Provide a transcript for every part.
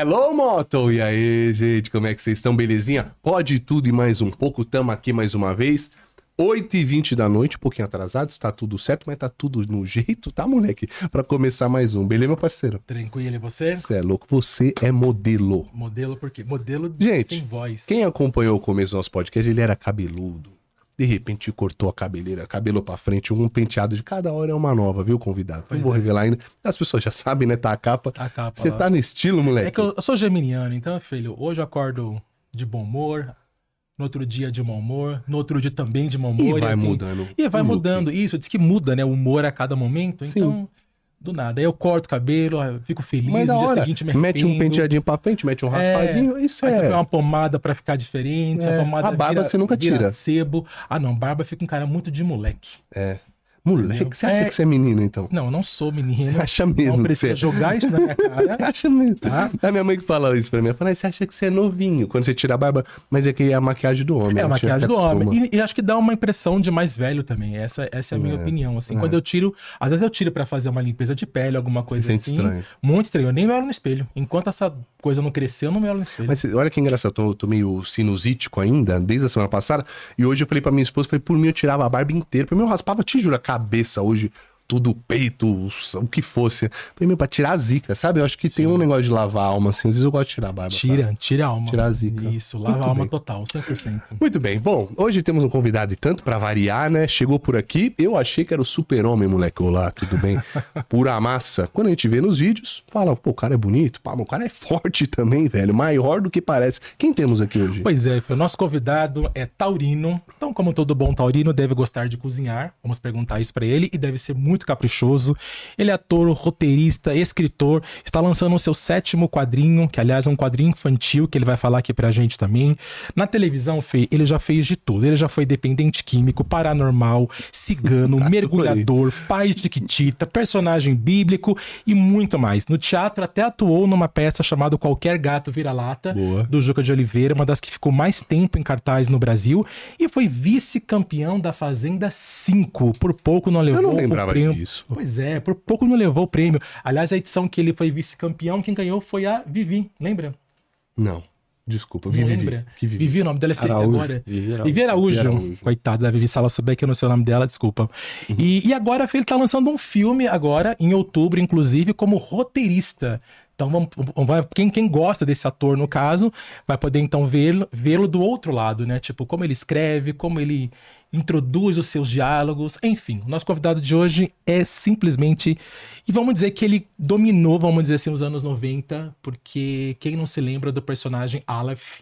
Hello, Moto! E aí, gente, como é que vocês estão? Belezinha? Pode tudo e mais um pouco, tamo aqui mais uma vez. 8h20 da noite, um pouquinho atrasado, está tudo certo, mas tá tudo no jeito, tá, moleque? Pra começar mais um. Beleza, meu parceiro? Tranquilo, e você? Você é louco, você é modelo. Modelo por quê? Modelo de Gente, sem voz. Quem acompanhou o começo do nosso podcast, ele era cabeludo. De repente cortou a cabeleira, cabelo pra frente, um penteado de cada hora é uma nova, viu, convidado? Pois Não vou é. revelar ainda. As pessoas já sabem, né? Tá a capa. Tá a capa Você tá no estilo, moleque? É que eu, eu sou geminiano, então, filho, hoje eu acordo de bom humor, no outro dia de mau humor, no outro dia também de mau humor. E vai assim, mudando. E vai mudando. Isso, diz que muda, né? O humor a cada momento. Sim. Então, do nada. Aí eu corto o cabelo, fico feliz, Mas no dia hora. seguinte me Mete um penteadinho pra frente, mete um É, raspadinho. Isso Aí é. uma pomada pra ficar diferente. É, A, pomada a barba vira- você nunca tira. sebo. Ah, não. Barba fica um cara muito de moleque. É. Moleque, você acha É. que você é menino, então? Não, eu não sou menino. Você acha mesmo Não precisa você é? jogar isso na minha Você cara. acha mesmo? Tá. É a minha mãe que fala isso pra mim. Ela fala, "Ah, você acha que você é novinho quando você tira a barba, mas é que é a maquiagem do homem. É a gente maquiagem do acostuma. homem. E, e acho que dá uma impressão de mais velho também. Essa, essa é a minha É, opinião. Assim, é. quando eu tiro. Às vezes eu tiro pra fazer uma limpeza de pele, alguma coisa assim. estranho. Muito estranho. Eu nem me olho no espelho. Enquanto essa coisa não cresceu, eu não me olho no espelho. Mas olha que engraçado, eu tô, tô meio sinusítico ainda, desde a semana passada. E hoje eu falei pra minha esposa, falei, por mim eu tirava a barba inteira. Pra mim eu raspava, te juro, a cabeça hoje, tudo, o peito, o que fosse. Meu, pra tirar a zica, sabe? Eu acho que tem um negócio de lavar a alma, assim. Às vezes eu gosto de tirar a barba. Tira, tira a alma. Tira a zica. Isso, lava Muito a alma bem. total, 100%. Muito bem, bom, hoje temos um convidado e tanto pra variar, né? Chegou por aqui, eu achei que era o super-homem, moleque. Olá, tudo bem? Pura massa. Quando a gente vê nos vídeos, fala, pô, o cara é bonito, pá, o cara é forte também, velho. Maior do que parece. Quem temos aqui hoje? Pois é, o nosso convidado é taurino. Então, como todo bom taurino, deve gostar de cozinhar. Vamos perguntar isso pra ele. E deve ser muito caprichoso. Ele é ator, roteirista, escritor. Está lançando o seu sétimo quadrinho, que aliás é um quadrinho infantil, que ele vai falar aqui pra gente também. Na televisão, Fê, ele já fez de tudo. Ele já foi dependente químico, paranormal, cigano, mergulhador, pai de Chiquitita, personagem bíblico e muito mais. No teatro, até atuou numa peça chamada Qualquer Gato Vira-Lata, do Juca de Oliveira, uma das que ficou mais tempo em cartaz no Brasil, e foi vice-campeão da Fazenda 5. Por pouco não levou não o prêmio. Disso. Pois é, por pouco não levou o prêmio. Aliás, a edição que ele foi vice-campeão, quem ganhou foi a Vivi, lembra? Não, desculpa, Vivi. lembra? Que Vivi. Vivi, o nome dela esqueci Araújo. agora. Vivi Araújo. Vivi Araújo. Araújo. Coitada da Vivi, se ela souber que eu não sei o nome dela, desculpa. Uhum. E, e agora ele tá lançando um filme agora, em outubro, inclusive, como roteirista. Então, vamos, vamos- quem, quem gosta desse ator, no caso, vai poder então vê-lo vê-lo do outro lado, né? Tipo, como ele escreve, como ele introduz os seus diálogos, enfim. O nosso convidado de hoje é simplesmente. E vamos dizer que ele dominou, vamos dizer assim, os anos 90, porque quem não se lembra do personagem Aleph,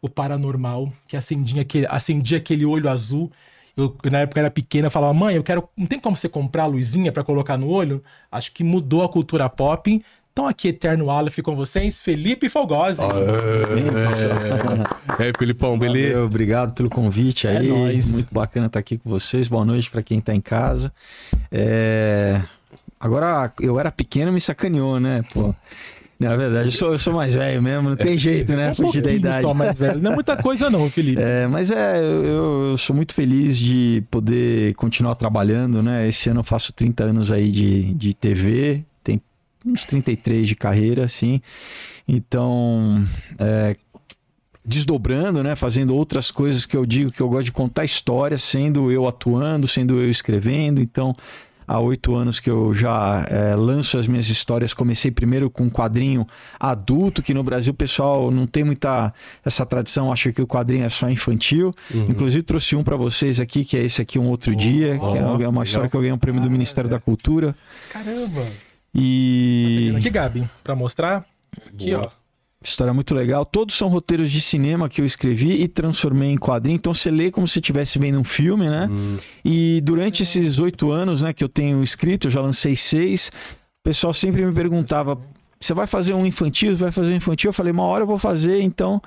o paranormal, que acendia aquele, acendia aquele olho azul. Eu, na época era pequena, falava, mãe, eu quero. Não tem como você comprar a luzinha pra colocar no olho? Acho que mudou a cultura pop. Então, aqui, Eterno Aleph com vocês, Felipe Fogosi. É, é Felipão, beleza? Valeu, obrigado pelo convite É aí. nóis. Muito bacana estar aqui com vocês. Boa noite para quem tá em casa. É, Agora, eu era pequeno, me sacaneou, né? Pô. Na verdade, eu sou, eu sou mais velho mesmo, não tem jeito, né? Fugir da pouquinho idade. só mais velho. Não é muita coisa, não, Felipe. É, mas é, eu, eu sou muito feliz de poder continuar trabalhando, né? Esse ano eu faço 30 anos aí de, de TV, uns 33 de carreira, assim. Então, é, desdobrando, né? Fazendo outras coisas que eu digo que eu gosto de contar histórias, sendo eu atuando, sendo eu escrevendo. Então, há oito anos que eu já é, lanço as minhas histórias. Comecei primeiro com um quadrinho adulto, que no Brasil o pessoal não tem muita essa tradição, acha que o quadrinho é só infantil. Uhum. Inclusive trouxe um para vocês aqui, que é esse aqui, Um Outro Dia, que é uma legal. história que eu ganhei um prêmio do Ministério da Cultura. Caramba. E Aqui, Gabi, pra mostrar. Aqui, Boa. ó. História muito legal. Todos são roteiros de cinema que eu escrevi e transformei em quadrinho. Então você lê como se estivesse vendo um filme, né? Hum, E durante esses oito anos né, que eu tenho escrito, eu já lancei seis, o pessoal sempre me perguntava: você vai fazer um infantil? Vai fazer um infantil? Eu falei: uma hora eu vou fazer, então.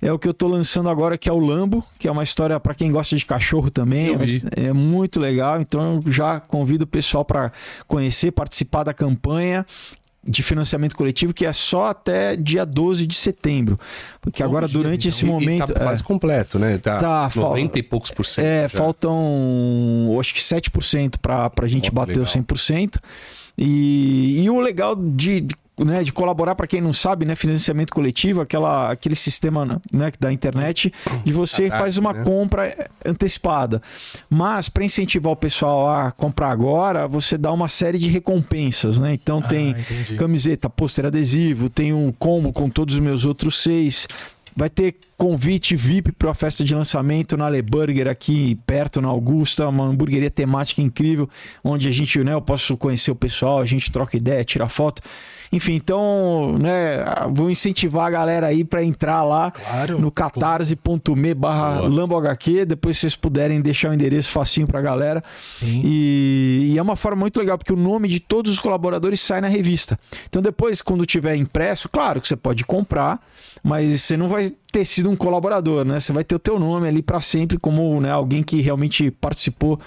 É o que eu tô lançando agora, que é o Lambo, que é uma história para quem gosta de cachorro também. É muito legal. Então eu já convido o pessoal para conhecer, participar da campanha de financiamento coletivo, que é só até dia 12 de setembro. Porque agora, dias, durante então. esse e- e momento. tá quase completo, né? Tá, Tá, fal- 90 e poucos por cento. É, já. faltam acho que 7% para a gente que bater legal. os 100%. E, e o legal de, de né, de colaborar para quem não sabe, né, financiamento coletivo, aquela, aquele sistema né, da internet, de você faz uma né? compra antecipada. Mas para incentivar o pessoal a comprar agora, você dá uma série de recompensas, né? Então tem Ah, entendi. camiseta, pôster adesivo, tem um combo com todos os meus outros seis. Vai ter convite VIP para a festa de lançamento na Le Burger aqui perto na Augusta, uma hamburgueria temática incrível, onde a gente, né, eu posso conhecer o pessoal, a gente troca ideia, tira foto. Enfim, então, né, vou incentivar a galera aí para entrar lá Claro. no catarse.me barra. LamboHQ, depois vocês puderem deixar o endereço facinho pra galera. Sim. E, e é uma forma muito legal, porque o nome de todos os colaboradores sai na revista. Então depois, quando tiver impresso, claro que você pode comprar, mas você não vai ter sido um colaborador, né? Você vai ter o teu nome ali para sempre como né, alguém que realmente participou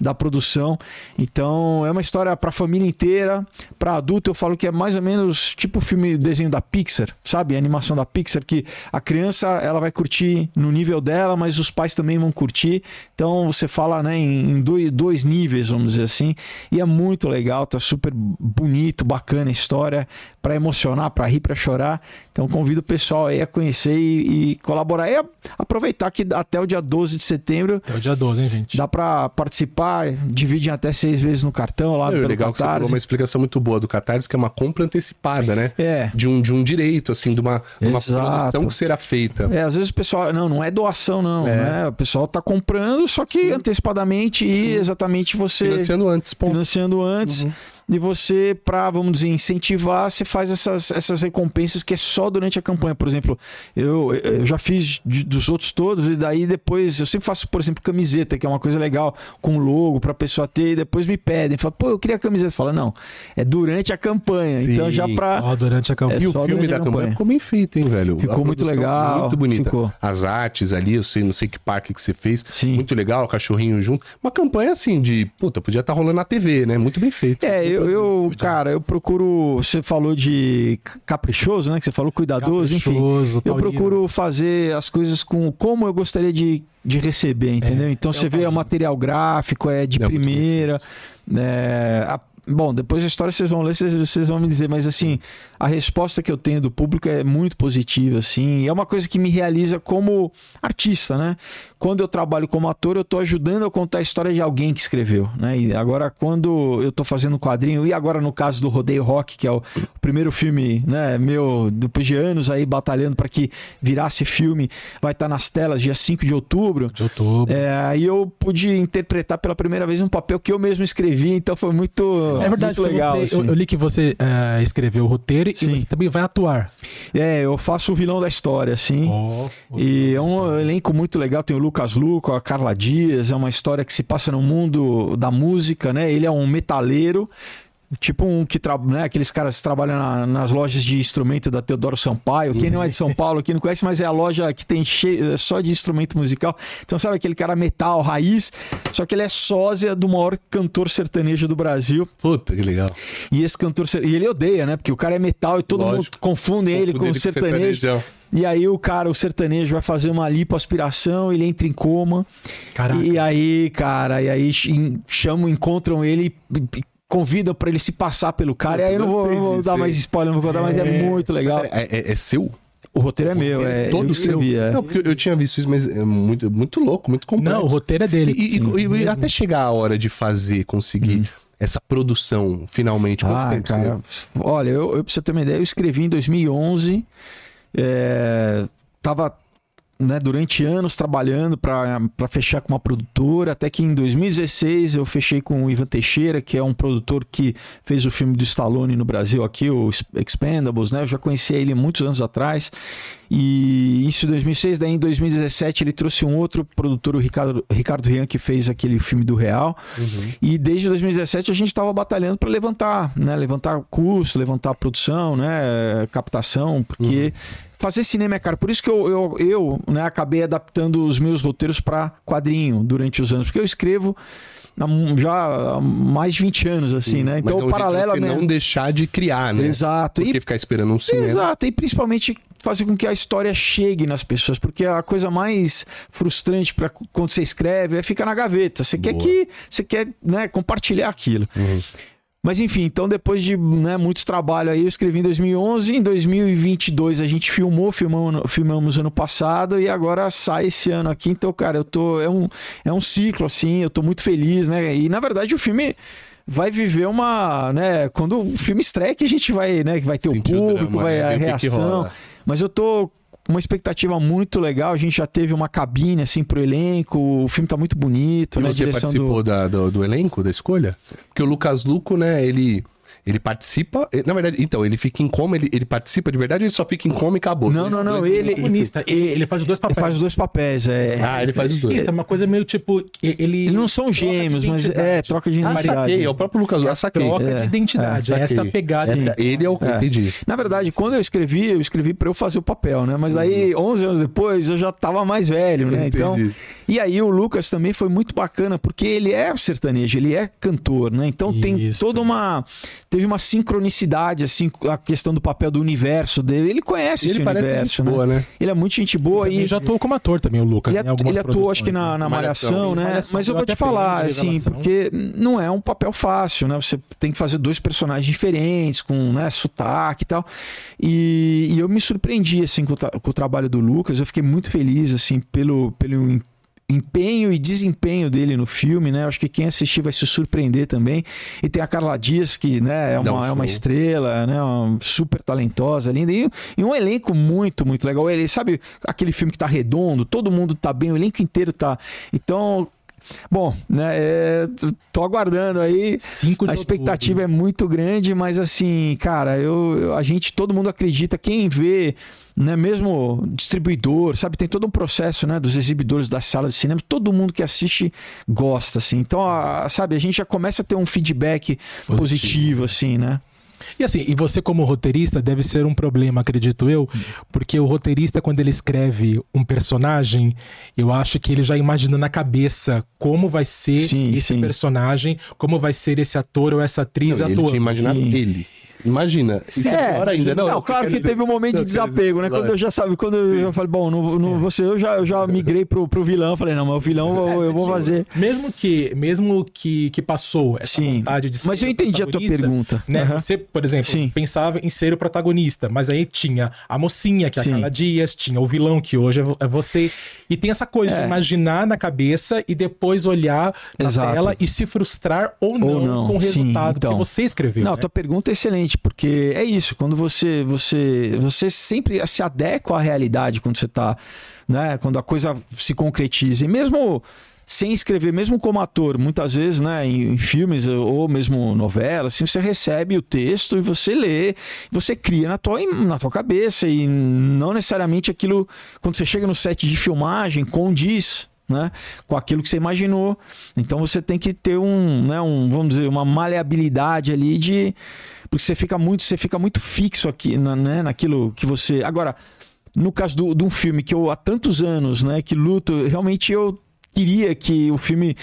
da produção. Então é uma história para família inteira, para adulto eu falo que é mais ou menos tipo o filme desenho da Pixar, sabe? A animação da Pixar que a criança ela vai curtir no nível dela, mas os pais também vão curtir. Então você fala né, em em dois, dois níveis, vamos dizer assim. E é muito legal, tá super bonito, bacana a história, para emocionar, para rir, para chorar. Então convido o pessoal aí a conhecer e, e colaborar. E a- aproveitar que até o dia 12 de setembro Até o dia 12, hein, gente? dá para participar, divide em até seis vezes no cartão lá É, pelo legal que você falou Catarse. uma explicação muito boa do Catarse, que é uma compra antecipada, né? É. De um, de um direito, assim, de uma, de uma produção que será feita. É, às vezes o pessoal, não, não é doação não, É. né? O pessoal tá comprando, só que Sim. antecipadamente e exatamente você Financiando antes, ponto. financiando antes. Uhum. E você, para, vamos dizer, incentivar, você faz essas, essas recompensas que é só durante a campanha. Por exemplo, eu, eu já fiz de- dos outros todos, e daí depois eu sempre faço, por exemplo, camiseta, que é uma coisa legal, com logo pra pessoa ter, e depois me pedem. Fala, pô, eu queria camiseta. Fala, não, é durante a campanha. Sim, então já pra. Só durante a campanha. É E o filme a da campanha campanha. ficou bem feito, hein, velho? Ficou A muito legal, Muito bonita. ficou. As artes ali, eu sei, não sei que parque que você fez. Sim. Muito legal, cachorrinho junto. Uma campanha assim de, puta, podia estar rolando na TV, né? Muito bem feito. É, eu, eu, cara, eu procuro. Você falou de caprichoso, né? Que você falou cuidadoso, enfim. Caprichoso, Eu taurino. procuro fazer as coisas com como eu gostaria de, de receber, entendeu? então é você o vê o taurino. material gráfico, é de É primeira. né? A- bom, depois da história vocês vão ler, vocês, vocês vão me dizer, mas assim, a resposta que eu tenho do público é muito positiva, assim. e É uma coisa que me realiza como artista, né? Quando eu trabalho como ator, eu tô ajudando a contar a história de alguém que escreveu, né? E agora, quando eu tô fazendo um quadrinho, e agora no caso do Rodeio Rock, que é o primeiro filme, né, meu, depois de anos aí batalhando para que virasse filme, vai estar nas telas dia 5 de outubro. De outubro. É, aí eu pude interpretar pela primeira vez um papel que eu mesmo escrevi, então foi muito, É verdade, muito legal. você- assim. eu, eu li que você é, escreveu o roteiro Sim. e você também vai atuar. É, eu faço o vilão da história, assim. Ó, E é um elenco muito legal. Tem o Lucas Luco, a Carla Dias. É uma história que se passa no mundo da música, né? Ele é um metaleiro. Tipo um que trabalha, né? Aqueles caras que trabalham na- nas lojas de instrumento da Teodoro Sampaio. Quem não é de São Paulo, quem não conhece, mas é a loja que tem cheio, é só de instrumento musical. Então, sabe aquele cara metal, raiz? Só que ele é sósia do maior cantor sertanejo do Brasil. Puta, que legal. E esse cantor. ser- E ele odeia, né? Porque o cara é metal e todo mundo Lógico. confunde ele com o Confunde ele sertanejo. E aí o cara, o sertanejo, vai fazer uma lipoaspiração, ele entra em coma. Caraca. E aí, cara, e aí ch- chamam, encontram ele e convidam pra ele se passar pelo cara. E aí eu não vou, não dar mais spoiler, não vou contar, mas é É. muito legal. É, é- é seu? O roteiro é meu, é todo eu seu? é. Não, porque eu- eu tinha visto isso, mas é muito, muito louco, muito complexo. Não, o roteiro é dele. E, e- e- e até chegar a hora de fazer, conseguir essa produção, finalmente, quanto. Ah, tempo cara, olha, eu, eu, pra você ter uma ideia, eu escrevi em 2011, é, tava né, durante anos trabalhando para fechar com uma produtora, até que em 2016 eu fechei com o Ivan Teixeira, que é um produtor que fez o filme do Stallone no Brasil aqui, o Expendables, né? Eu já conhecia ele muitos anos atrás. E isso em 2006, daí em 2017 ele trouxe um outro produtor, o Ricardo, Ricardo Rian, que fez aquele filme do Real. Uhum. E desde 2017 a gente estava batalhando para levantar, né? Levantar custo, levantar produção, né? Captação, porque fazer cinema é caro. Por isso que eu, eu, eu né, acabei adaptando os meus roteiros para quadrinho durante os anos, porque eu escrevo já há mais de 20 anos, assim, né? Mas Então, é o jeito de paralelo você não deixar de criar, né? Exato. Porque E ficar esperando um cinema. Exato, e principalmente fazer com que a história chegue nas pessoas, porque a coisa mais frustrante para quando você escreve é ficar na gaveta. Você quer Boa. que você quer, né, compartilhar aquilo. Uhum. Mas enfim, então depois de né, muito trabalho aí, eu escrevi em 2011. Em 2022 a gente filmou, filmamos, filmamos ano passado e agora sai esse ano aqui. Então, cara, eu tô. É um, é um ciclo, assim, eu tô muito feliz, né? E na verdade o filme vai viver uma, né, quando o filme estreia que a gente vai, né, que vai ter Sentir o o público, drama, vai né? a o reação. Mas eu tô uma expectativa muito legal. A gente já teve uma cabine assim pro elenco. O filme tá muito bonito, E né? você participou do... da- do, do elenco, da escolha? Porque o Lucas Luco, né, ele, ele participa. ele- Na verdade, então, ele fica em coma, ele, ele participa de verdade, ele só fica em coma e acabou. Não, não, não, ele- Protagonista. Ele, ele faz os dois Ele papéis. faz os dois papéis, é. Ah, ele faz os dois. Isso, é uma coisa meio tipo. Ele. Eles não são gêmeos, mas é, troca de Ah, identidade. saquei, é o próprio Lucas Luco. Ah, saquei. Troca É, de identidade. é, É, essa pegada. É, ele é o. É. Entendi. Na verdade, quando eu escrevi, eu escrevi pra eu fazer o papel, né? Mas aí, 11 anos depois, eu já tava mais velho, né? Então, Entendi. e aí o Lucas também foi muito bacana, porque ele é sertanejo, ele é cantor, né? Então tem Isso. toda uma teve uma sincronicidade assim, a questão do papel do universo dele. Ele conhece Ele esse parece universo, gente né? boa, né? Ele é muito gente boa E e já atuou como ator também, o Lucas. ele, algumas ele atuou, acho que na, produções, na né? Malhação, né? Malhação, Mas eu deu vou te falar, de assim, porque não é um papel fácil, né? Você tem que fazer dois personagens diferentes, com né, sotaque e tal. E, e eu me surpreendi, assim, com o, com o trabalho do Lucas. Eu fiquei muito feliz, assim, pelo, pelo empenho e desempenho dele no filme, né? Acho que quem assistir vai se surpreender também. E tem a Carla Dias, que né, é, um uma, é uma estrela, né? Uma super talentosa, linda. E, e um elenco muito, muito legal. Ele sabe aquele filme que tá redondo, todo mundo tá bem, o elenco inteiro tá. Então. Bom, né? é, tô aguardando aí. 5 de A expectativa é muito grande, mas assim, cara, eu- a gente, todo mundo acredita, quem vê, né, mesmo distribuidor, sabe, tem todo um processo, né, dos exibidores das salas de cinema, todo mundo que assiste gosta, assim. Então, a- sabe, a gente já começa a ter um feedback positivo, assim, né? E assim, e você como roteirista deve ser um problema, acredito eu, porque o roteirista quando ele escreve um personagem, eu acho que ele já imagina na cabeça como vai ser Sim, esse sim. personagem, como vai ser esse ator ou essa atriz Não, ele atuando. tinha imaginado Sim. Imagina. Isso é pior ainda. Não, eu claro que dizer- teve um momento de eu desapego, dizer- né? Quando eu já sabe, quando eu já falei, bom, não, não, você, eu já, eu já migrei pro, pro vilão, falei, não, mas o vilão eu, eu vou fazer. Mesmo que, mesmo que, que passou essa Sim. vontade de ser Mas eu entendi a tua pergunta. Né? Aham. Você, por exemplo, Sim. pensava em ser o protagonista, mas aí tinha a mocinha, que é a Sim. Carla Dias, tinha o vilão, que hoje é é você. E tem essa coisa de É. imaginar na cabeça e depois olhar na Exato. tela e se frustrar ou não, não. com o Sim, resultado então. que você escreveu. Não, né? tua pergunta é excelente, porque é isso, quando você você você sempre se adequa à realidade quando você tá, né, quando a coisa se concretiza. E mesmo sem escrever, mesmo como ator, muitas vezes, né, em, em filmes ou mesmo novelas, assim, você recebe o texto e você lê, você cria na tua, na tua cabeça e não necessariamente aquilo, quando você chega no set de filmagem, condiz né, com aquilo que você imaginou. Então você tem que ter um, né, um, vamos dizer, uma maleabilidade ali de porque você fica muito, você fica muito fixo aqui, na, né, naquilo que você. Agora, no caso do, de um filme que eu há tantos anos, né, que luto, realmente eu queria que o filme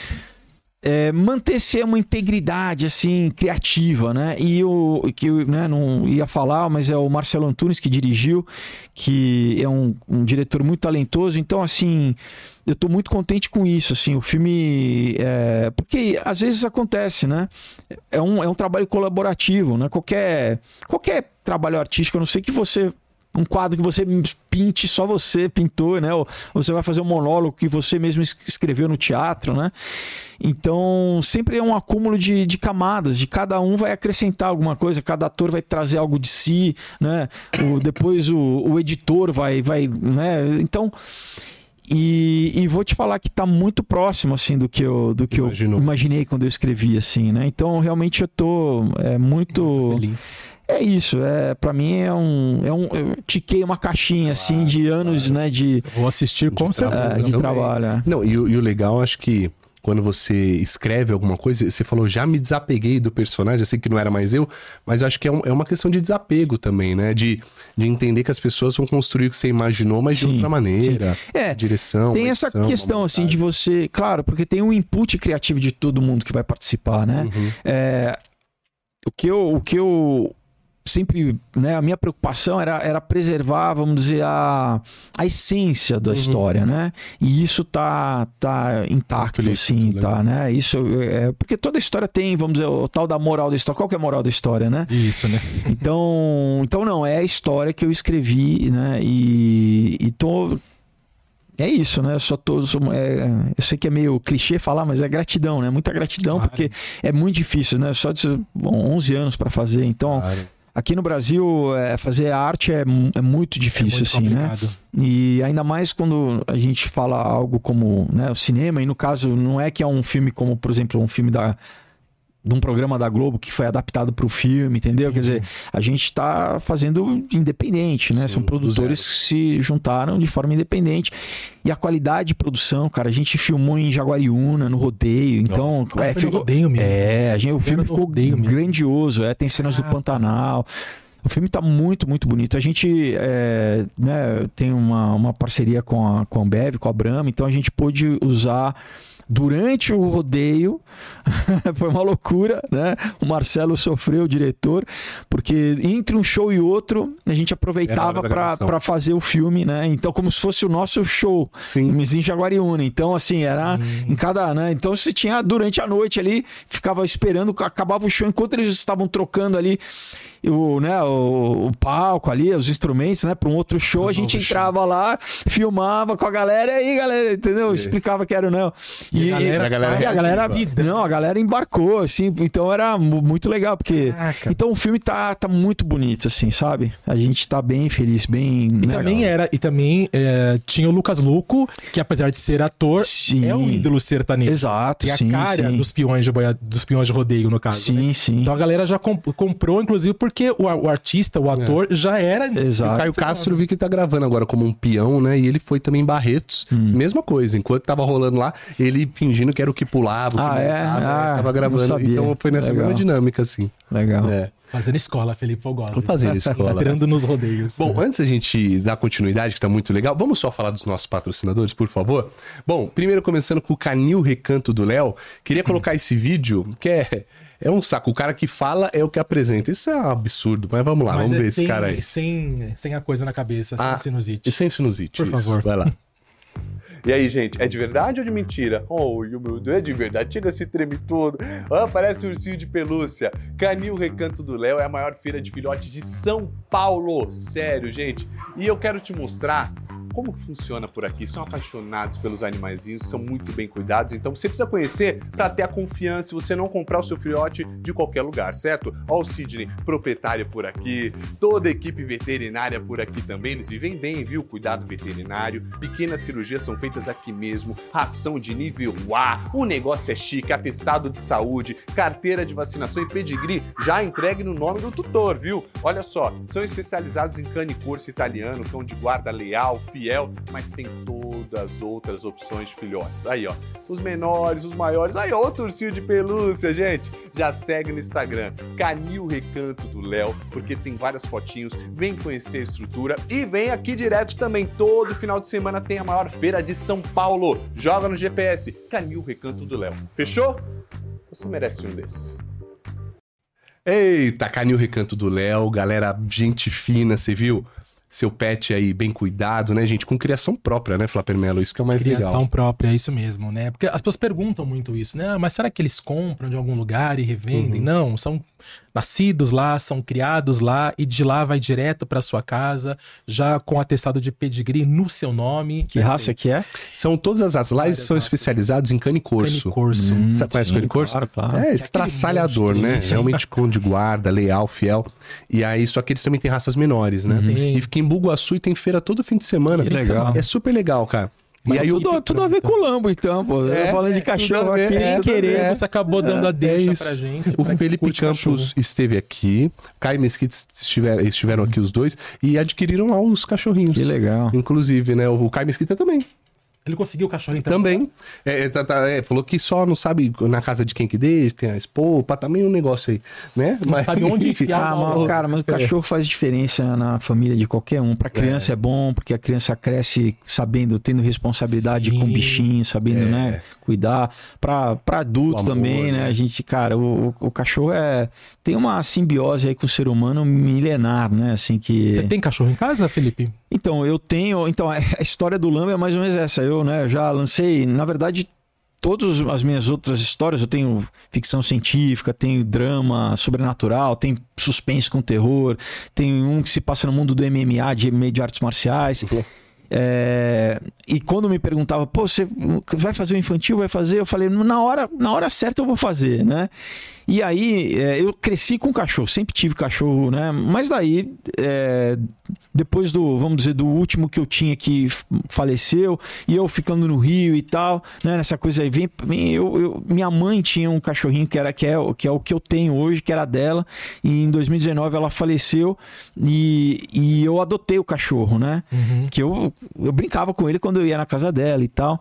é, mantesse uma integridade assim criativa, né? E o que eu né, não ia falar, mas é o Marcelo Antunes que dirigiu, que é um, um diretor muito talentoso. Então, assim, eu tô muito contente com isso, assim, o filme, é, porque às vezes acontece, né? É um, é um trabalho colaborativo, né? Qualquer qualquer trabalho artístico, a não sei que você um quadro que você pinte só você pintou, né? Ou você vai fazer um monólogo que você mesmo es- escreveu no teatro, né? Então, sempre é um acúmulo de, de camadas, de cada um vai acrescentar alguma coisa, cada ator vai trazer algo de si, né? O, depois o, o editor vai, vai, né? Então, e, e vou te falar que tá muito próximo, assim, do que eu, do que Imaginou. eu imaginei quando eu escrevi, assim, né? Então, realmente eu tô é, muito... Feliz. É isso, é, para mim é um, é um. Eu tiquei uma caixinha assim de anos, né? De, Vou assistir com certeza. de trabalho. é. Não, e, e o legal, acho que quando você escreve alguma coisa, você falou, já me desapeguei do personagem, eu sei que não era mais eu, mas eu acho que é, um- é uma questão de desapego também, né? De, de entender que as pessoas vão construir o que você imaginou, mas de Sim, outra maneira. É, Direção. tem essa edição, uma questão assim de você, claro, porque tem um input criativo de todo mundo que vai participar, né? Uhum. É, o que eu, o que eu sempre, né, a minha preocupação era, era preservar, vamos dizer, a, a essência da história, né? E isso tá, tá intacto, Explícito, sim, legal. tá, né? Isso é, porque toda história tem, vamos dizer, o tal da moral da história. Qual que é a moral da história, né? Isso, né? Então, então não, é a história que eu escrevi, né? E, e tô. É isso, né? Eu só tô. é, eu sei que é meio clichê falar, mas é gratidão, né? Muita gratidão, Claro. porque é muito difícil, né? Só de, bom, 11 anos para fazer. Então, Claro. Aqui no Brasil, é, fazer arte é, é muito É difícil, muito assim, né? complicado. E ainda mais quando a gente fala algo como né, o cinema, e no caso, não é que é um filme como, por exemplo, um filme da. De um programa da Globo que foi adaptado para o filme, entendeu? Quer dizer, a gente está fazendo independente, né? Sim, São do produtores que se juntaram de forma independente. E a qualidade de produção, cara, a gente filmou em Jaguariúna, no rodeio. Então, Ah, é, no ficou, rodeio mesmo. é, a gente, o filme ficou grandioso. É, tem cenas do Ah, Pantanal. O filme tá muito, muito bonito. A gente é, né, tem uma, uma parceria com a, com a Ambev, com a Brahma, então a gente pôde usar durante o rodeio. Foi uma loucura, né? O Marcelo sofreu, o diretor, porque entre um show e outro a gente aproveitava para fazer o filme, né? Então, como se fosse o nosso show. Sim. Mas em Jaguariúna. Então, assim, era Sim. em cada, né? Então você tinha durante a noite ali, ficava esperando, acabava o show enquanto eles estavam trocando ali o, né, o, o palco ali, os instrumentos, né, para um outro show, Um a gente entrava lá, filmava com a galera e aí, galera, entendeu? Explicava que era o não. E a galera- a galera e a galera, reativa. não, a galera embarcou assim, então era mu- muito legal porque Caraca. então o filme tá, tá muito bonito assim, sabe? A gente tá bem feliz, bem E né, também era, e também é, tinha o Lucas Luco, que apesar de ser ator, Sim. é um ídolo sertanejo. Exato, E a sim, cara sim. dos peões de boia, dos peões de rodeio, no caso. né? Sim, sim. Então a galera já comp- comprou, inclusive, porque o, o artista, o ator, já era. O Exato. Caio Castro eu vi que ele tá gravando agora como um peão, né? E ele foi também em Barretos. Hum. Mesma coisa. Enquanto tava rolando lá, ele fingindo que era o que pulava, o que Ah, é? Ah, tava gravando. Então foi nessa Legal. mesma dinâmica, assim. Legal. É. Fazendo escola, Felipe Fogosi. Tô fazendo escola. Entrando nos rodeios. Bom, antes da gente dar continuidade, que tá muito legal, vamos só falar dos nossos patrocinadores, por favor? Bom, primeiro começando com o Canil Recanto do Léo, queria colocar esse vídeo, que é, é um saco. O cara que fala é o que apresenta. Isso é um absurdo, mas vamos lá, Mas vamos é ver esse sem, cara aí. Sem, sem a coisa na cabeça, sem Ah, sinusite. E sem sinusite. Por isso. favor. Vai lá. E aí, gente, é de verdade ou de mentira? Oh, meu Deus, é de verdade. Chega se treme todo. Ah, parece um ursinho de pelúcia. Canil Recanto do Léo é a maior feira de filhotes de São Paulo. Sério, gente. E eu quero te mostrar como funciona por aqui. São apaixonados pelos animaizinhos, são muito bem cuidados. Então você precisa conhecer para ter a confiança e você não comprar o seu filhote de qualquer lugar, certo? Ó o Sidney, proprietário por aqui, toda a equipe veterinária por aqui também. Eles vivem bem, viu? Cuidado veterinário. Pequenas cirurgias são feitas aqui mesmo. Ração de nível A. O negócio é chique. Atestado de saúde, carteira de vacinação e pedigree já entregue no nome do tutor, viu? Olha só, são especializados em cane corso italiano, cão de guarda leal, fiel, mas tem todas as outras opções de filhotes. Aí, ó, os menores, os maiores. Aí, ó, outro ursinho de pelúcia, gente. Já segue no Instagram, Canil Recanto do Léo, porque tem várias fotinhos. Vem conhecer a estrutura e vem aqui direto também. Todo final de semana tem a maior feira de São Paulo. Joga no GPS, Canil Recanto do Léo. Fechou? Você merece um desses. Eita, Canil Recanto do Léo, galera, gente fina, você viu? Seu pet aí bem cuidado, né, gente? Com criação própria, né, Flapper Melo? Isso que é o mais Criação legal. própria, é isso mesmo, né? Porque as pessoas perguntam muito isso, né? Ah, Mas será que eles compram de algum lugar e revendem? Uhum. Não, são nascidos lá, são criados lá e de lá vai direto para sua casa, já com atestado de pedigree no seu nome. Que raça que é? São todas as as lives Várias são raças. especializados em cane corso. Cane corso. Hum, é esse sim, cane corso? Claro, claro. É, estraçalhador, monstro, né? sim. Realmente cão de guarda, leal, fiel. E aí, só que eles também têm raças menores, né? Tem. E fica em Bugaçu e tem feira todo fim de semana. Que legal. É super legal, cara. Mas e aí o Tudo, tudo a ver com o Lambo, então, pô. É, falando de é, cachorro aqui. é, querer, você acabou dando a É deixa isso. pra gente. O pra Felipe Campos cachorro. esteve aqui, Caio Mesquita estiver, estiveram aqui os dois e adquiriram lá os cachorrinhos. Que legal. Inclusive, né? O Caio Mesquita também. Ele conseguiu o cachorro então? Também. É, é, tá- tá- é, falou que só não sabe na casa de quem que deixa, tem a esposa, também um negócio aí, né? Não sabe onde enfiar Ah, mas, cara, mas o cachorro faz diferença na família de qualquer um. Pra criança é, bom, porque a criança cresce sabendo, tendo responsabilidade Sim. com o bichinho, sabendo, né, cuidar. Pra, pra adulto amor, também, né? né? A gente, cara, o, o- o cachorro é tem uma simbiose aí com o ser humano milenar, né? Assim que Você tem cachorro em casa, Felipe? Então, eu tenho. Então, a história do Lambo é mais ou menos essa. Eu, né, já lancei, na verdade, todas as minhas outras histórias. Eu tenho ficção científica, tenho drama sobrenatural, tem suspense com terror, tem um que se passa no mundo do MMA, de meio de artes marciais. É, e quando me perguntava, pô, você vai fazer o infantil, vai fazer? Eu falei, na hora, na hora certa eu vou fazer, né? E aí, é, eu cresci com cachorro, sempre tive cachorro, né? Mas daí, é, depois do, vamos dizer, do último que eu tinha que faleceu, e eu ficando no Rio e tal, né? Nessa coisa aí, vem, vem eu, eu- minha mãe tinha um cachorrinho que era que é, o- que é o que eu tenho hoje, que era dela, e em 2019 ela faleceu e, e eu adotei o cachorro, né? Que eu, eu brincava com ele quando eu ia na casa dela e tal.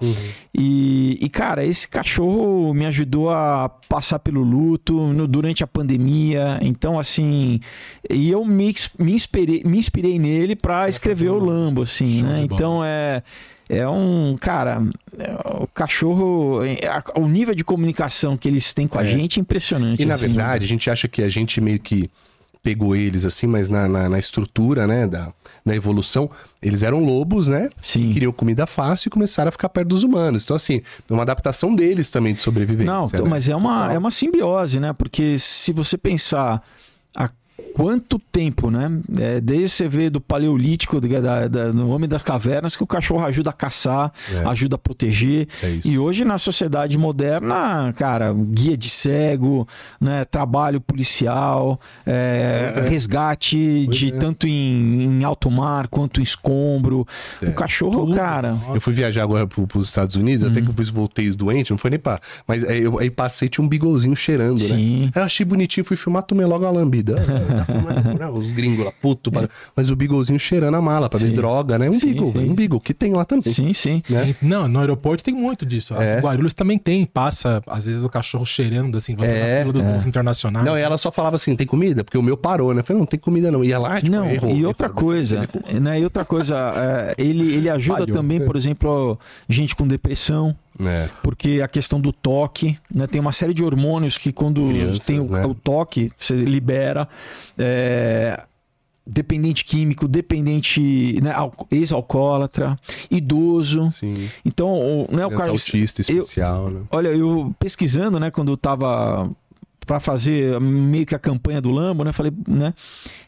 E, e, cara, esse cachorro me ajudou a passar pelo luto no- durante a pandemia. Então, assim, e eu me, me, inspirei, me inspirei nele pra escrever o Lambo, assim, Show né? Então é. É um. Cara, é, o cachorro. é, a- o nível de comunicação que eles têm com a É. gente é impressionante. E na assim. verdade, a gente acha que a gente meio que pegou eles assim, mas na, na, na estrutura, né, da, da evolução, eles eram lobos, né? Sim. Queriam comida fácil e começaram a ficar perto dos humanos. Então, assim, é uma adaptação deles também de sobrevivência. Não, né? mas é uma, é uma simbiose, né? Porque se você pensar há quanto tempo, né? É, desde você vê do paleolítico, da, da- no Homem das Cavernas, que o cachorro ajuda a caçar, É. ajuda a proteger. É. E hoje, na sociedade moderna, cara, guia de cego, né? Trabalho policial, é, é. resgate Pois de é. tanto em, em alto mar quanto em escombro. É. O cachorro, cara. Eu fui viajar agora pro, pros Estados Unidos, até Uhum. que depois voltei doente, não foi nem pá. Mas aí, eu, aí passei, tinha um bigolzinho cheirando, né? Sim. Aí eu achei bonitinho, fui filmar, tomei logo a lambida. Tá fumando, né? Os gringos lá, puto. pá. Mas o bigolzinho cheirando a mala pra ver droga, né? Um Sim, beagle, sim. um beagle, que tem lá também. Sim, sim. Né? Sim. Não, no aeroporto tem muito disso. É. É. Guarulhos também tem, passa, às vezes, o cachorro cheirando, assim, você É, na fila dos é. voos internacionais. Não, e ela só falava assim, tem comida? Porque o meu parou, né? Eu falei, não, tem comida não. Ia lá, tipo, Não, errou, e errou. outra coisa, né? E outra coisa, é, ele, ele ajuda Falhou. também, por exemplo, gente com depressão, É. porque a questão do toque, né? Tem uma série de hormônios que quando Crianças, tem o, né? o toque, você libera. é, dependente químico, dependente, né, alco- ex-alcoólatra, idoso. Sim. Então, o, né, o cara, autista especial, né? Olha, eu pesquisando, né, quando eu tava para fazer meio que a campanha do Lambo, né, falei, né,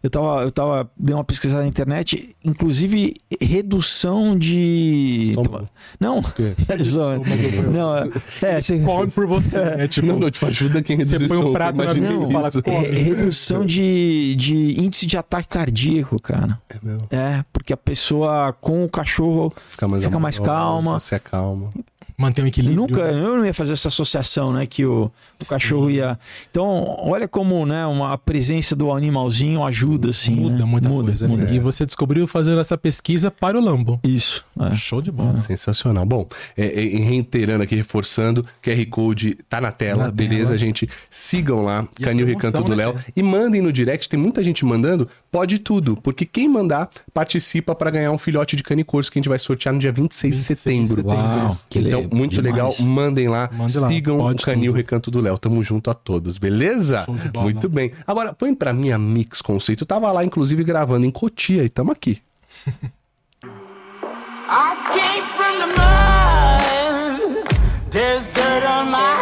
eu tava, eu tava dei uma pesquisada na internet, inclusive redução de Estômago. não, quê? não, é, é, você, Come por você, né? Tipo, Não, não, tipo, ajuda quem Você reduz põe o um prato na isso. fala, é, redução de, de índice de ataque cardíaco, cara. É mesmo. É, porque a pessoa com o cachorro Fica mais, Fica mais calma. Se acalma. Mantém o equilíbrio. Nunca, né? eu não ia fazer essa associação, né? Que o, o cachorro ia. Então, olha como, né? Uma, a presença do animalzinho ajuda, assim. Muda né? muita coisa. né? muda. E você descobriu fazendo essa pesquisa para o Lambo. Isso. é. Show de bola. Sensacional. Bom, é, é, reiterando aqui, reforçando, QR Code tá na tela, Na beleza, tela. gente? Sigam lá, E Canil promoção, Recanto do né, Léo. cara? E mandem no direct, tem muita gente mandando, pode tudo, porque quem mandar participa para ganhar um filhote de cane corso que a gente vai sortear no dia 26 de 26 de setembro. setembro. Uau, que então, muito demais. legal, mandem lá, Mande lá, sigam o Canil tudo. Recanto do Léo. Tamo junto a todos, beleza? Bola. Muito bem. Agora, põe pra mim a Mix Conceito. Eu tava lá, inclusive, gravando em Cotia e tamo aqui. I came from the mud. There's dirt on my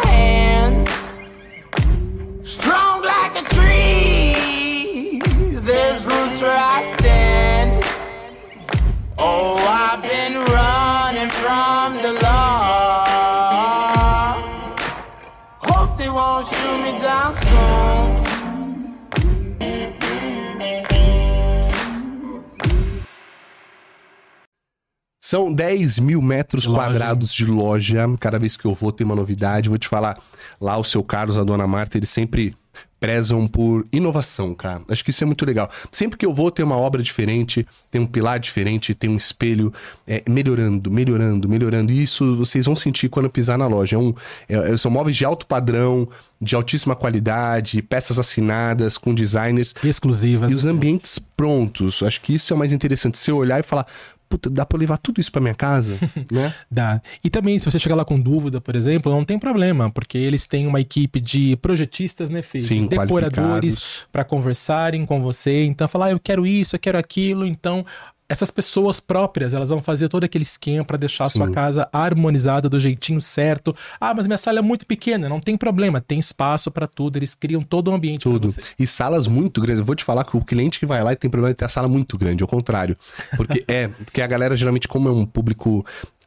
São 10 mil metros Loja. quadrados de loja. Cada vez que eu vou tem uma novidade. Vou te falar, lá o seu Carlos, a dona Marta, eles sempre prezam por inovação, cara. Acho que isso é muito legal. Sempre que eu vou ter uma obra diferente, tem um pilar diferente, tem um espelho é, melhorando, melhorando, melhorando. E isso vocês vão sentir quando pisar na loja. É um, é- são móveis de alto padrão, de altíssima qualidade, peças assinadas com designers Exclusivas. e os ambientes prontos. Acho que isso é o mais interessante. Você olhar e falar, puta, dá pra eu levar tudo isso pra minha casa, né? Dá. E também, se você chegar lá com dúvida, por exemplo, não tem problema, porque eles têm uma equipe de projetistas, né, Fê? Sim, de decoradores para conversarem com você. Então, falar, ah, eu quero isso, eu quero aquilo. Então, essas pessoas próprias, elas vão fazer todo aquele esquema para deixar a sua casa harmonizada do jeitinho certo. Ah, mas minha sala é muito pequena, não tem problema, tem espaço para tudo. Eles criam todo o ambiente pra Tudo. E salas muito grandes. Eu vou te falar que o cliente que vai lá tem problema de ter a sala muito grande, ao contrário. Porque é, que a galera geralmente, como é um público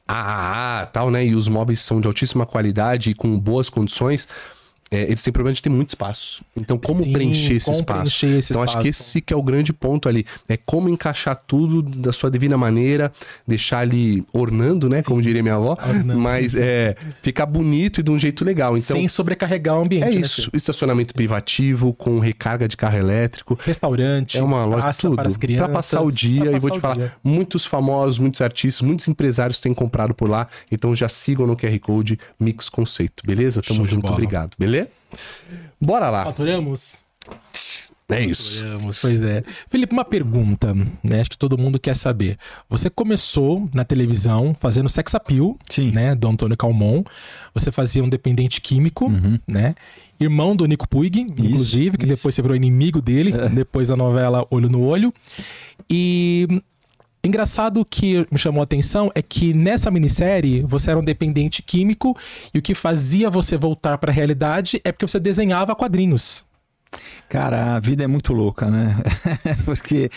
AAA tal, né? E os móveis são de altíssima qualidade e com boas condições. É, eles têm problema de ter muito espaço. Então, como Sim, preencher esse como espaço? preencher esse então, acho que esse que é o grande ponto ali. É como encaixar tudo da sua devida maneira, deixar ali ornando, né? Como diria minha avó. Ornando. Mas é, ficar bonito e de um jeito legal. Então, Sem sobrecarregar o ambiente. é né, isso. Fê? Estacionamento privativo, com recarga de carro elétrico. Restaurante, É uma loja praça tudo. para as crianças. Pra passar o dia. pra E vou passar te falar, dia. muitos famosos, muitos artistas, muitos empresários têm comprado por lá. Então já sigam no QR Code Mix Conceito, beleza? Tamo Show junto, obrigado, beleza? Bora lá. Faturamos? É isso. Faturamos, Pois é. Felipe, uma pergunta, né? Acho que todo mundo quer saber. Você começou na televisão fazendo sex appeal, Sim. né? Do Antônio Calmon. Você fazia um dependente químico, né? Irmão do Nico Puig, inclusive, que isso. depois você virou inimigo dele, depois da novela Olho no Olho. E engraçado que me chamou a atenção é que nessa minissérie você era um dependente químico e o que fazia você voltar para a realidade é porque você desenhava quadrinhos. Cara, a vida é muito louca, né? Porque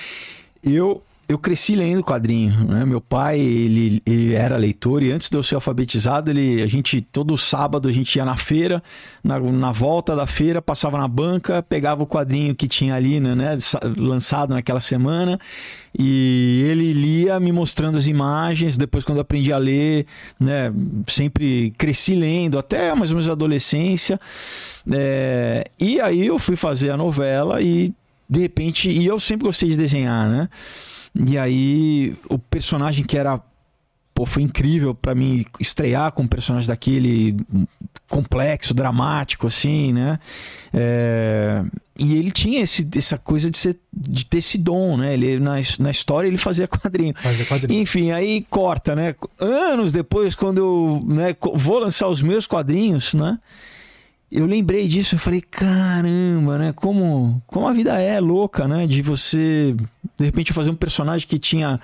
eu eu cresci lendo quadrinho, né? Meu pai, ele, ele era leitor e antes de eu ser alfabetizado, ele, a gente todo sábado a gente ia na feira, na, na volta da feira, passava na banca, pegava o quadrinho que tinha ali, né, né, lançado naquela semana, e ele lia me mostrando as imagens, depois quando aprendi a ler, né, sempre cresci lendo, até mais ou menos a adolescência, é, e aí eu fui fazer a novela e de repente, e eu sempre gostei de desenhar, né? E aí o personagem que era pô, foi incrível pra mim estrear com um personagem daquele complexo, dramático assim, né? É, E ele tinha esse, essa coisa de, ser, de ter esse dom, né? Ele, na, na história ele fazia quadrinho. Fazer quadrinhos. Enfim, aí corta, né? Anos depois, quando eu né, vou lançar os meus quadrinhos, né? Eu lembrei disso, eu falei, caramba, né? Como, como a vida é louca, né? De você, de repente, fazer um personagem que tinha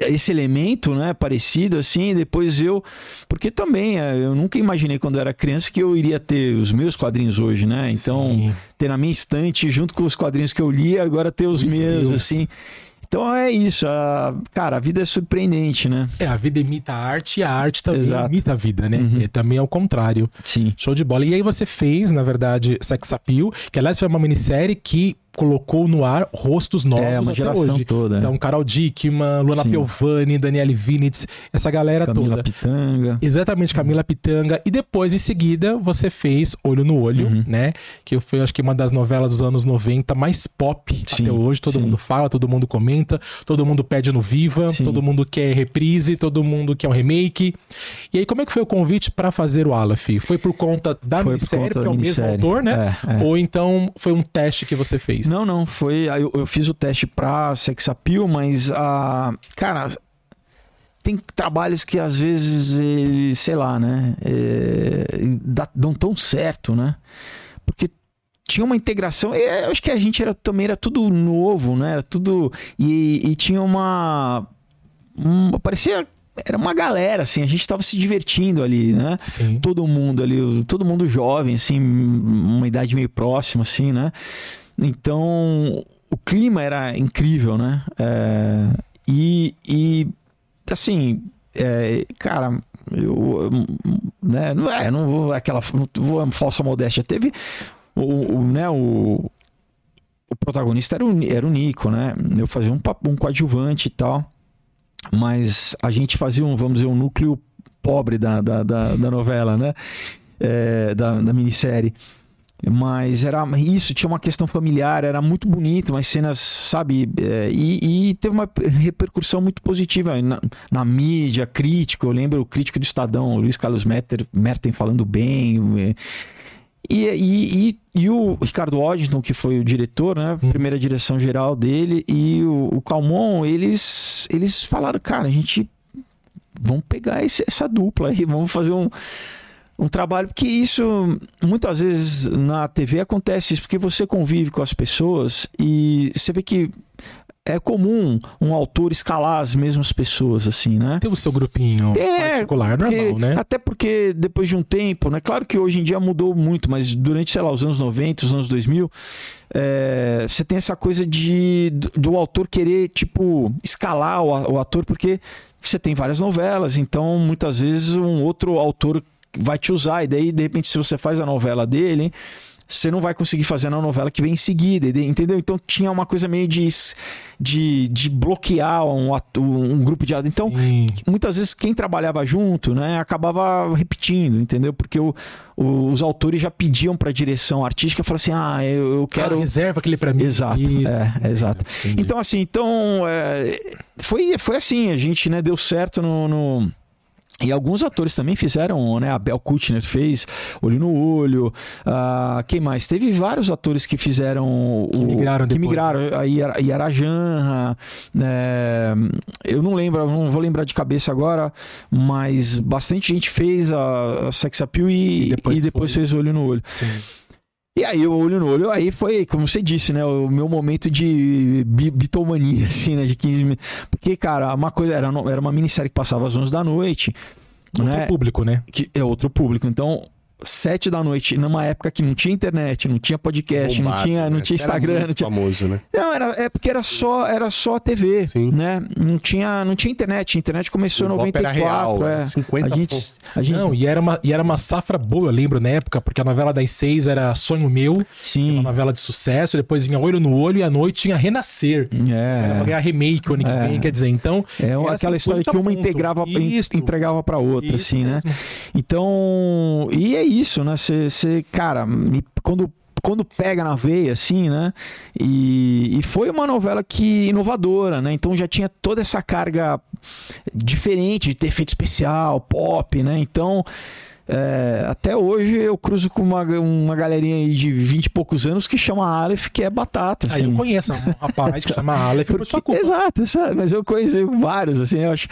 esse elemento, né, parecido assim, depois eu, porque também eh, eu nunca imaginei quando eu era criança que eu iria ter os meus quadrinhos hoje, né? Então, Sim. ter na minha estante junto com os quadrinhos que eu li, agora ter os, Os meus seus. assim. Então é isso, a- cara, a vida é surpreendente, né? É, a vida imita a arte e a arte também Exato. imita a vida, né? Uhum. E também é o contrário. Sim. Show de bola. E aí você fez, na verdade, Sex Appeal, que aliás foi uma minissérie que colocou no ar rostos novos É, uma até geração hoje. toda. Então, Carol Dickman, Luana Sim. Piovani, Daniele Vinitz, essa galera Camila toda. Pitanga. Exatamente, Camila Pitanga. E depois, em seguida, você fez Olho no Olho, Uhum. né? Que foi, acho que, uma das novelas dos anos 90 mais pop Sim, até hoje. Todo sim. mundo fala, todo mundo comenta, todo mundo pede no Viva, Sim. todo mundo quer reprise, todo mundo quer um remake. E aí, como é que foi o convite pra fazer o Aleph? Foi por conta da Foi minissérie, conta porque é o mesmo autor, né? É, é. Ou então foi um teste que você fez? Não, não, foi. Eu, eu fiz o teste pra sex appeal, mas a. cara, tem trabalhos que às vezes eles, sei lá, né? é, dá- dão tão certo, né? Porque tinha uma integração. é, Eu acho que a gente era, também era tudo novo, né? Era tudo. E, e tinha uma. uma parecia. Era uma galera, assim, a gente tava se divertindo ali, né? Sim. todo mundo ali, todo mundo jovem, assim, uma idade meio próxima, assim, né? Então, o clima era incrível, né? É, e, e, assim, é, cara, eu, né, não é, não vou aquela, não vou falsa modéstia. Teve o, o, né, o, o protagonista era o, era o Nico, né? Eu fazia um, um coadjuvante e tal, mas a gente fazia um, vamos dizer, um núcleo pobre da, da, da, da novela, né? É, da, da minissérie. Mas era isso, tinha uma questão familiar, era muito bonito, umas cenas, sabe? é, e, e teve uma repercussão muito positiva na, na mídia, crítico. Eu lembro o crítico do Estadão, Luiz Carlos Merten, Merten falando bem. é, E, e, e, e o Ricardo Washington, que foi o diretor, né? Primeira direção geral dele, e o, o Calmon, eles, eles falaram, cara, a gente vamos pegar esse- essa dupla aí, vamos fazer um, um trabalho, porque isso muitas vezes na TV acontece isso, porque você convive com as pessoas e você vê que é comum um autor escalar as mesmas pessoas, assim, né? Tem o seu grupinho É, particular, Porque- normal, né? Até porque depois de um tempo, né? Claro que hoje em dia mudou muito, mas durante, sei lá, os anos 90, os anos 2000, é, você tem essa coisa de do, autor querer, tipo, escalar o, o ator, porque você tem várias novelas, então muitas vezes um outro autor vai te usar, e daí, de repente, se você faz a novela dele, você não vai conseguir fazer na novela que vem em seguida, entendeu? Então tinha uma coisa meio de, de, de bloquear um, um grupo de atores. Então, muitas vezes quem trabalhava junto, né, acabava repetindo, entendeu? Porque o- o- os autores já pediam para a direção artística, falaram assim, ah, eu, eu Quero... quero... reserva aquele pra mim. Exato, Isso. é, é exato. Entendi. Então, assim, então, é, foi, foi assim, a gente, né, deu certo no... no- E alguns atores também fizeram, né? A Bel Kutner fez Olho no Olho. ah, quem mais? Teve vários atores que fizeram. Que migraram Que depois, migraram. A Yara- Yara Janra. né, eu não lembro, não vou lembrar de cabeça agora, mas bastante gente fez a, a Sex Appeal e, E depois e depois fez Olho no Olho. Sim. E aí, o olho no olho, aí foi, como você disse, né? O meu momento de bi- bitomania, assim, né? De 15 minutos. Porque, cara, uma coisa, era, era uma minissérie que passava às 11 da noite, Outro né? público, né? Que é outro público. Então, 7 da noite, numa época que não tinha internet, não tinha podcast, não Bombado, tinha, não né? tinha Você era Instagram, muito não tinha. famoso, né? Não, era, é porque era só, era só TV, Sim. né? Não tinha, não tinha internet. A internet começou em O era 94. real, é. era 50 a gente, a gente, Não, e era, uma, e era uma safra boa, eu lembro, na época, porque a novela das seis era Sonho Meu, que era sim, uma novela de sucesso, depois vinha Olho no Olho e à noite tinha Renascer. Era é. ganhar remake o ano que É. vem, quer dizer, então. É era aquela história 50 que uma ponto. integrava, Isso. entregava para outra, Isso assim, né? mesmo. Então, e é isso, né? Você, cara, me- quando, quando pega na veia, assim, né? E, e foi uma novela que inovadora, né? Então já tinha toda essa carga diferente de ter efeito especial, pop, né? Então. é, até hoje eu cruzo com uma, uma galerinha aí de 20 e poucos anos que chama Aleph, que é batata. Aí eu Assim. conheço um rapaz que chama Aleph por sua culpa. Exato, exato, mas eu conheço vários, assim, eu acho.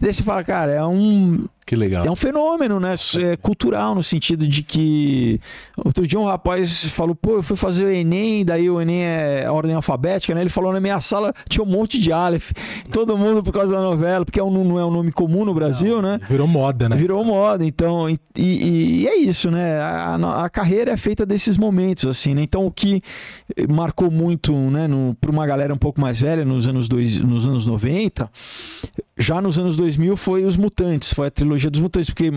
Daí você fala, cara, é um, Que legal. é um fenômeno, né? É cultural, no sentido de que. Outro dia um rapaz falou, pô, eu fui fazer o Enem, daí o Enem é a ordem alfabética, né? Ele falou na minha sala tinha um monte de Aleph. Todo mundo por causa da novela, porque é um- não é um nome comum no Brasil, né? Virou moda, né? Virou moda, então, e, e- e é isso, né? A, a- a carreira é feita desses momentos, assim, né? Então, o que marcou muito, né, para uma galera um pouco mais velha, nos anos, dois, nos anos 90, já nos anos 2000 foi Os Mutantes, foi a trilogia dos Mutantes, porque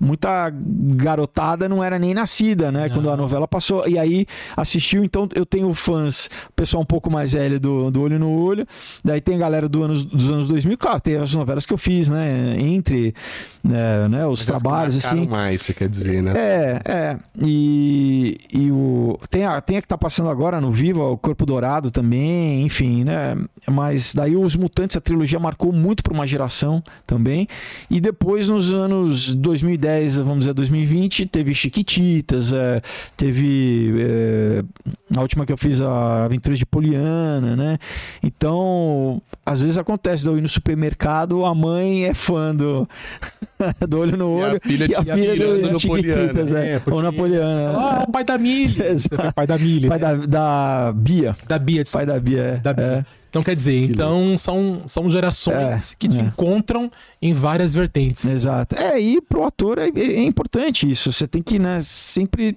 muita garotada não era nem nascida, né, quando a novela passou, e aí assistiu, então eu tenho fãs, pessoal um pouco mais velho do, do Olho no Olho, daí tem a galera do anos, dos anos 2000, claro, tem as novelas que eu fiz, né, entre né, né, os Mas que trabalhos, assim, mais, você quer dizer, né? é, é. E, e o, tem, a, tem a que tá passando agora no Viva, o Corpo Dourado também, enfim, né? Mas daí os Mutantes, a trilogia marcou muito para uma geração também. E depois, nos anos 2010, vamos dizer, 2020, teve Chiquititas, é, teve é, a última que eu fiz, a Aventuras de Poliana, né? Então, às vezes acontece de eu ir no supermercado, a mãe é fã do, do Olho no E a Olho. filha e a filha do Chiquititas, é. É, porque- Ou Napoleana. Ah, o pai da foi pai da Mili. Pai né? da, da Bia. Da Bia, Pai da Bia, é. da Bia. É. Então quer dizer, então são, são gerações É, que te é. encontram em várias vertentes. Exato. É, e pro ator é, é importante isso. Você tem que, né, sempre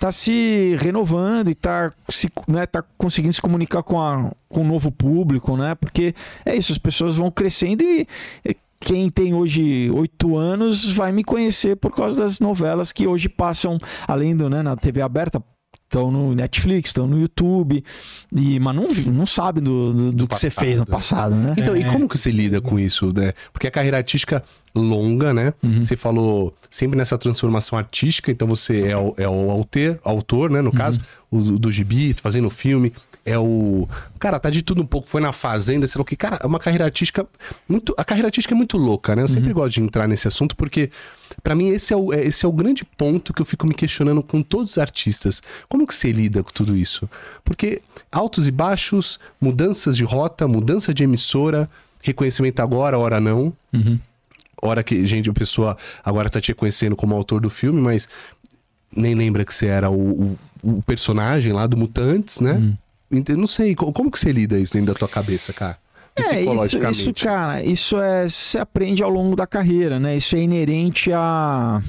tá se renovando e tá, se, né, tá conseguindo se comunicar com, a, com o novo público, né? Porque é isso, as pessoas vão crescendo e e quem tem hoje oito anos vai me conhecer por causa das novelas que hoje passam, além do, né, na TV aberta, estão no Netflix, estão no YouTube, e, mas não, não sabe do, do, do que você passado. fez no passado, né? Então, e É. como que você lida com isso, né? Porque a carreira artística longa, né? Uhum. Você falou sempre nessa transformação artística, então você é o, é o autor, autor, né? No caso, o, do- do gibi, fazendo filme. É o. Cara, tá de tudo um pouco. Foi na fazenda, sei lá o que. Cara, é uma carreira artística muito. A carreira artística é muito louca, né? Eu sempre gosto de entrar nesse assunto, porque, pra mim, esse é, o, é- esse é o grande ponto que eu fico me questionando com todos os artistas. Como que você lida com tudo isso? Porque altos e baixos, mudanças de rota, mudança de emissora, reconhecimento agora, hora não. Hora que, gente, a pessoa agora tá te reconhecendo como autor do filme, mas nem lembra que você era o, o, o personagem lá do Mutantes, né? Então, não sei, co- como que você lida isso dentro da tua cabeça, cara? É, isso, Psicologicamente. isso, cara, isso é. Você aprende ao longo da carreira, né? Isso é inerente a.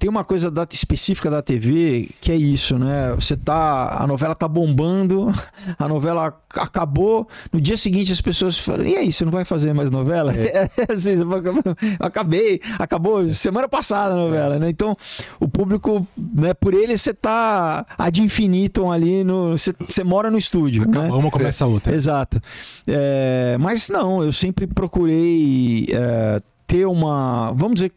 Tem uma coisa da- específica da TV que é isso, né? Você tá. A novela tá bombando, a novela ac- acabou. No dia seguinte as pessoas falam: e aí, você não vai fazer mais novela? É. assim, fala, "Eu acabei, acabou semana passada a novela, né? Então, o público, né, por ele, você tá ad infinitum ali no. Você, você mora no estúdio. né? Uma, começa a outra. Exato. É, mas não, eu sempre procurei é, ter uma, vamos dizer,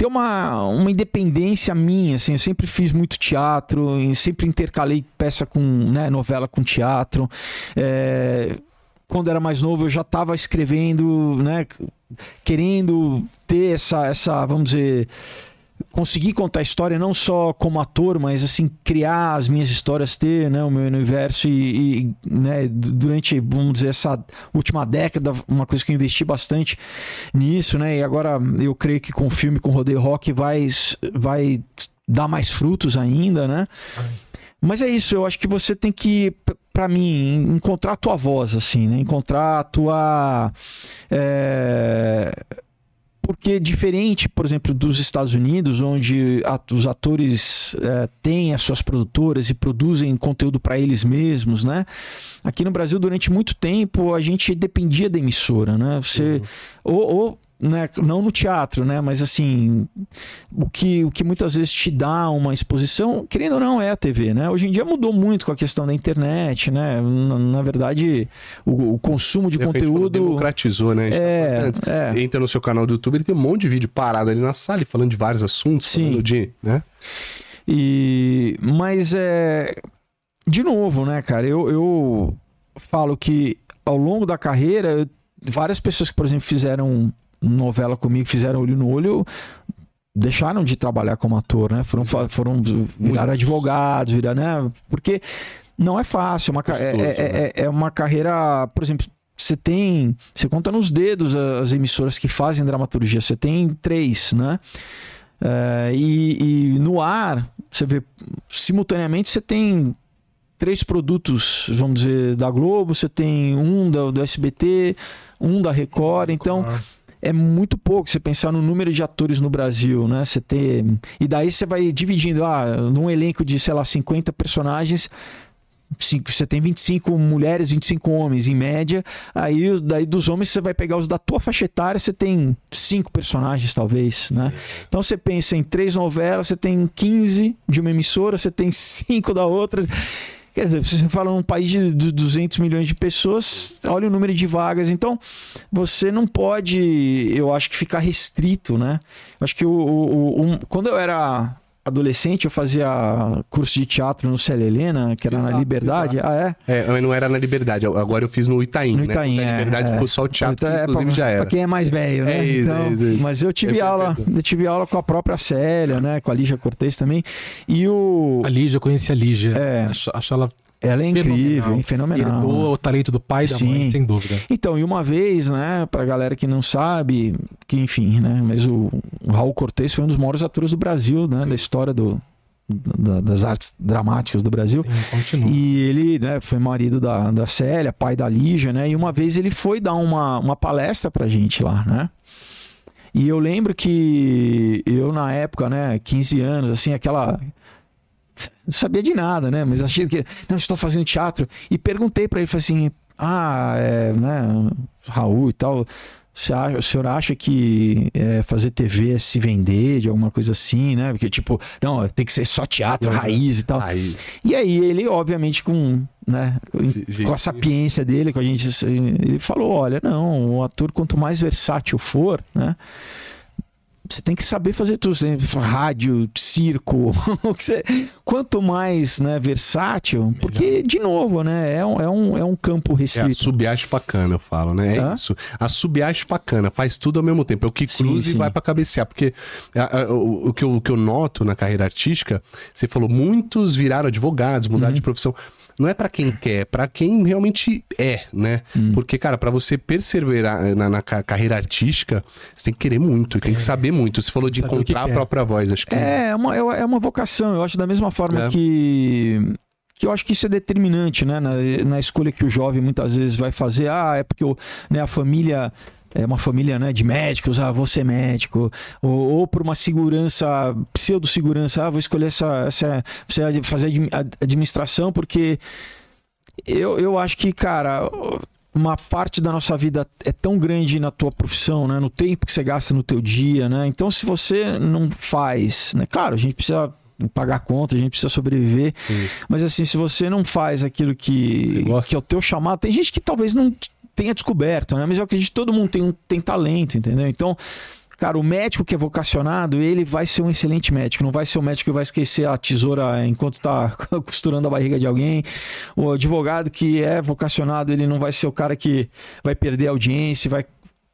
ter uma, uma independência minha, assim, eu sempre fiz muito teatro, sempre intercalei peça com, né, novela com teatro. É, quando era mais novo, eu já estava escrevendo, né, querendo ter essa, essa, vamos dizer, conseguir contar a história não só como ator, mas assim criar as minhas histórias, ter né, o meu universo e, e, né, du- durante vamos dizer essa última década uma coisa que eu investi bastante nisso, né? E agora eu creio que com o filme com o Rodeio Rock vai vai dar mais frutos ainda, né? Mas é isso, eu acho que você tem que, p- pra mim, encontrar a tua voz, assim, né? Encontrar a tua. é, Porque diferente, por exemplo, dos Estados Unidos, onde os atores é, têm as suas produtoras e produzem conteúdo para eles mesmos, né? Aqui no Brasil, durante muito tempo, a gente dependia da emissora, né? Você. Ou. ou, né, não no teatro, né? Mas assim, o que, o que muitas vezes te dá uma exposição, querendo ou não, é a TV, né? Hoje em dia mudou muito com a questão da internet, né? Na, na verdade, o, o consumo de gente falou, conteúdo. democratizou, né? Gente É, é. Entra no seu canal do YouTube, ele tem um monte de vídeo parado ali na sala, falando de vários assuntos, Sim. falando de, né? E mas é de novo, né, cara? Eu, eu falo que ao longo da carreira, várias pessoas que, por exemplo, fizeram novela comigo, fizeram olho no olho, deixaram de trabalhar como ator, né? Foram foram viraram advogados, viraram, né? Porque não é fácil, uma ca- é, é- né? é- é uma carreira, por exemplo, você tem, você conta nos dedos as emissoras que fazem dramaturgia, você tem três, né? É, e, e no ar, você vê, simultaneamente você tem três produtos, vamos dizer, da Globo, você tem um da, do SBT, um da Record, então é muito pouco você pensar no número de atores no Brasil, né? Você ter. E daí você vai dividindo, ah, num elenco de, sei lá, 50 personagens. cinco- Você tem 25 mulheres, 25 homens em média. Aí, daí dos homens, você vai pegar os da tua faixa etária, você tem cinco personagens, talvez, né? Então você pensa em três novelas, você tem 15 de uma emissora, você tem cinco da outra. Quer dizer, você fala num país de du- 200 milhões de pessoas, olha o número de vagas. Então, você não pode, eu acho que ficar restrito, né? Acho que o, o- o- um- quando eu era adolescente, eu fazia curso de teatro no Célia Helena, que era na Exato, Liberdade. Ah, é? É, mas não era na Liberdade, agora eu fiz no Itaim, No né? Itaim, na é, Liberdade é. ficou só o teatro, Então, que é inclusive pra, já era. Pra quem é mais velho, né? É isso, Então, é isso, é isso. Mas eu tive Eu aula, perdão. eu tive aula com a própria Célia, né? Com a Lígia Cortez também. E o. A Lígia, eu conheci a Lígia. É. Acho, acho ela Ela é incrível, fenomenal. fenomenal. Herdou o talento do pai e da mãe, Sim. sem dúvida. Então, e uma vez, né, pra galera que não sabe, que enfim, né, mas o, o Raul Cortez foi um dos maiores atores do Brasil, né, da história do, da- das artes dramáticas do Brasil. Sim, continua. E ele né, foi marido da, da Célia, pai da Lígia, né? E uma vez ele foi dar uma, uma palestra pra gente lá, né? E eu lembro que eu, na época, né, 15 anos, assim, aquela. Não sabia de nada, né? Mas achei que. Não, estou fazendo teatro. E perguntei pra ele, falei assim: ah, é, né, Raul e tal. O senhor acha que é, fazer TV é se vender de alguma coisa assim, né? Porque, tipo, não, tem que ser só teatro, Uhum. raiz e tal. Aí, E aí ele, obviamente, com, né, com a sapiência dele, com a gente, ele falou, olha, não, o ator quanto mais versátil for, né, você tem que saber fazer tudo, você rádio, circo, quanto mais, né, versátil, porque de novo, né, é um, é um, é um campo é a restrito. subiacho pacana, eu falo, né? É Hã? isso. A subiacho pacana, faz tudo ao mesmo tempo. É o que Sim, cruza e sim. vai pra cabecear. Porque a- a- o, o que eu, o que eu noto na carreira artística, você falou, muitos viraram advogados, mudaram Uhum. de profissão. Não é pra quem quer, é pra quem realmente é, né? Hum. Porque, cara, pra você perseverar na, na ca- carreira artística, você tem que querer muito, e tem que saber muito. Você falou de Saber encontrar a quer. própria voz, acho que. É, é uma, é uma vocação. Eu acho da mesma forma É. que. Que eu acho que isso é determinante, né? Na, na escolha que o jovem muitas vezes vai fazer. Ah, é porque o, né, a família. É uma família né, de médicos, ah, vou ser médico. Ou, ou por uma segurança, pseudo-segurança, ah, vou escolher essa, essa, você fazer admi- ad- administração, porque eu, eu acho que, cara, uma parte da nossa vida é tão grande na tua profissão, né? No tempo que você gasta no teu dia, né? Então, se você não faz, né? Claro, a gente precisa pagar conta, a gente precisa sobreviver, Sim. mas assim, se você não faz aquilo que, que é o teu chamado, tem gente que talvez não tenha descoberto, né? Mas eu acredito que todo mundo tem, um- tem talento, entendeu? Então, cara, o médico que é vocacionado, ele vai ser um excelente médico, não vai ser o médico que vai esquecer a tesoura enquanto tá costurando a barriga de alguém. O advogado que é vocacionado, ele não vai ser o cara que vai perder a audiência, vai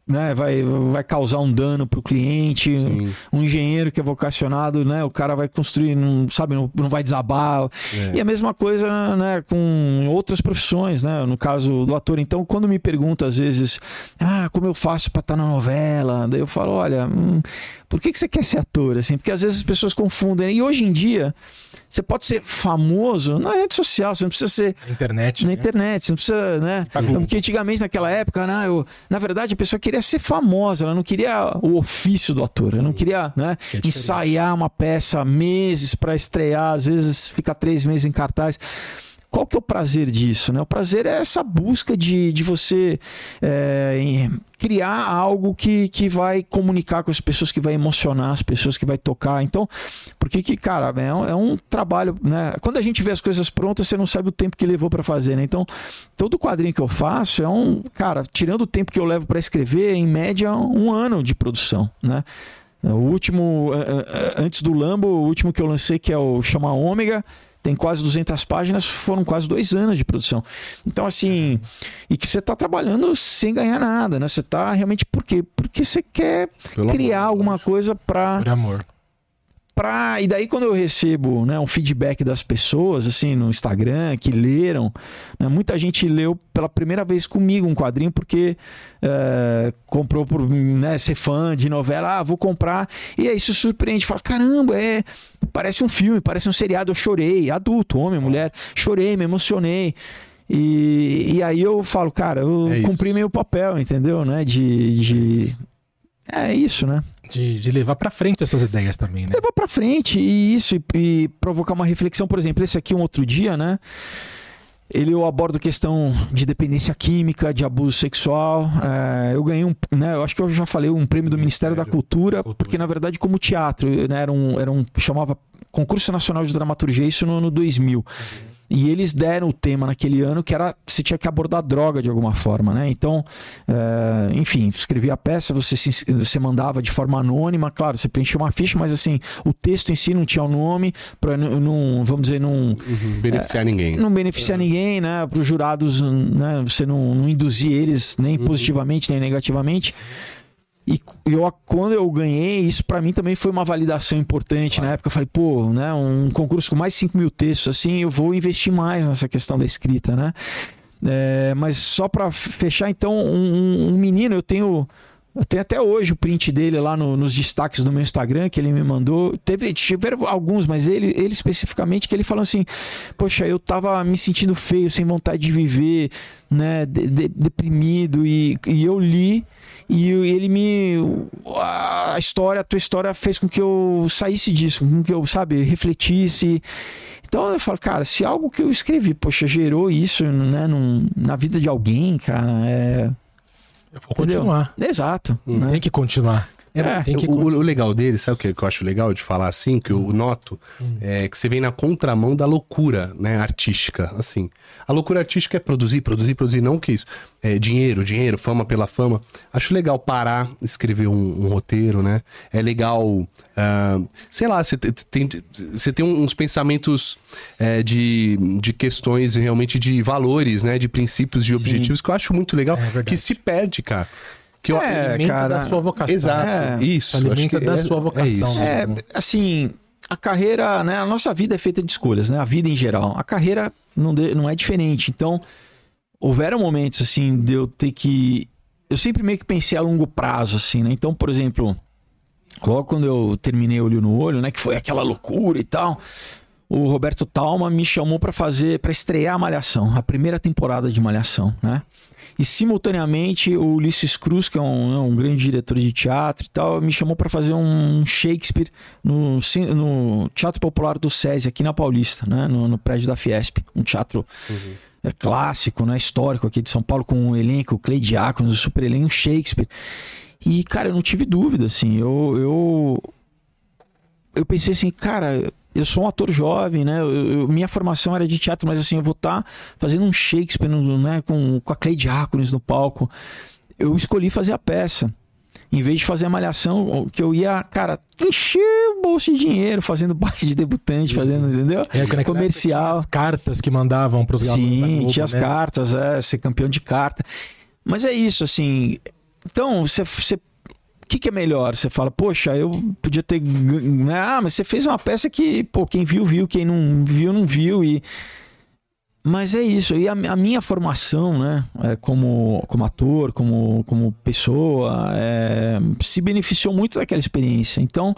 né, vai, vai causar um dano para o cliente, Sim. um engenheiro que é vocacionado, né, o cara vai construir, não, sabe, não, não vai desabar. É. E a mesma coisa, né, com outras profissões, né, no caso do ator. Então, quando me pergunta às vezes, ah, como eu faço para estar na novela? Daí eu falo, olha, hum, por que, que você quer ser ator? Assim, porque às vezes as pessoas confundem. E hoje em dia, você pode ser famoso na rede social, você não precisa ser Na internet. na né? internet, você não precisa, né? Porque antigamente, naquela época, né, eu- na verdade, a pessoa queria ser famosa, ela não queria o ofício do ator, ela não queria, né, Que é ensaiar uma peça meses para estrear, às vezes fica três meses em cartaz. Qual que é o prazer disso? Né? O prazer é essa busca de, de você é, criar algo que, que vai comunicar com as pessoas, que vai emocionar as pessoas, que vai tocar. Então, porque que, cara, é um, é um trabalho, né? Quando a gente vê as coisas prontas, você não sabe o tempo que levou para fazer, né? Então, todo quadrinho que eu faço é um, cara, tirando o tempo que eu levo para escrever, em média, um ano de produção, né? O último, eh, eh, antes do Lambo, o último que eu lancei, que é o Chama Ômega, tem quase 200 páginas, foram quase dois anos de produção. Então, assim, e que você está trabalhando sem ganhar nada, né? Você está realmente por quê? Porque você quer Pelo criar amor, alguma coisa para Por amor. Pra... E daí quando eu recebo né, um feedback das pessoas, assim, no Instagram, que leram, né, muita gente leu pela primeira vez comigo um quadrinho porque é, comprou por né, ser fã de novela, ah, vou comprar. E aí isso surpreende, fala, caramba, é... Parece um filme, parece um seriado, eu chorei, adulto, homem, mulher, chorei, me emocionei. E, e aí eu falo, cara, eu É cumpri meu papel, entendeu? Né? De, de... É isso, né? De, de levar pra frente as suas ideias também, né? levar pra frente e isso e, e provocar uma reflexão, por exemplo, esse aqui um outro dia, né? Ele eu abordo questão de dependência química, de abuso sexual. É, eu ganhei um, né? Eu acho que eu já falei um prêmio do Ministério da Cultura, Cultura. porque na verdade como teatro, né, era um, era um chamava Concurso Nacional de Dramaturgia isso no ano 2000. E eles deram o tema naquele ano que era se tinha que abordar droga de alguma forma, né? Então, é, enfim, escrevia a peça, você, se- você mandava de forma anônima, claro, você preenchia uma ficha, mas assim, o texto em si não tinha o nome, para não, vamos dizer, não, Uhum, beneficiar ninguém. não beneficiar ninguém, né? Para os jurados, né? Você não, não induzir eles nem positivamente nem negativamente. E eu, quando eu ganhei, isso para mim também foi uma validação importante. Na época eu falei, pô, né, um concurso com mais de 5 mil textos, assim, eu vou investir mais nessa questão da escrita, né? É, mas só para fechar, então, um, um menino, eu tenho. Eu tenho até hoje o print dele lá no- nos destaques do meu Instagram que ele me mandou. Teve, tiveram alguns, mas ele, ele especificamente, que ele falou assim: Poxa, eu tava me sentindo feio, sem vontade de viver, né? de- de- deprimido, e, e eu li. E ele me. A história, a tua história fez com que eu saísse disso, com que eu, sabe, refletisse. Então eu falo, cara, se algo que eu escrevi, poxa, gerou isso né, num- na vida de alguém, cara, é. Eu vou continuar. Exato. né? Tem que continuar. É, tem que o, o legal dele, sabe o que, que eu acho legal de falar assim, que eu noto, é que você vem na contramão da loucura, né, artística, assim. A loucura artística é produzir, produzir, produzir, não que isso. É dinheiro, dinheiro, fama pela fama. Acho legal parar, escrever um, um roteiro, né? É legal, ah, sei lá, você te- tem, você tem uns pensamentos é, de, de questões realmente de valores, né, de princípios, de objetivos, que eu acho muito legal, verdade. que se perde, cara. Que eu, É, alimenta cara, da sua vocação. Exato, É, isso. se alimenta da é- sua vocação. isso. É, assim, a carreira, né? A nossa vida é feita de escolhas, né? A vida em geral. A carreira não, de- não é diferente. Então, houveram momentos, assim, de eu ter que. Eu sempre meio que pensei a longo prazo, assim, né? Então, por exemplo, logo quando eu terminei Olho no Olho, né? Que foi aquela loucura e tal. O Roberto Talma me chamou pra fazer, para estrear a Malhação, a primeira temporada de Malhação, né? E simultaneamente o Ulisses Cruz, que é um, né, um grande diretor de teatro e tal, me chamou para fazer um Shakespeare no, no Teatro Popular do SESI, aqui na Paulista, né? No, no prédio da Fiesp. Um teatro é, clássico, né? Histórico aqui de São Paulo, com um elenco, Clay Diácono, um super elenco, Shakespeare. E, cara, eu não tive dúvida, assim. Eu, eu, eu pensei assim, cara, eu sou um ator jovem, né? Eu- eu- minha formação era de teatro, mas assim, eu vou estar fazendo um Shakespeare, né? Com, com a Clay Diáconis no palco. Eu escolhi fazer a peça. Em vez de fazer a malhação, que eu ia, cara, encher o bolso de dinheiro fazendo baile de debutante, fazendo, entendeu? É, época Comercial. As cartas que mandavam pros garotos da Sim, Globo, tinha as né? cartas, é, ser campeão de carta. Mas é isso, assim. Então, você. O que, que é melhor? Você fala, poxa, eu podia ter. gan- Ah, mas você fez uma peça que, pô, quem viu, viu, quem não viu, não viu. E... Mas é isso. E a, a minha formação, né, é, como, como ator, como, como pessoa, é, se beneficiou muito daquela experiência. Então,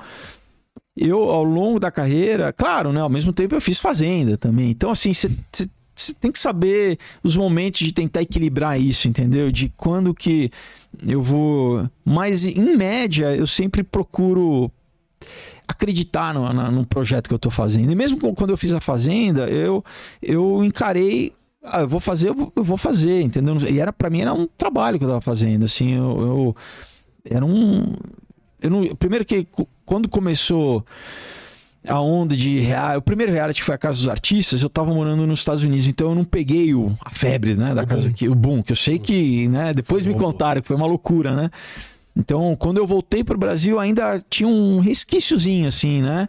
eu, ao longo da carreira, claro, né, ao mesmo tempo eu fiz Fazenda também. Então, assim, você você tem que saber os momentos de tentar equilibrar isso, entendeu? De quando que eu vou. Mas, em média, eu sempre procuro acreditar no, no projeto que eu tô fazendo. E mesmo quando eu fiz a Fazenda, eu, eu encarei. Ah, eu vou fazer, eu vou- fazer, entendeu? E era para mim era um trabalho que eu tava fazendo, assim, eu, eu- era um eu não, primeiro que quando começou a onda de reality, o primeiro reality foi a Casa dos Artistas, eu tava morando nos Estados Unidos, então eu não peguei o, a febre, né, da casa que o boom, que eu sei que, né, depois me contaram que foi uma loucura, né? Então, quando eu voltei pro Brasil, ainda tinha um resquíciozinho, assim, né?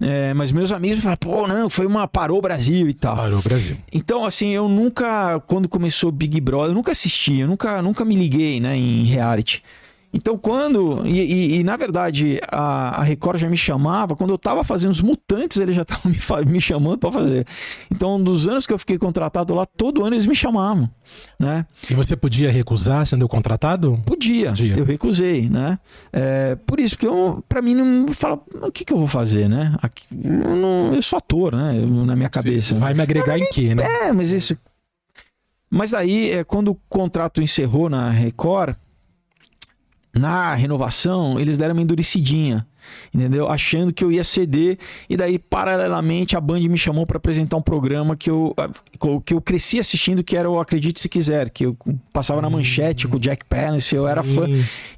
É, mas meus amigos falaram, pô, não, foi uma parou o Brasil e tal. Parou o Brasil. Então, assim, eu nunca, quando começou Big Brother, eu nunca assisti, eu nunca, nunca me liguei, né, em reality. Então, quando. E, e- e, na verdade, a, a Record já me chamava, quando eu tava fazendo os mutantes, eles já estavam me, me chamando pra fazer. Então, dos anos que eu fiquei contratado lá, todo ano eles me chamavam, né? E você podia recusar sendo contratado? Podia, Podia. eu recusei, né? É, por isso, porque eu, pra mim, não fala, o que, que eu vou fazer, né? Aqui, eu, não- eu sou ator, né? Na minha cabeça. Vai me agregar em quê, né? É, mas isso. Mas aí, é, quando o contrato encerrou na Record, na renovação, eles deram uma endurecidinha, entendeu? Achando que eu ia ceder. E daí, paralelamente, a Band me chamou para apresentar um programa que eu, que eu cresci assistindo, que era o Acredite Se Quiser, que eu passava na manchete com o Jack Palance, eu era fã.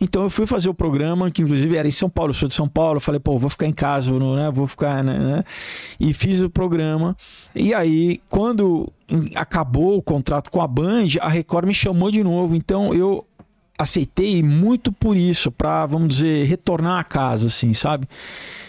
Então eu fui fazer o programa, que inclusive era em São Paulo, eu sou de São Paulo, falei, pô, vou ficar em casa, vou, né, vou ficar, né, né? E fiz o programa. E aí, quando acabou o contrato com a Band, a Record me chamou de novo. Então eu aceitei muito por isso, pra, vamos dizer, retornar a casa, assim, sabe?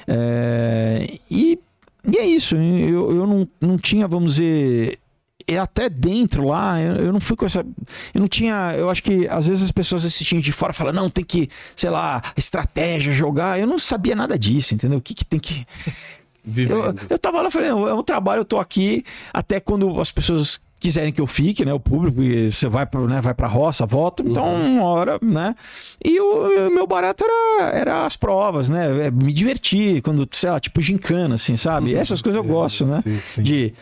É, e, e é isso, eu, eu não, não tinha, vamos dizer, é até dentro lá, eu, não fui com essa. Eu não tinha. Eu acho que às vezes as pessoas assistindo de fora falam, não, tem que, sei lá, estratégia, jogar. Eu não sabia nada disso, entendeu? O que, que tem que. Eu, Vivendo. eu tava lá, falei, é um trabalho, eu tô aqui até quando as pessoas quiserem que eu fique, né? O público, você vai pra, né, vai pra roça, volta, então uma hora, né? E o, meu barato era, era as provas, né? É, me divertir, quando, sei lá, tipo gincana, assim, sabe? Essas coisas eu gosto, né? Sim. De,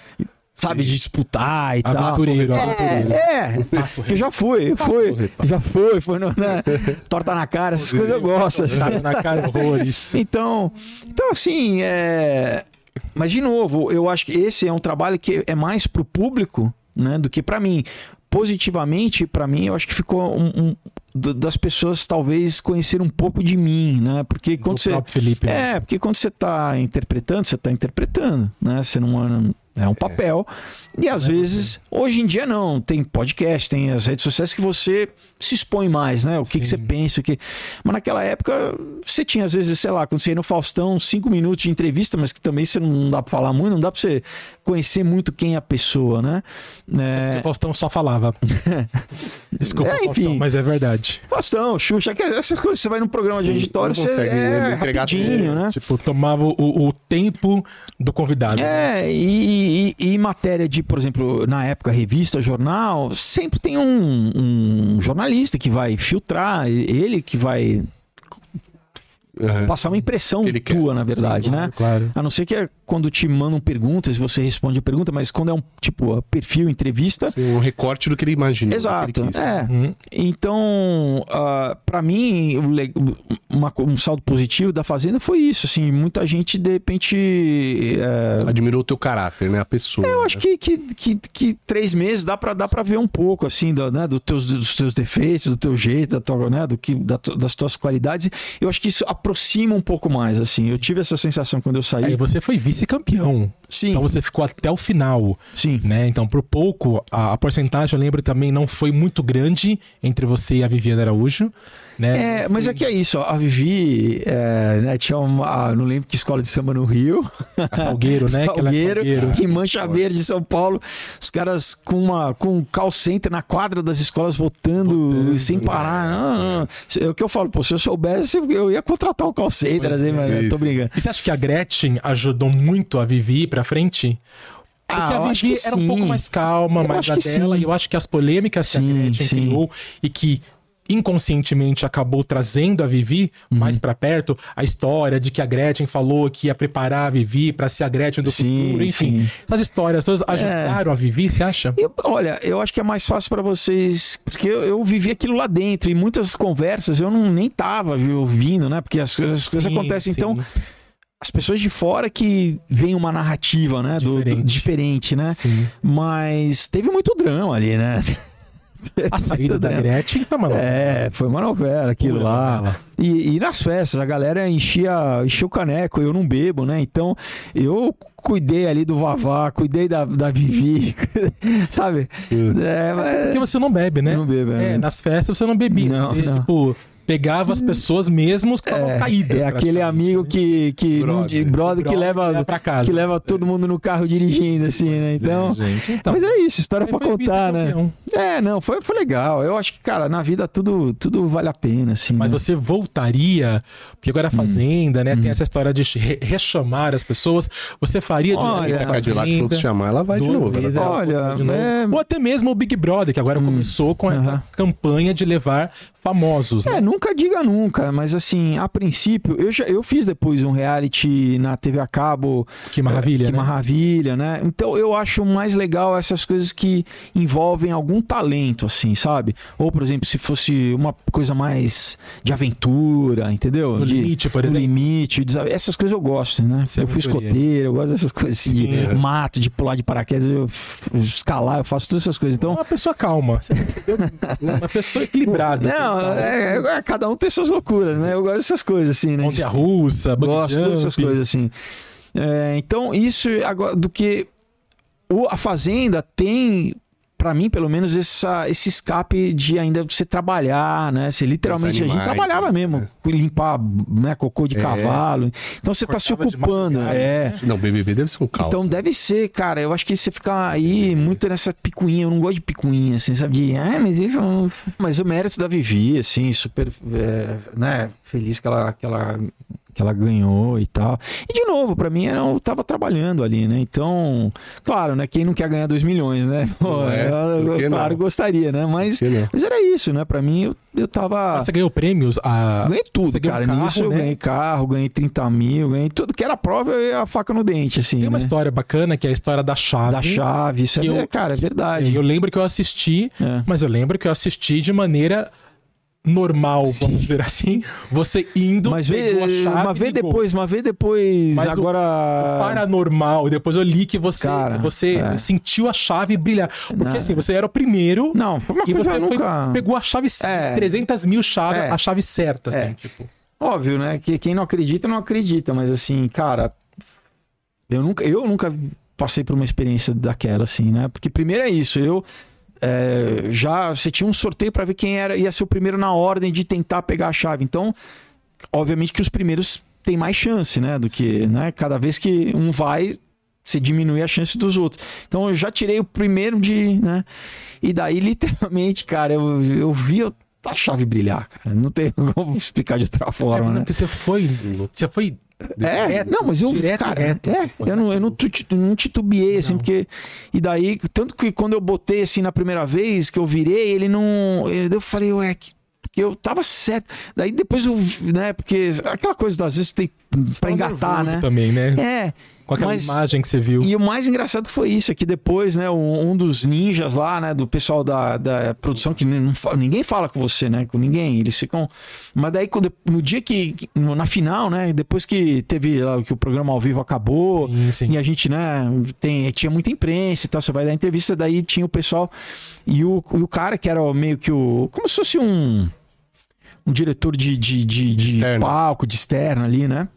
sabe, de disputar e tal. Aventureiro, aventureiro. É, é, que já fui, fui, já foi, foi no, né, torta na cara, essas coisas eu gosto. Sabe, na cara, horrores. Então, então assim, é... mas de novo, eu acho que esse é um trabalho que é mais pro público, né, do que pra mim. Positivamente, pra mim, eu acho que ficou um, um- das pessoas talvez conhecer um pouco de mim, né? Porque quando Do você Felipe. né? é, porque quando você tá interpretando, você tá interpretando, né? Você não é um papel. E às vezes, hoje em dia não, tem podcast, tem as redes sociais que você se expõe mais, né? O que, que você pensa, o que. Mas naquela época, você tinha, às vezes, sei lá, quando você ia no Faustão, cinco minutos de entrevista, mas que também você não dá pra falar muito, não dá pra você conhecer muito quem é a pessoa, né? É, O Faustão só falava. Desculpa, É, enfim. Faustão, mas é verdade. Faustão, Xuxa, essas coisas, você vai num programa de auditório, você é rapidinho, né? Tipo, tomava o, o tempo do convidado. É, e, e- e em matéria de, por exemplo, na época, revista, jornal, sempre tem um, um jornalista que vai filtrar, ele que vai Aham. passar uma impressão Que ele quer. tua, na verdade, né? Claro. A não ser que é quando te mandam perguntas, você responde a pergunta, mas quando é um tipo perfil, entrevista. Assim, um recorte do que ele imagina. Exato. É. Uhum. Então, para mim, o le- uma- um saldo positivo da Fazenda foi isso. Assim, muita gente, de repente. é, Admirou o teu caráter, né? A pessoa. Eu acho que, que, que, que três meses dá pra, dá pra ver um pouco, assim, do, né, do teus, dos teus defeitos, do teu jeito, da tua, né, do que, da das tuas qualidades. Eu acho que isso aproxima um pouco mais, assim. Eu tive essa sensação quando eu saí. Aí você foi vice-campeão. Sim, Então você ficou até o final, sim. né? Então, por pouco, a, a porcentagem, eu lembro também, não foi muito grande entre você e a Viviane Araújo, né? É, mas é que é isso, ó, a Vivi, é, né, tinha uma, não lembro que escola de samba no Rio, A Salgueiro, né? É Salgueiro, Salgueiro. em Mancha Verde, São Paulo, os caras com uma com um call center na quadra das escolas votando, Votando, sem parar. Não, não. É o que eu falo, pô, se eu soubesse, eu ia contratar um call center, assim, mas eu tô brincando. E você acha que a Gretchen ajudou muito a Vivi ir pra frente? Porque Ah, a Vivi que era um sim. pouco mais calma, Eu mais a dela, sim. e eu acho que as polêmicas que a Sim, Gretchen sim. criou e que inconscientemente acabou trazendo a Vivi Uhum. mais pra perto, a história de que a Gretchen falou que ia preparar a Vivi pra ser a Gretchen do Sim, futuro, enfim. sim. Essas histórias todas ajudaram a Vivi, você acha? Eu- olha, eu acho que é mais fácil pra vocês, porque eu, eu vivi aquilo lá dentro, e muitas conversas eu não nem tava viu, ouvindo, né? Porque as coisas, as coisas Sim, acontecem. Então, as pessoas de fora que veem uma narrativa, né? do- do- Diferente. diferente, né? Sim. Mas teve muito drama ali, né? A saída da. Gretchen foi uma É, foi uma novela aquilo Pura lá. novela. E, e nas festas, a galera enchia, enchia o caneco, eu não bebo, né? Então, eu cuidei ali do Vavá, cuidei da, da Vivi, sabe? É, Porque mas... você não bebe, né? Não bebo, é. É, nas festas você não bebia. Não, você, não. tipo, pegava as pessoas mesmo que estavam caídas. É aquele amigo né? que, que não- Brother. brother, que Brother leva leva pra casa. que leva todo mundo no carro dirigindo assim, né? Então, gente. Então, mas é isso, história foi contar, né? É, não, foi, foi legal. Eu acho que, cara, na vida tudo tudo vale a pena, assim. Mas né? você voltaria, porque agora a Fazenda, né? Tem essa história de re- rechamar as pessoas. Você faria de Olha, novo a Cadillac falou que se chamar, ela vai de novo. Ela... ela Olha, de novo. é- Ou até mesmo o Big Brother, que agora começou com essa campanha de levar famosos. né? É, nunca diga nunca, mas assim, a princípio, eu, já, eu fiz depois um reality na TV a cabo. Que maravilha, Que né? maravilha, né? Então eu acho mais legal essas coisas que envolvem algum talento, assim, sabe? Ou, por exemplo, se fosse uma coisa mais de aventura, entendeu? No de, limite, por no exemplo. limite, desa- essas coisas eu gosto, né? Você eu fui escoteiro, eu gosto dessas coisas assim, Sim, de é. mato, de pular de paraquedas, eu escalar, eu faço todas essas coisas. Então, Uma pessoa calma. Uma pessoa equilibrada. não, é- é- cada um tem suas loucuras, né? Eu gosto dessas coisas, assim, né? Montanha russa, bungee Gosto de todas essas jump. coisas assim. É, então, isso agora do que o, a Fazenda tem, pra mim, pelo menos, essa, esse escape de ainda você trabalhar, né? Você literalmente, a gente animais, trabalhava né? mesmo, limpar né, cocô de É. cavalo. Então você tá se Cortava ocupando. É. Não, BBB deve ser um caos. Então deve ser, cara. Eu acho que você fica aí muito nessa picuinha. Eu não gosto de picuinha, assim, sabe? De, ah, mas, mas o mérito da Vivi, assim, super, é, né? Feliz que ela, que ela, que ela ganhou e tal. E de novo, pra mim, era- eu tava trabalhando ali, né? Então, claro, né? Quem não quer ganhar 2 milhões, né? Pô, é? eu, eu, não? claro, gostaria, né? Mas, mas era isso, né? Pra mim, eu, eu tava. Você ganhou prêmios? A... Ganhei tudo, cara. um carro, Nisso eu né? ganhei carro, ganhei 30 mil, ganhei tudo que era prova, ia a faca no dente, assim. Tem uma né? história bacana que é a história da chave. Da chave, isso é, eu- cara, é verdade. Eu lembro que eu assisti, É. mas eu lembro que eu assisti de maneira normal, vamos dizer assim, você indo, Mas pegou a chave mas vê e ligou. depois, mas vê depois. Mas o- agora. paranormal. Depois eu li que você, Cara, você é. sentiu a chave brilhar. Porque Não. assim, você era o primeiro. Não, foi uma E coisa você eu foi- nunca. pegou a chave, É. 300 mil chaves, É. a chave certa, assim, É. tipo. Óbvio, né? Que quem não acredita, não acredita. Mas assim, cara, eu nunca, eu nunca passei por uma experiência daquela, assim, né? Porque primeiro é isso, eu é, já você tinha um sorteio para ver quem era ia ser o primeiro na ordem de tentar pegar a chave. Então, obviamente que os primeiros têm mais chance, né? Do que, né? Cada vez que um vai, você diminui a chance dos outros. Então eu já tirei o primeiro de, né? E daí, literalmente, cara, eu, eu vi a chave brilhar, cara. Não tem como explicar de outra É, forma, né? porque você foi. Você foi. É, direto, não, mas eu, direto, cara, é, foi eu não, eu não, não titubeei, assim, Não. porque. E daí, tanto que quando eu botei assim na primeira vez que eu virei, ele não. Ele, eu falei, ué, que. Porque eu tava certo. Daí depois eu, né, porque aquela coisa das vezes tem tava engatar, né? também, né? É. Com aquela mas- imagem que você viu. E o mais engraçado foi isso, é que depois, né, um, um dos ninjas lá, né, do pessoal da, da produção, que não ninguém fala com você, né, com ninguém, eles ficam... Mas daí, quando, no dia que, na final, né, depois que teve, lá, que o programa ao vivo acabou, Sim, sim. e a gente, né, tem, tinha muita imprensa e tal, você vai dar entrevista, daí tinha o pessoal e o, e o cara que era meio que o... Como se fosse um... Um diretor de, de, de, de Externo. palco, de externo ali, né?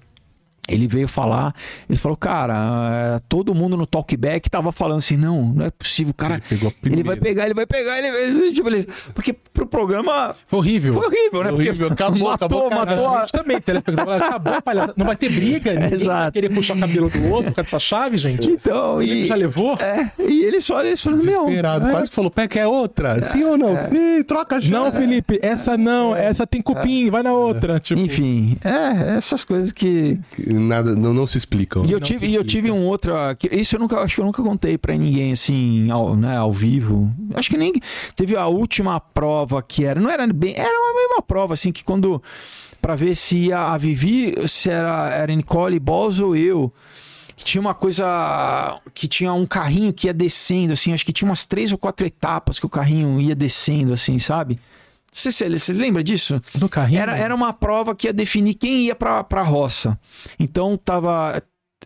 Ele veio falar, ele falou, cara, é, todo mundo no talkback tava falando assim, não, não é possível, o cara, Ele a ele vai pegar, ele vai pegar, ele vai... Tipo, ele- porque pro programa Foi horrível. foi horrível, né? Horrível, porque acabou, matou, acabou, matou A a... gente também, telespectador, acabou, palhaçada. Não vai ter briga, ninguém vai Exato. querer puxar o cabelo do outro por causa dessa chave, gente. Então, e... já levou? É, e eles só eles falaram, meu... Desesperado. é, Quase falou, pé, quer outra? Sim ou não? Sim, troca a chave. Não, Felipe, essa não, essa tem cupim, vai na outra. Tipo, Enfim, é, essas coisas que... Nada, não, não se explicam. E eu tive, se e eu tive um outro. que- Isso eu nunca acho que eu nunca contei pra ninguém assim, ao, né, ao vivo. Acho que nem teve a última prova que era, não era bem, era uma mesma prova assim que quando Pra ver se ia a Vivi, se era era Nicole Balls ou eu. Que tinha uma coisa que tinha um carrinho que ia descendo assim, acho que tinha umas três ou quatro etapas que o carrinho ia descendo assim, sabe? Se você lembra disso? Do carrinho? Era, era uma prova que ia definir quem ia pra, pra roça. Então tava.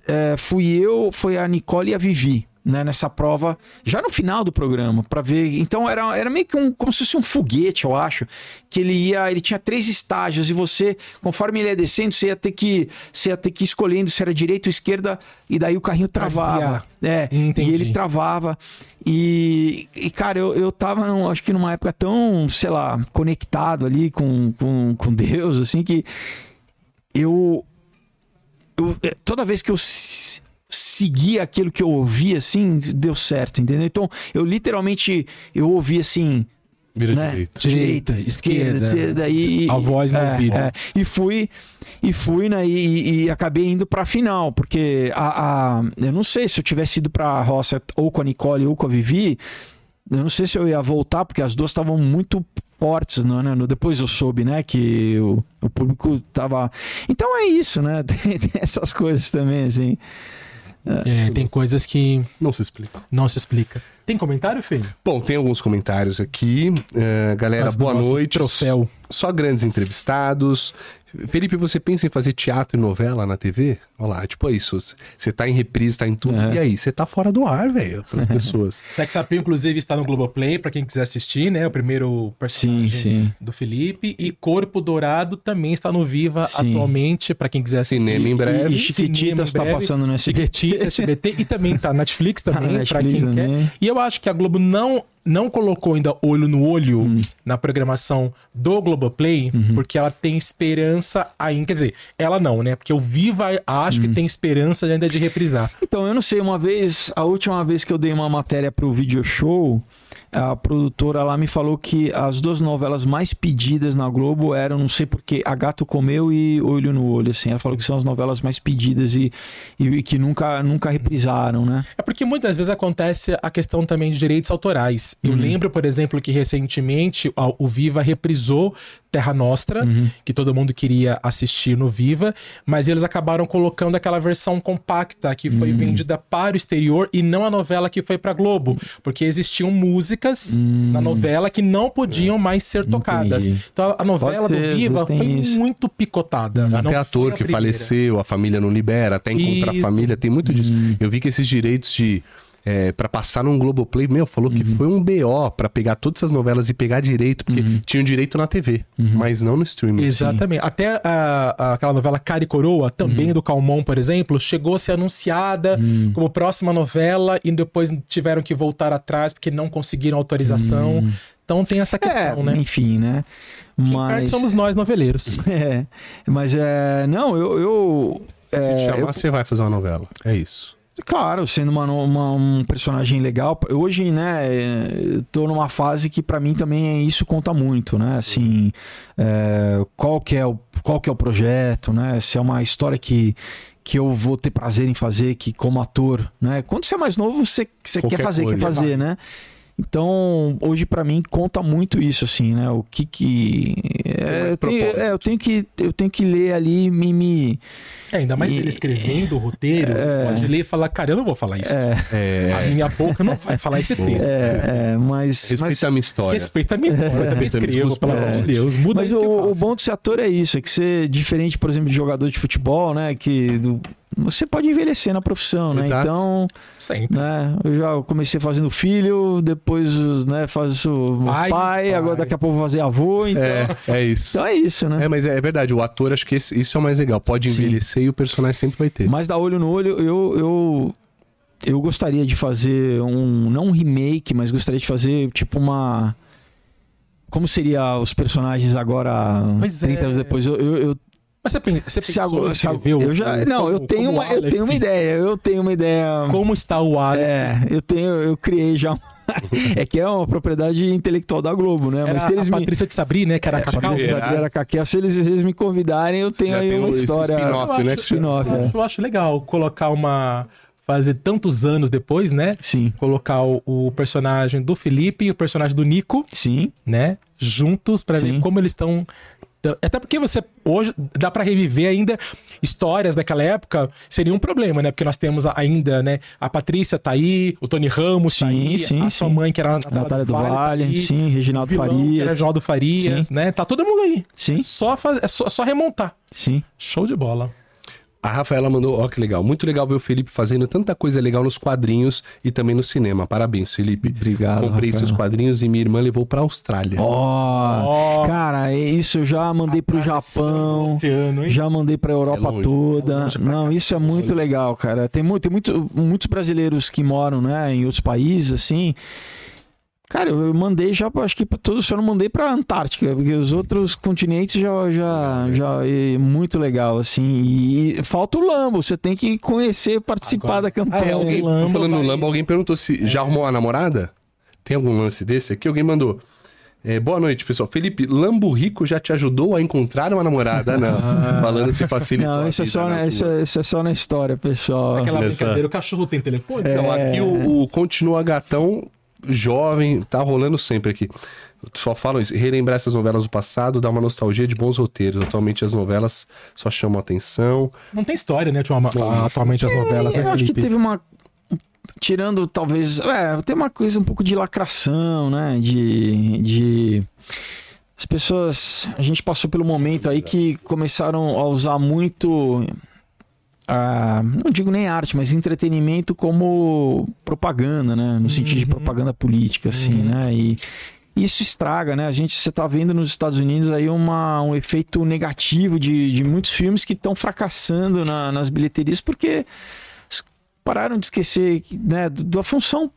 é, fui eu, foi a Nicole e a Vivi. Né, nessa prova, já no final do programa, pra ver. Então era, era meio que um, como se fosse um foguete, eu acho. Que ele ia. Ele tinha três estágios, e você, conforme ele ia descendo, você ia ter que. Você ia ter que ir escolhendo se era direita ou esquerda, e daí o carrinho travava. É, Entendi. e ele travava. E, e, cara, eu, eu tava, num- acho que numa época tão, sei lá, conectado ali com, com, com Deus, assim, que eu, eu- é, Toda vez que eu se- seguia aquilo que eu ouvia, assim, deu certo, entendeu? Então, eu literalmente, eu ouvi assim, Vira né? direita. Direita, esquerda, esquerda. e A voz no é, ouvido. é. e fui e fui né, e, e acabei indo pra final, porque a, a- eu não sei se eu tivesse ido pra roça ou com a Nicole ou com a Vivi, eu não sei se eu ia voltar, porque as duas estavam muito fortes, não, né? No- Depois eu soube, né, que o, o público tava. Então é isso, né? Tem, tem essas coisas também, assim. É, tem coisas que Não se explica. não se explica. Tem comentário, filho? Bom, tem alguns comentários aqui. É, galera, do boa noite. troféu. Só grandes entrevistados. Felipe, você pensa em fazer teatro e novela na TV? Olha lá, tipo é isso. Você tá em reprise, tá em tudo. É. E aí? Você tá fora do ar, velho, para as pessoas. Sex Appeal, inclusive, está no Globoplay, pra quem quiser assistir, né? O primeiro personagem Sim, sim. do Felipe. E Corpo Dourado também está no Viva Sim. atualmente, pra quem quiser assistir. Cinema em breve. E Chiquititas Cinema em tá breve. passando no SBT. Chiquititas, SBT e também tá na Netflix Tá também, pra Netflix quem também. quer. E eu acho que a Globo não, não colocou ainda olho no olho Hum. na programação do Globoplay, Uhum. porque ela tem esperança ainda. Quer dizer, ela não, né? Porque o Viva acho que tem esperança ainda de reprisar. Então, eu não sei, uma vez, a última vez que eu dei uma matéria pro video show, a produtora lá me falou que as duas novelas mais pedidas na Globo eram, não sei porquê, A Gato Comeu e Olho no Olho, assim. Ela falou que são as novelas mais pedidas e, e que nunca, nunca reprisaram, né? É porque muitas vezes acontece a questão também de direitos autorais. Uhum. Eu lembro, por exemplo, que recentemente o Viva reprisou Terra Nostra, que todo mundo queria assistir no Viva, mas eles acabaram colocando aquela versão compacta que foi vendida para o exterior e não a novela que foi para Globo, porque existiam músicas na novela que não podiam mais ser tocadas. Entendi. Então a novela Pode do Viva foi isso. muito picotada. Até ator a que primeira. faleceu, a família não libera, até encontrar a Isso. família, tem muito disso. Eu vi que esses direitos de. É, para passar num Globoplay, meu, falou que foi um BO pra pegar todas essas novelas e pegar direito, porque tinham direito na TV, mas não no streaming. Exatamente. Até a- a- aquela novela Cara e Coroa, também do Calmon, por exemplo, chegou a ser anunciada como próxima novela e depois tiveram que voltar atrás porque não conseguiram autorização. Então tem essa questão, É, né? enfim, né? Mas. somos nós, noveleiros. É, mas é. Não, eu. eu Se te é, chamar, eu- você vai fazer uma novela. É isso. Claro, sendo uma, uma- um personagem legal. Hoje, né, tô numa fase que pra mim também isso conta muito, né? Assim, é, qual, que é o, qual que é o projeto, né? Se é uma história que, que eu vou ter prazer em fazer, que como ator, né? Quando você é mais novo, você, você quer fazer, coisa. quer fazer, né? Então, hoje pra mim conta muito isso, assim, né? O que que é, eu, tenho, é, eu tenho que eu tenho que ler ali me, me É, ainda mais E- ele escrevendo o roteiro, pode ler e falar, cara, eu não vou falar isso. É, A minha boca não vai falar esse texto. é, é, mas, respeita mas a minha história. Respeita a minha história, eu também Respeita a minha escrevo, pelo amor de. Deus. Muda Mas o, o bom de ser ator é isso, é que você, diferente, por exemplo, de jogador de futebol, né? Que do- você pode envelhecer na profissão, né? Exato. Então, Sempre. né? Eu já comecei fazendo filho, depois, né, faço pai, Pai, pai. agora daqui a pouco vou fazer avô, então É, é isso. então é isso, né? É, mas é, é verdade, o ator, acho que esse- isso é o mais legal. Pode Sim. envelhecer e o personagem sempre vai ter. Mas da olho no olho, eu, eu, eu gostaria de fazer um. Não um remake, mas gostaria de fazer tipo uma. Como seria os personagens agora, Pois 30 é. anos depois? Eu, eu, eu Mas você, você se pensou se o- eu já o- não, eu como- tenho como uma, eu tenho uma ideia, eu tenho uma ideia. Como está o Aleph? É, eu tenho, eu criei já. é que é uma propriedade intelectual da Globo, né? Era Mas se eles a me Patrícia de Sabri, né? Que era a Cacau. Patrícia Era. Cacau, se eles, eles me convidarem, eu tenho aí uma história. spin-off, Eu né? Spin-off, eu, é. acho, eu acho legal colocar uma. Fazer tantos anos depois, né? Sim, Colocar o, o personagem do Felipe e o personagem do Nico, sim. né? Juntos pra ver como eles estão. Até porque você hoje dá pra reviver ainda histórias daquela época, seria um problema, né? Porque nós temos ainda, né? A Patrícia tá aí, o Tony Ramos tá Sim, aí, sim, a sua sim. mãe que era a Natália do tá Vale, aí, sim, Reginaldo vilão, que era Farias. Reginaldo Farias, né? Tá todo mundo aí. Sim. Só, faz, é só, só remontar. Sim. Show de bola. A Rafaela mandou, ó que legal, muito legal ver o Felipe fazendo tanta coisa legal nos quadrinhos e também no cinema. Parabéns, Felipe. Obrigado, Comprei Rafaela. seus quadrinhos e minha irmã levou pra Austrália. Ó, Ó. cara, isso eu já mandei pro Japão, ano, hein? já mandei pra Europa É longe, toda. é longe pra Não, isso é muito legal, cara. Tem, muito, tem muito, muitos brasileiros que moram, né, em outros países, assim. Cara, eu mandei já, acho que pra todos, só não mandei pra Antártica, porque os outros continentes já, já, já é muito legal, assim. E falta o Lambo, você tem que conhecer, participar Agora- da Ah, campanha. é, alguém, Lambo falando no Lambo, alguém perguntou se já arrumou a namorada? Tem algum lance desse aqui? Alguém mandou. É, boa noite, pessoal. Felipe, Lambo Rico já te ajudou a encontrar uma namorada? Não. Falando se facilitou. Não, isso é, só na isso, é, isso é só na história, pessoal. Aquela Essa- brincadeira, o cachorro tem telefone? Então, É. aqui o, o Continua Gatão, jovem, tá rolando sempre aqui. Só falam isso. Relembrar essas novelas do passado dá uma nostalgia de bons roteiros. Atualmente as novelas só chamam atenção. Não tem história, né? Atualmente as novelas, Eu né, acho que teve uma. Tirando, talvez. É, tem uma coisa um pouco de lacração, né? De. de... As pessoas. A gente passou pelo momento aí que começaram a usar muito. Ah, não digo nem arte, mas entretenimento como propaganda, né? No sentido de Uhum. propaganda política, assim, Uhum. né? E isso estraga, né? A gente, você tá vendo nos Estados Unidos aí uma, um efeito negativo de, de muitos filmes que estão fracassando na- nas bilheterias porque pararam de esquecer que, né, da função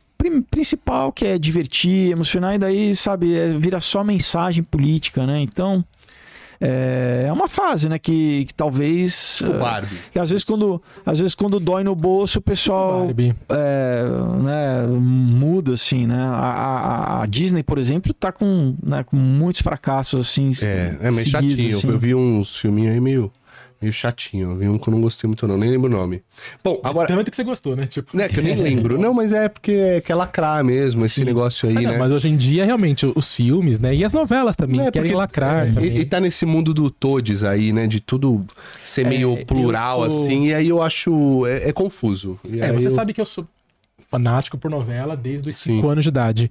principal que é divertir, emocionar e daí, sabe, é, vira só mensagem política, né? Então é, é uma fase, né, que, que talvez O eh, Barbie. que às vezes quando às vezes quando dói no bolso o pessoal Barbie. é, né, muda assim, né? A, a- a Disney, por exemplo, tá com, né, com muitos fracassos assim. É, é meio seguidos, chatinho. assim. Eu vi uns filminhos aí meio. Meio chatinho. Vi um que eu não gostei muito, não. Nem lembro o nome. Bom, agora. Tanto que você gostou, né? Tipo. Né, que eu nem lembro. Não, mas é porque é, quer lacrar mesmo, esse negócio aí, Ah, não, né? Mas hoje em dia, realmente, os filmes, né? E as novelas também, É, querem porque- lacrar é, também. E, e tá nesse mundo do todes aí, né? De tudo ser meio eu plural, sou- assim, e aí eu acho. É, é confuso. É, você eu- sabe que eu sou fanático por novela desde os Sim. 5 anos de idade.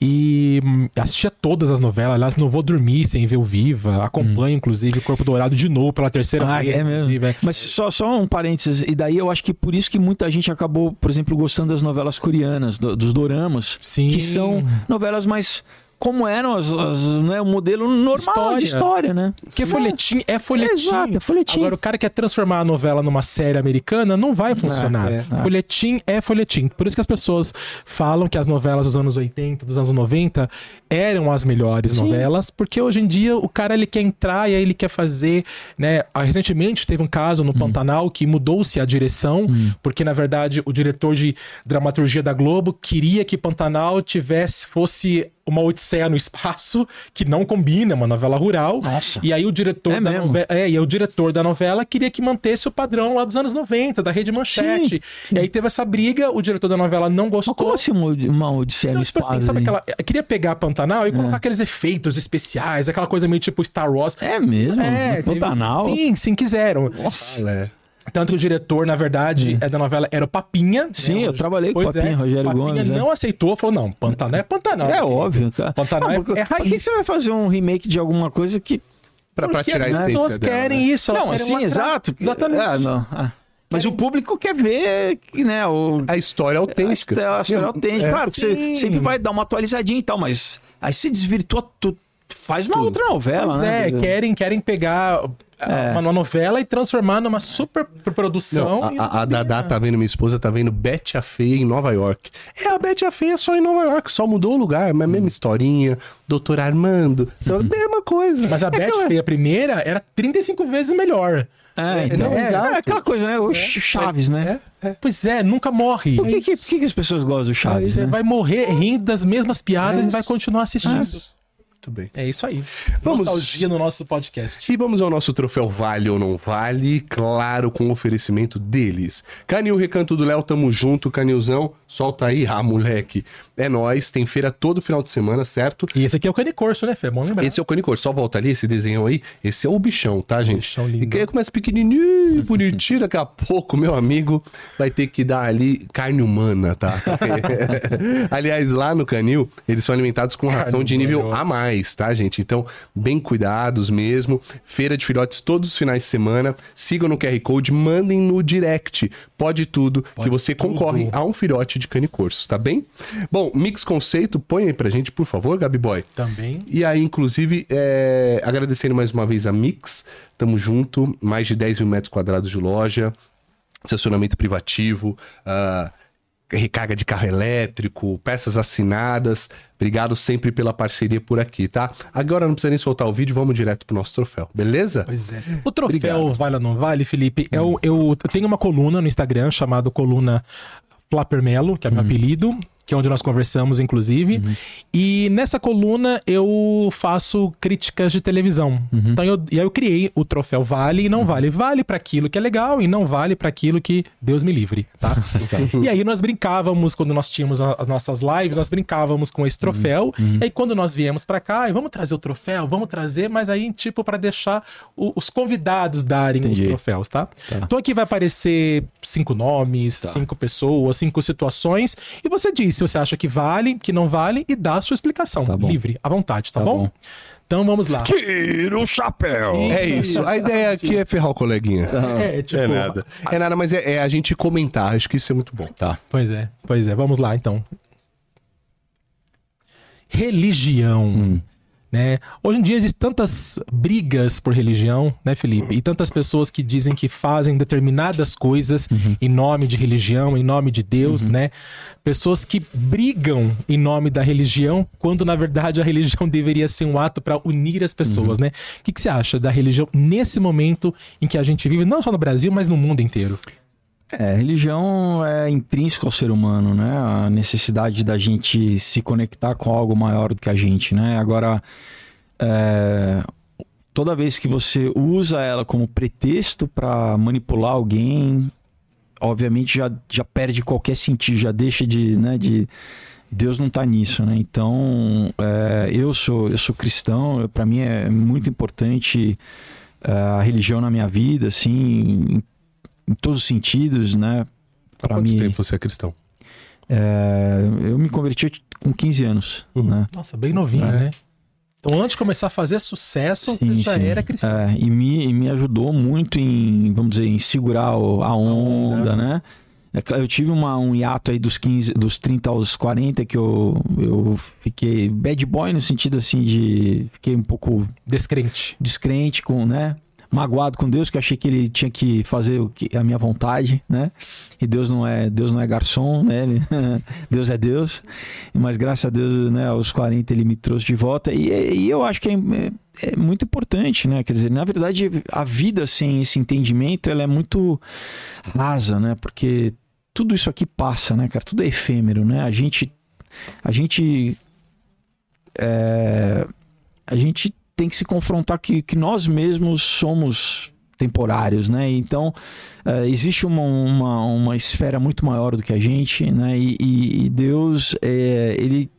E hum, assistia todas as novelas. Aliás, não vou dormir sem ver o Viva. Acompanho, inclusive, o Corpo Dourado de novo pela terceira Ah, vez. é mesmo. é. Mas só, só um parênteses, e daí eu acho que por isso que muita gente acabou, por exemplo, gostando das novelas coreanas, do- dos doramas, Sim. que são novelas mais como eram as, as né, o modelo normal História. de história, né? Porque folhetim é folhetim. Exato, é folhetim. Agora, o cara quer transformar a novela numa série americana, não vai funcionar. é, Folhetim é folhetim. Por isso que as pessoas falam que as novelas dos anos 80, dos anos 90 eram as melhores novelas, porque hoje em dia o cara ele quer entrar e aí ele quer fazer, né? Recentemente teve um caso no Pantanal que mudou-se a direção, porque na verdade o diretor de dramaturgia da Globo queria que Pantanal tivesse fosse uma odisseia no espaço, que não combina, é uma novela rural. Nossa. E aí o diretor É da novela, é, e o diretor da novela queria que mantesse o padrão lá dos anos 90, da Rede Manchete. E aí teve essa briga, o diretor da novela não Mas gostou. como assim uma, uma odisseia Não, no tipo espaço? assim, sabe aquela. Queria pegar Pantanal e colocar aqueles efeitos especiais, aquela coisa meio tipo Star Wars. É mesmo? É, Pantanal? Sim, sim, quiseram. Nossa. É. Tanto que o diretor, na verdade, é da novela era o Papinha. Sim, né? eu trabalhei com o Pois Papinha, Rogério Papinha Gomes, é. não aceitou, falou: não, Pantanal é Pantanal. É querido. óbvio, cara. Pantanal Não, é- é Por que raiz. você vai fazer um remake de alguma coisa que. Pra, pra tirar as pessoas dela, querem né? isso. elas não, querem assim, exato. Exatamente. Ah, não. ah. Mas o público quer ver que, né, o, A história a autêntica. história, a história autêntica. Claro que você sempre vai dar uma atualizadinha e tal, mas aí se desvirtua tudo. Faz uma outra novela, Pois né? é, querem, querem pegar É. uma, uma novela e transformar numa super produção. Não, a, a, a Dadá tá vendo, minha esposa tá vendo Betty a Feia em Nova York. É, a Betty a Feia só em Nova York, só mudou o lugar, mas a mesma historinha, Doutor Armando, sabe? mesma coisa. Mas a É aquela- Feia primeira era 35 vezes melhor. É, então. É, exato. aquela coisa, né? O Chaves, né? Pois é, nunca morre. Por que, que, que as pessoas gostam do Chaves? Você né? vai morrer rindo das mesmas piadas É e vai continuar assistindo. Muito bem. É isso aí. Vamos- Nostalgia no nosso podcast. E vamos ao nosso troféu Vale ou Não Vale, claro, com oferecimento deles. Canil Recanto do Léo, tamo junto, Canilzão. Solta aí, ah, moleque. É nóis, tem feira todo final de semana, certo? E esse aqui é o Canicorso, né, Fê? É Bom lembrar. Esse é o Canicor, só volta ali, esse desenho aí. Esse é o bichão, tá, gente? Bichão lindo. E que aí começa pequenininho, bonitinho, daqui a pouco, meu amigo, vai ter que dar ali carne humana, tá? Aliás, lá no Canil, eles são alimentados com ração de nível humana, a mais, tá, gente? Então, bem cuidados mesmo. Feira de filhotes todos os finais de semana. Sigam no QR Code, mandem no direct. Pode tudo, que você tudo. concorre a um filhote de canicorso, tá bem? Bom, Mix Conceito, põe aí pra gente, por favor, Gabi Boy. Também. E aí, inclusive, é, agradecendo mais uma vez a Mix, tamo junto, mais de 10 mil metros quadrados de loja, estacionamento privativo, ah, recarga de carro elétrico, peças assinadas. Obrigado sempre pela parceria por aqui, tá? Agora não precisa nem soltar o vídeo, vamos direto pro nosso troféu, beleza? Pois é. O troféu Obrigado. Vale ou Não Vale, Felipe, é o- eu, eu tenho uma coluna no Instagram chamada Coluna Flapermelo, que é meu apelido, que é onde nós conversamos, inclusive. E nessa coluna eu faço críticas de televisão. Então eu, e aí eu criei o troféu Vale e não vale. Vale para aquilo que é legal e não vale para aquilo que Deus me livre, tá? e aí nós brincávamos, quando nós tínhamos as nossas lives, nós brincávamos com esse troféu. E aí quando nós viemos para cá, vamos trazer o troféu, vamos trazer, mas aí tipo para deixar o- os convidados darem Entendi. os troféus, tá? Então aqui vai aparecer cinco nomes, cinco pessoas, cinco situações, e você diz se você acha que vale, que não vale, e dá a sua explicação. Tá. Livre, à vontade, tá, Tá bom? bom. Então vamos lá. Tira o chapéu! É isso. A ideia aqui é ferrar o coleguinha. É, tipo, É nada. É nada, mas é, é a gente comentar. Acho que isso é muito bom. Tá. Pois é, pois é. Vamos lá, então. Religião. Né? Hoje em dia existem tantas brigas por religião, né, Felipe? E tantas pessoas que dizem que fazem determinadas coisas em nome de religião, em nome de Deus, né? Pessoas que brigam em nome da religião, quando na verdade a religião deveria ser um ato para unir as pessoas, né? O que, que você acha da religião nesse momento em que a gente vive, não só no Brasil, mas no mundo inteiro? É, religião é intrínseco ao ser humano, né? A necessidade da gente se conectar com algo maior do que a gente, né? Agora, é, toda vez que você usa ela como pretexto para manipular alguém, obviamente já, já perde qualquer sentido, já deixa de, né, de Deus não tá nisso, né? Então, é, eu sou eu sou cristão, para mim é muito importante é, a religião na minha vida, assim, em, todos os sentidos, né? Há Pra quanto mim, tempo você é cristão? é, eu me converti com 15 anos, Uhum. né? Nossa, bem novinho, É. né? Então, antes de começar a fazer sucesso, Sim, você já sim. era cristão. É, e, me, e me ajudou muito em, vamos dizer, em segurar o- a onda, né? É Eu tive uma, um hiato aí dos 15, dos 30 aos 40 que eu, eu fiquei bad boy no sentido assim de fiquei um pouco Descrente. descrente com, né? Magoado com Deus, que achei que ele tinha que fazer o que, a minha vontade, né? E Deus não é, Deus não é garçom, né? Ele- Deus é Deus. Mas graças a Deus, né, aos 40 ele me trouxe de volta. E, e eu acho que é, é muito importante, né? Quer dizer, na verdade, a vida sem esse entendimento, ela é muito rasa, né? Porque tudo isso aqui passa, né, cara? Tudo é efêmero, né? A gente a gente é, a gente tem que se confrontar que, que nós mesmos somos temporários, né? Então é, existe uma, uma, uma esfera muito maior do que a gente, né? E, e- e Deus é, ele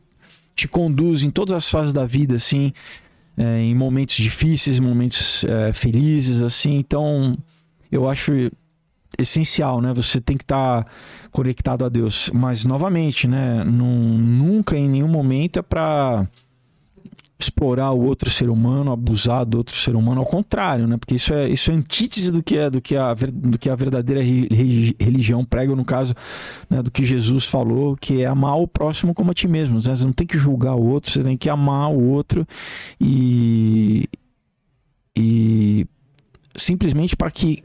te conduz em todas as fases da vida, assim, é, em momentos difíceis, momentos é, felizes, assim. Então eu acho essencial, né? Você tem que estar conectado a Deus, mas novamente, né? Num- nunca em nenhum momento é para explorar o outro ser humano, abusar do outro ser humano, ao contrário, né? Porque isso é isso é antítese do que é do que a ver- do que a verdadeira re- re- religião prega, no caso, né, do que Jesus falou, que é amar o próximo como a ti mesmo. né? Você não tem que julgar o outro, você tem que amar o outro e e simplesmente para que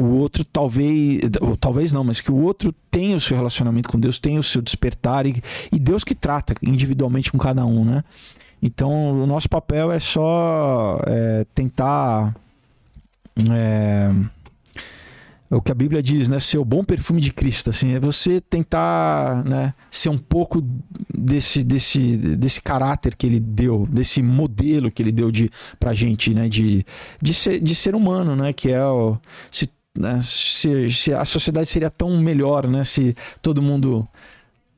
o outro talvez, talvez não, mas que o outro tenha o seu relacionamento com Deus, tenha o seu despertar e, e Deus que trata individualmente com cada um, né? Então o nosso papel é só é, tentar é, é o que a Bíblia diz, né? Ser o bom perfume de Cristo, assim, é você tentar, né? Ser um pouco desse, desse, desse caráter que ele deu, desse modelo que ele deu de, pra gente, né? De, de, ser, de ser humano, né? Que é o... Se, né? se, se a sociedade seria tão melhor, né? Se todo mundo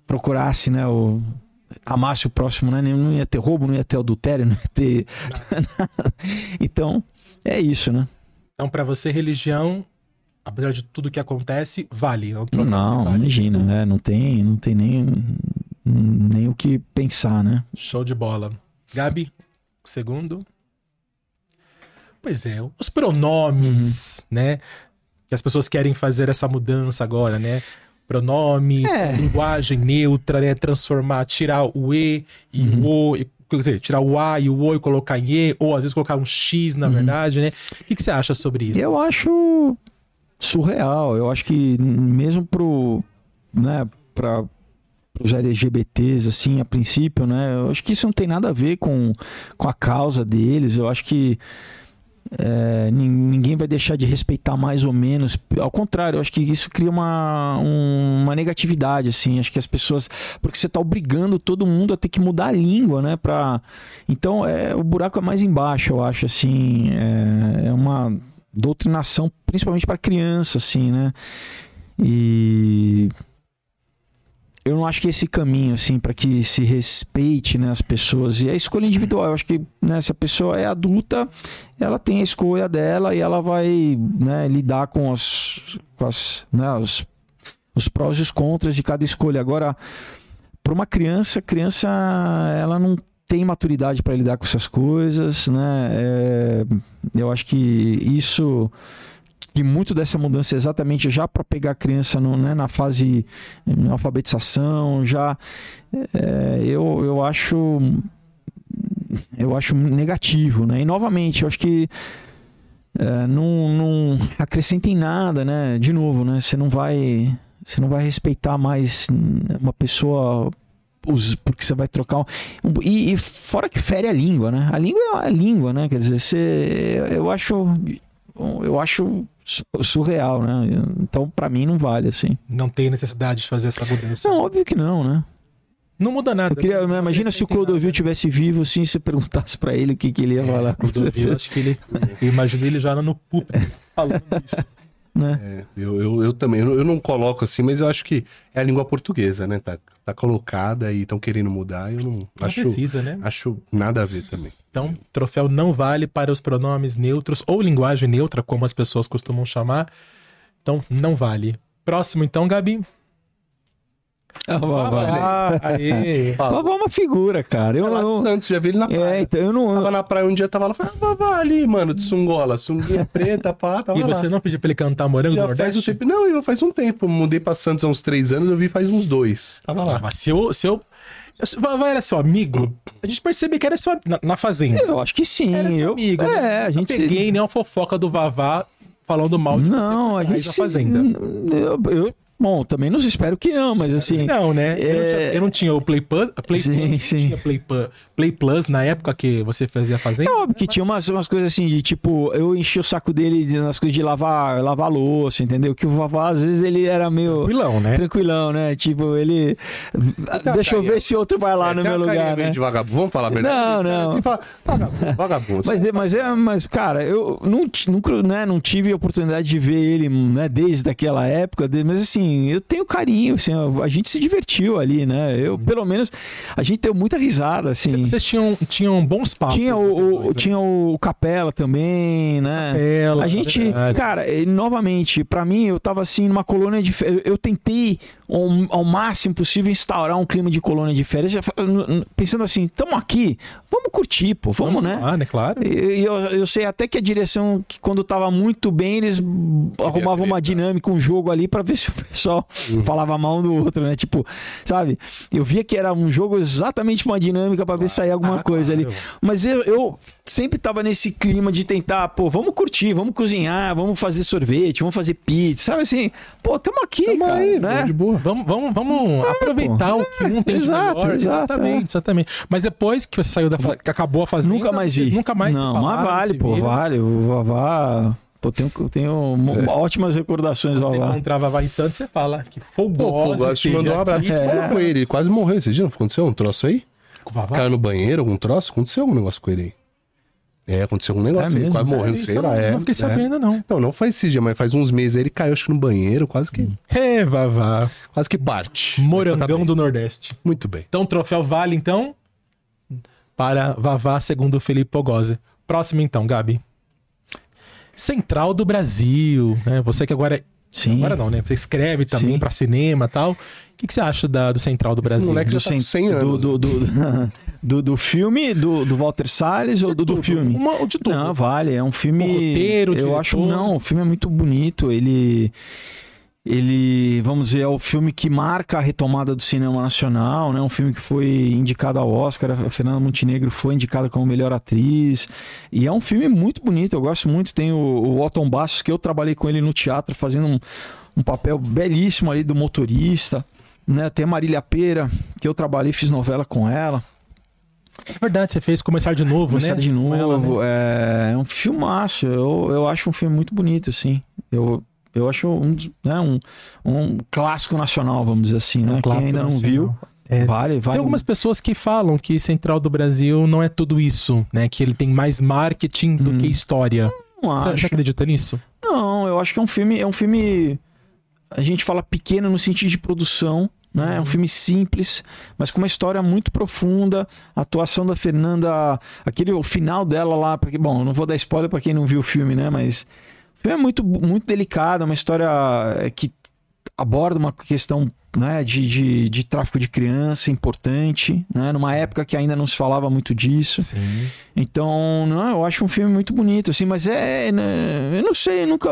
procurasse, né? O, amasse o próximo, né? Não ia ter roubo, não ia ter adultério, não ia ter... então, é isso, né? Então, pra você, religião, apesar de tudo que acontece, vale. Não, Não, vale. imagina, né? Não tem, não tem nem, nem o que pensar, né? Show de bola. Gabi, segundo. Pois é, os pronomes, Uhum. né? Que as pessoas querem fazer essa mudança agora, né? Pronomes, É. linguagem neutra, né? Transformar, tirar o E e Uhum. o O, e- quer dizer, tirar o A e o O e colocar em E, ou às vezes colocar um X, na verdade, né? O que, que você acha sobre isso? Uhum. Eu acho surreal. Eu acho que mesmo pro, né, para os LGBTs, assim, a princípio, né? Eu acho que isso não tem nada a ver com, com a causa deles. Eu acho que é, nin- ninguém vai deixar de respeitar mais ou menos. Ao contrário, eu acho que isso cria uma, um- uma negatividade, assim. Acho que as pessoas. Porque você está obrigando todo mundo a ter que mudar a língua, né? Pra... Então, é, o buraco é mais embaixo, eu acho, assim. É, é uma doutrinação, principalmente para criança, assim, né? E eu não acho que esse caminho, assim, para que se respeite né, as pessoas. E a escolha individual, eu acho que né, se a pessoa é adulta, ela tem a escolha dela e ela vai né, lidar com, as, com as, né, os, os prós e os contras de cada escolha. Agora, para uma criança, criança ela não tem maturidade para lidar com essas coisas, né? É, eu acho que isso muito dessa mudança é exatamente já para pegar a criança no, né, na fase de alfabetização, já é, eu, eu acho eu acho negativo, né? E novamente, eu acho que é, não, não acrescenta em nada, né? De novo, né? Você não vai você não vai respeitar mais uma pessoa porque você vai trocar um, e, e fora que fere a língua, né? A língua é a língua, né? Quer dizer, você, eu acho eu acho surreal, né? Então, pra mim não vale assim. Não tem necessidade de fazer essa mudança. Não, óbvio que não, né? Não muda nada. Eu queria, não imagina se o Clodovil nada. tivesse vivo, assim, se você perguntasse pra ele o que, que ele ia falar. com Clodovil, acho que ele. Eu imagino ele já no púlpito falando isso. né? É, eu, eu, eu também, eu, não- coloco assim, mas eu acho que é a língua portuguesa, né? Tá, tá colocada e estão querendo mudar. Eu não Não acho, precisa, né? acho nada a ver também. Então, troféu não vale para os pronomes neutros ou linguagem neutra, como as pessoas costumam chamar. Então, não vale. Próximo, então, Gabi. Ah, Vavá. Ah, aê. Vavá é uma figura, cara. Eu, eu- Santos, já vi ele na praia. é, então eu não. Tava na praia um dia, tava lá, falei, ah, Vavá ali, mano, de sungola, sunguinha preta, pá, tava E lá. você não pediu pra ele cantar Morango do Já faz um Nordeste? tempo. Não, eu faz um tempo. Mudei pra Santos há uns três anos, eu vi faz uns dois. Tava Ah, lá. mas se eu, se eu, Vavá era seu amigo, a gente percebe que era seu na, na fazenda. Eu acho que sim. Era seu eu, amigo. É, né? a gente. Não peguei nenhuma fofoca do Vavá falando mal de Não, você a por trás gente. se- fazenda. Eu, eu- bom, também não espero que não, mas assim. Não, né? Eu, não É. tinha, eu não tinha o Play Plus. Play Sim, Plus, sim. Tinha Play, Play Plus na época que você fazia fazenda. É óbvio que tinha umas, umas coisas assim, de tipo, eu enchi o saco dele de- nas coisas de lavar, lavar louça, entendeu? Que o Vavá, às vezes, ele era meio. Tranquilão, né? Tranquilão, né? Tipo, ele. Deixa eu ver se outro vai lá É, no meu lugar, né? de vagabundo, vamos falar a verdade? Não, não. Assim, fala, vagabundo, vagabundo. Mas, é- mas é, mas, cara, eu não, nunca, né, não tive a oportunidade de ver ele, né, desde aquela época, mas assim, eu tenho carinho, assim, a gente se divertiu ali, né? Eu, pelo menos, a gente deu muita risada, assim. Vocês tinham, tinham bons papos. Tinha o, o- dois, né? tinha o Capela também, né? Capela, a gente, verdade. cara, novamente, pra mim, eu tava assim numa colônia de. Eu tentei ao, máximo possível instaurar um clima de colônia de férias, pensando assim, tamo aqui, vamos curtir, pô, vamos, né? lá, né? Claro. E eu, eu sei até que a direção, que quando tava muito bem, eles arrumavam uma dinâmica, um jogo ali pra ver se o pessoal falava mal um do outro, né? Tipo, sabe? Eu via que era um jogo exatamente uma dinâmica pra ver se saía alguma Ah, coisa claro. ali. Mas eu, eu sempre tava nesse clima de tentar, pô, vamos curtir, vamos cozinhar, vamos fazer sorvete, vamos fazer pizza, sabe assim? Pô, tamo aqui, Tamo cara, aí, né? de boa. Vamos, vamos, vamos aproveitar o que um tem de exato, melhor. exato, exatamente, é. exatamente. Mas depois que você saiu da fa- que acabou a fazenda, Nunca mais vocês vi. Nunca mais Não, mas falaram, vale, se pô, viram. vale. O Vavá. Pô, tenho, tenho mo- ótimas recordações do Você Vavá. encontrar Vavá em Santos, você fala que Pô. Fogo, te mandou um abraço. É. Com ele, ele quase morreu. Esse dia não aconteceu um troço aí? Com o Vavá? Caiu no banheiro, algum troço? Aconteceu algum negócio com ele aí? É, aconteceu algum negócio É mesmo? quase morrendo, Isso sei lá. não, é, não fiquei é. sabendo, não. Não, não faz esse dia, mas faz uns meses aí ele caiu, acho que no banheiro, quase que, Ê, Vavá. quase que parte. Morangão Tá do Nordeste. Muito bem. Então, o troféu vale, então, para Vavá, segundo o Felipe Pogose. Próximo, então, Gabi. Central do Brasil. Né? Você que agora... Sim. Agora não, né? Você escreve também pra cinema e tal. O que, que você acha da- do Central do Brasil? moleque já Do, tá cen- 100 anos. do, do, do, do, do filme, do, do Walter Salles ou do, do filme? Uma- de tudo. Não, vale. É um filme. O roteiro, eu diretor. acho não. O filme é muito bonito. Ele. Ele, vamos dizer, é o filme que marca a retomada do cinema nacional, né? Um filme que foi indicado ao Oscar, a Fernanda Montenegro foi indicada como melhor atriz. E é um filme muito bonito, eu gosto muito. Tem o, o Otton Bastos, que eu trabalhei com ele no teatro, fazendo um, um papel belíssimo ali do motorista. Né? Tem a Marília Pera, que eu trabalhei, fiz novela com ela. É verdade, você fez Começar de Novo, Começar né? de Com ela, novo. né? É, é um filmaço. Eu, eu acho um filme muito bonito, assim. Eu, eu acho um, né, um, um clássico nacional, vamos dizer assim, né? Quem Um clássico ainda não nacional. viu, É, vale, vale. Tem algumas pessoas que falam que Central do Brasil não é tudo isso, né? Que ele tem mais marketing do Hum. que história. Não Você, acho. você acredita nisso? Não, eu acho que é um filme. É um filme. A gente fala pequeno no sentido de produção. Né? É um filme simples, mas com uma história muito profunda. A atuação da Fernanda, aquele o final dela lá, porque bom, não vou dar spoiler para quem não viu o filme, né? Mas o filme é muito muito delicado, é uma história é, que aborda uma questão né, de, de, de tráfico de criança importante, né? Numa época que ainda não se falava muito disso. Sim. Então, não, eu acho um filme muito bonito, assim, mas é. né, eu não sei, eu nunca.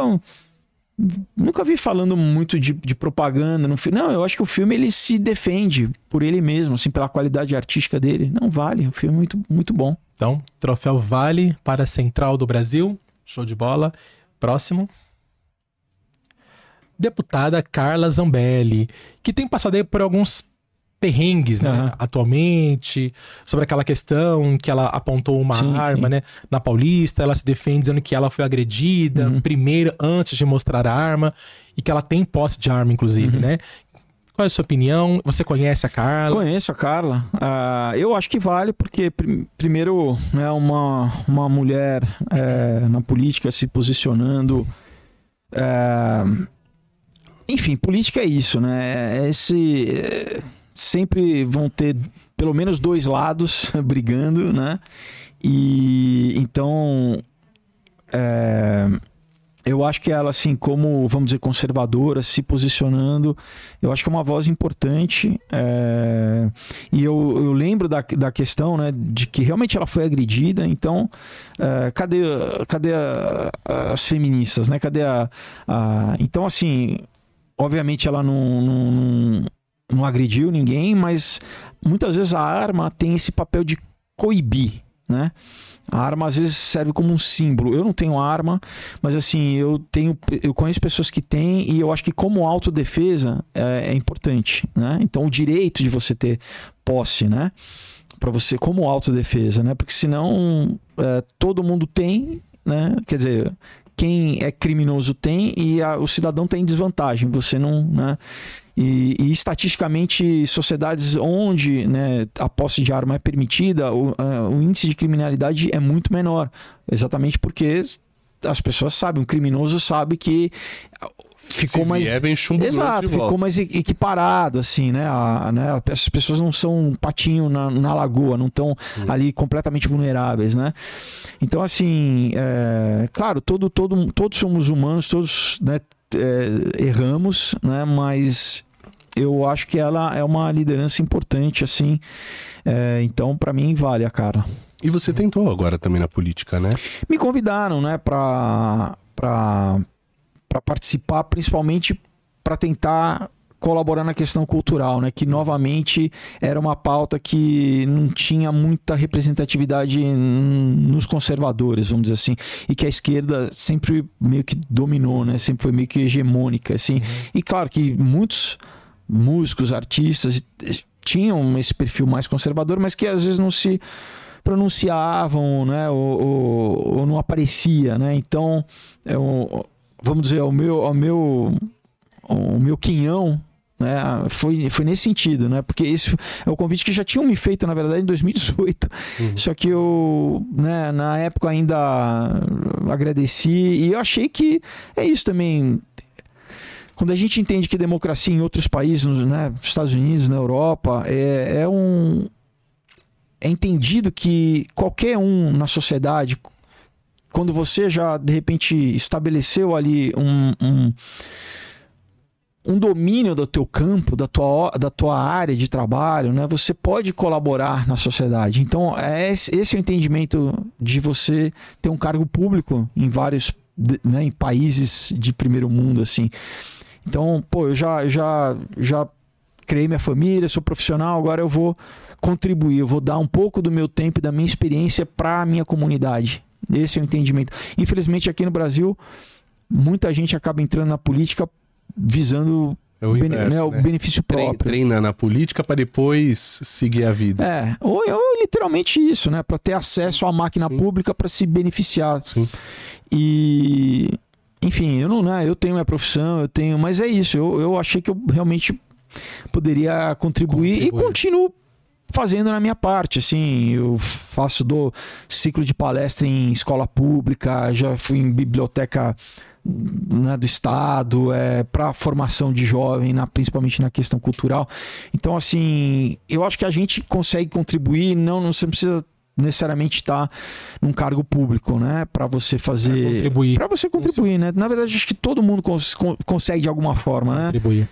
Nunca vi falando muito de, de propaganda no filme. Não, eu acho que o filme ele se defende por ele mesmo, assim, pela qualidade artística dele. Não vale, é um filme muito, muito bom. Então, troféu vale para Central do Brasil. Show de bola. Próximo. Deputada Carla Zambelli, que tem passado aí por alguns perrengues, né? Aham. Atualmente, sobre aquela questão que ela apontou uma Sim, arma, sim. né? Na Paulista, ela se defende dizendo que ela foi agredida Uhum. primeiro, antes de mostrar a arma, e que ela tem posse de arma, inclusive, Uhum. né? Qual é a sua opinião? Você conhece a Carla? Conheço a Carla. Ah, eu acho que vale, porque, prim- primeiro, né, uma, uma mulher é, na política se posicionando. é, enfim, política é isso, né? Esse, é, sempre vão ter pelo menos dois lados brigando, né? E então. é, eu acho que ela, assim, como, vamos dizer, conservadora, se posicionando, eu acho que é uma voz importante. é, E eu, eu lembro da, da questão, né, de que realmente ela foi agredida, então, é, cadê, cadê a- as feministas, né? Cadê a, a- Então, assim, obviamente ela não, não, não, não agrediu ninguém, mas muitas vezes a arma tem esse papel de coibir, né? A arma às vezes serve como um símbolo. Eu não tenho arma, mas assim, eu tenho, eu conheço pessoas que têm e eu acho que como autodefesa é, é importante, né? Então o direito de você ter posse, né? Para você como autodefesa, né? Porque senão é, todo mundo tem, né? Quer dizer, quem é criminoso tem e a- o cidadão tem desvantagem. Você não, né? E, e, estatisticamente, sociedades onde né, a posse de arma é permitida, o, ah, o índice de criminalidade é muito menor. Exatamente porque as pessoas sabem, o criminoso sabe que ficou Se mais. vier, chumbo Exato, de volta. ficou mais equiparado, assim, né? A- né? As pessoas não são um patinho na, na lagoa, não estão ali completamente vulneráveis, né? Então, assim, é, claro, todo, todo, todos somos humanos, todos né, é, erramos, né? Mas eu acho que ela é uma liderança importante, assim. É, então, para mim, vale a cara. E você tentou agora também na política, né? Me convidaram, né, para para para participar, principalmente para tentar colaborar na questão cultural, né, que novamente era uma pauta que não tinha muita representatividade nos conservadores, vamos dizer assim, e que a esquerda sempre meio que dominou, né, sempre foi meio que hegemônica, assim. E claro que muitos músicos, artistas tinham esse perfil mais conservador, mas que às vezes não se pronunciavam, né, ou, ou- ou não aparecia, né? Então, é o- vamos dizer, o meu, o meu, o meu quinhão, né, foi, foi nesse sentido, né? Porque esse é o convite que já tinham me feito, na verdade, em 2018. Só que eu, né, na época ainda agradeci e eu achei que é isso também. Quando a gente entende que democracia em outros países, nos né, Estados Unidos, na Europa, é, é um é entendido que qualquer um na sociedade, quando você já de repente estabeleceu ali um, um, um domínio do teu campo, da tua, da tua área de trabalho, né? Você pode colaborar na sociedade. Então, é esse, é o entendimento de você ter um cargo público em vários né, em países de primeiro mundo, assim. Então, pô, eu já, já, já criei minha família, sou profissional, agora eu vou contribuir, eu vou dar um pouco do meu tempo e da minha experiência para a minha comunidade. Esse é o entendimento. Infelizmente, aqui no Brasil, muita gente acaba entrando na política visando É o bene- inverso, né, o né? benefício Tre- próprio. Treina na política para depois seguir a vida. É, ou, ou literalmente isso, né? Para ter acesso à máquina Sim. pública para se beneficiar. Sim. E enfim, eu não, né, eu tenho minha profissão, eu tenho, mas é isso. Eu, eu achei que eu realmente poderia contribuir, e Contribuir. continuo fazendo na minha parte, assim, eu faço do ciclo de palestra em escola pública, já fui em biblioteca né, do estado, é, para formação de jovem, na, principalmente na questão cultural. Então, assim, eu acho que a gente consegue contribuir, não, não você não precisa necessariamente estar num cargo público, né, para você fazer Contribuir. para você contribuir, né? Na verdade, acho que todo mundo cons- con- consegue de alguma forma, né? Contribuir.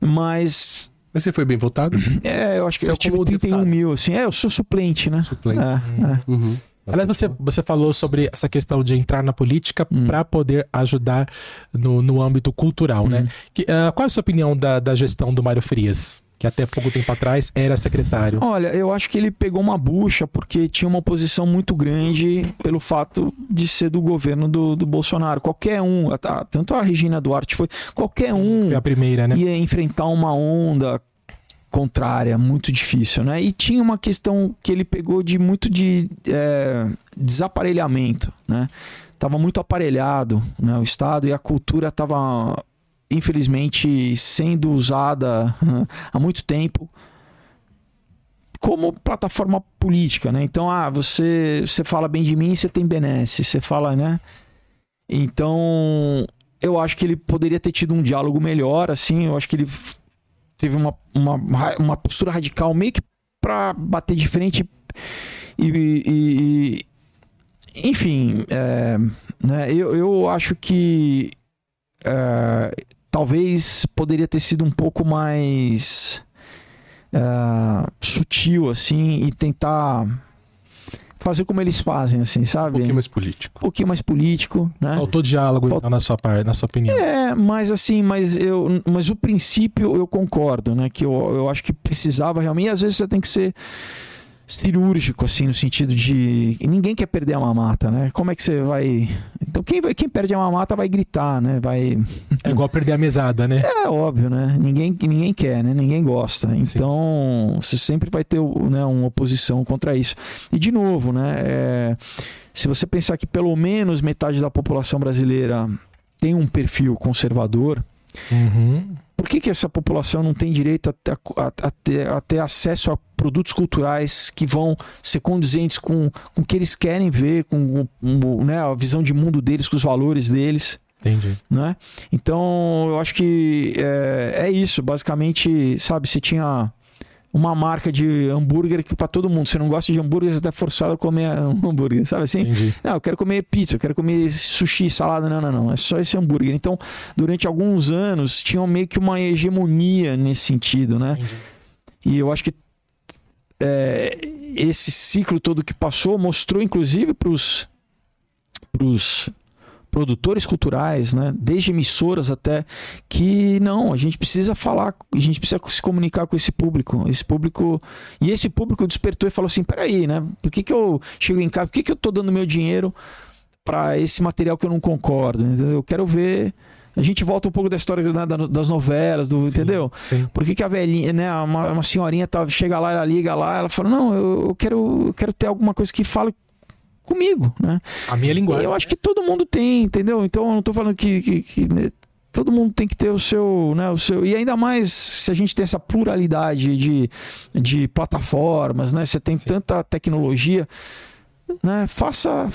Mas Mas você foi bem votado? é, eu acho que Você é eu tive como 31 deputado. mil, assim. É, eu sou suplente, né? Suplente. É, é. Uhum. Aliás, você, você falou sobre essa questão de entrar na política Hum. para poder ajudar no, no âmbito cultural, né? Hum. Que, ah, qual é a sua opinião da, da gestão do Mário Frias? Que até pouco tempo atrás era secretário. Olha, eu acho que ele pegou uma bucha porque tinha uma oposição muito grande pelo fato de ser do governo do, do Bolsonaro. Qualquer um, tanto a Regina Duarte foi, qualquer um Foi a primeira, né? ia enfrentar uma onda contrária, muito difícil, né? E tinha uma questão que ele pegou de muito de é, desaparelhamento, né? Tava muito aparelhado, né? O Estado e a cultura tava infelizmente, sendo usada há muito tempo como plataforma política, né? Então, ah, você, você fala bem de mim, você tem benesse, você fala, né? Então, eu acho que ele poderia ter tido um diálogo melhor, assim, eu acho que ele teve uma, uma, uma postura radical meio que pra bater de frente e... e- e- enfim, é, né, eu, eu acho que é, talvez poderia ter sido um pouco mais é, sutil, assim, e tentar fazer como eles fazem, assim, Um sabe? pouquinho mais político. um pouquinho mais político, né? Faltou diálogo então, na sua parte, na sua opinião. É, mas assim, mas eu, mas o princípio eu concordo, né? Que eu, eu acho que precisava realmente. E às vezes você tem que ser cirúrgico, assim, no sentido de ninguém quer perder a mamata, né? Como é que você vai? Então quem, vai- quem perde a mamata vai gritar, né? Vai É igual perder a mesada, né? é óbvio, né? Ninguém, ninguém quer, né? Ninguém gosta. Então, você sempre vai ter né, uma oposição contra isso. E, de novo, né? é, se você pensar que pelo menos metade da população brasileira tem um perfil conservador, Uhum. Por que, que essa população não tem direito a, ter- a- a ter, a ter acesso a produtos culturais que vão ser condizentes com, com o que eles querem ver, com, né, a visão de mundo deles, com os valores deles? Entendi. né? Então, eu acho que é, é isso. Basicamente, sabe, você tinha uma marca de hambúrguer que para todo mundo. Você não gosta de hambúrguer, você tá forçado a comer um hambúrguer, sabe assim? Entendi. Não, eu quero comer pizza, eu quero comer sushi, salada. Não, não, não. É só esse hambúrguer. Então, durante alguns anos, tinham meio que uma hegemonia nesse sentido, né? Entendi. E eu acho que é, esse ciclo todo que passou mostrou, inclusive, para os produtores culturais, né, desde emissoras até, que não, a gente precisa falar, a gente precisa se comunicar com esse público. Esse público. E esse público despertou e falou assim: peraí, né? Por que, que eu chego em casa? Por que, que eu tô dando meu dinheiro para esse material que eu não concordo? Eu quero ver. A gente volta um pouco da história né, da- das novelas, do, Sim, entendeu? Sim. Por que, que a velhinha, né? Uma, uma senhorinha tá, chega lá, ela liga lá, ela fala: Não, eu, eu quero, eu quero ter alguma coisa que fale comigo, né? A minha E linguagem. eu acho que todo mundo tem, entendeu? Então eu não tô falando que, que- que, né, todo mundo tem que ter o seu, né, o seu. E ainda mais se a gente tem essa pluralidade de, de plataformas, né? Você tem Sim. tanta tecnologia, né? Faça.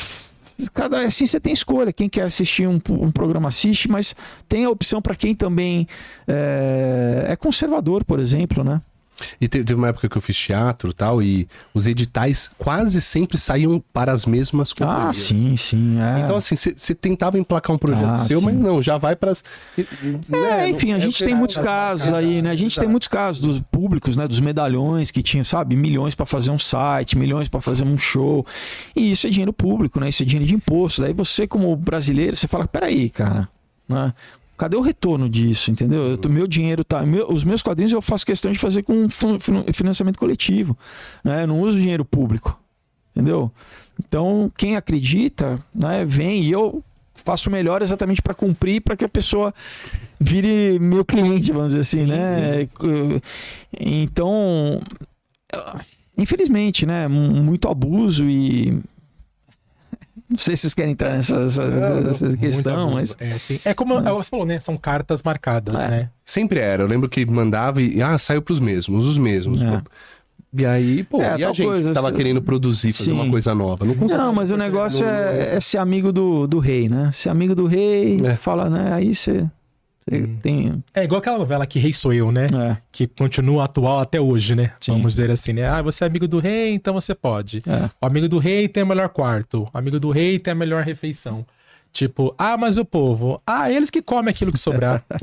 Cada, assim você tem escolha. Quem quer assistir um, um programa assiste, mas tem a opção para quem também é, é conservador, por exemplo, né? E te- teve uma época que eu fiz teatro e tal, e os editais quase sempre saíam para as mesmas companhias. Ah, sim, sim. É. Então, assim, você tentava emplacar um projeto Ah, seu, sim. mas não, já vai para as. É, enfim, a gente tem muitos casos aí, né? A gente tem muitos casos dos públicos, né? Dos medalhões que tinham, sabe, milhões para fazer um site, milhões para fazer um show. E isso é dinheiro público, né? Isso é dinheiro de imposto. Daí você, como brasileiro, você fala: peraí, cara, né? Cadê o retorno disso, entendeu? Tô- meu dinheiro tá. meu- os meus quadrinhos eu faço questão de fazer com fin- fin- financiamento coletivo. Né? Eu não uso dinheiro público. Entendeu? Então, quem acredita, né, vem e eu faço o melhor exatamente para cumprir, para que a pessoa vire meu cliente, vamos dizer assim, né? Então, infelizmente, né, mu- muito abuso e não sei se vocês querem entrar nessa, essa, essa Muito questão, mas É, sim. é como você falou, né? São cartas marcadas, É. né? Sempre era. Eu lembro que mandava e. Ah, saiu pros mesmos, os mesmos. É. E aí, pô, É, e a gente coisa, tava eu- querendo produzir, fazer Sim. uma coisa nova. Não. Não, mas o negócio é, é ser amigo do, do rei, né? Ser amigo do rei, É. fala, né? Aí você Hum. tem. É igual aquela novela que Rei Sou Eu, né? É, Que continua atual até hoje, né? Sim. Vamos dizer assim, né? Ah, você é amigo do rei, então você pode. é. O amigo do rei tem o melhor quarto. O amigo do rei tem a melhor refeição. Tipo, ah, mas o povo. Ah, eles que comem aquilo que sobrar.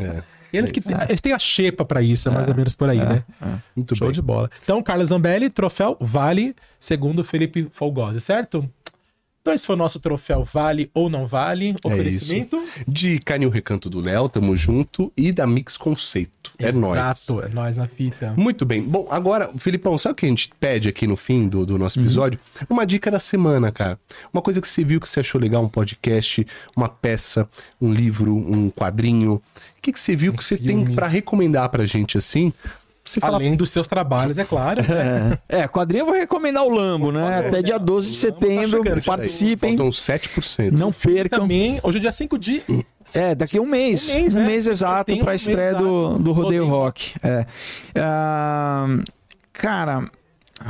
É, Eles que eles têm a xepa pra isso, é mais ou menos por aí, né? muito Show bem. de bola. Então, Carlos Zambelli, troféu vale, segundo Felipe Folgosi, certo? Então, esse foi o nosso troféu vale ou não vale. Oferecimento. De Canil Recanto do Léo, tamo junto. E da Mix Conceito. É nóis. Exato, é nós na fita. Muito bem. Bom, agora, Filipão, sabe o que a gente pede aqui no fim do, do Uhum. nosso episódio? Uma dica da semana, cara. Uma coisa que você viu que você achou legal, um podcast, uma peça, um livro, um quadrinho. O que, que você viu que você tem Um pra recomendar pra gente assim? Você fala, Além dos seus trabalhos, é claro. né? É, quadrinho eu vou recomendar o Lambo, né? Até dia 12 de setembro. chegando isso aí. Participem. faltam 7%. Não percam. Também, hoje é dia 5 de É, daqui a um mês. Um Um mês, mês, né? exato Tem um pra mês estreia do, exato. do Rodeio Rodeio Rock. É. Ah, cara,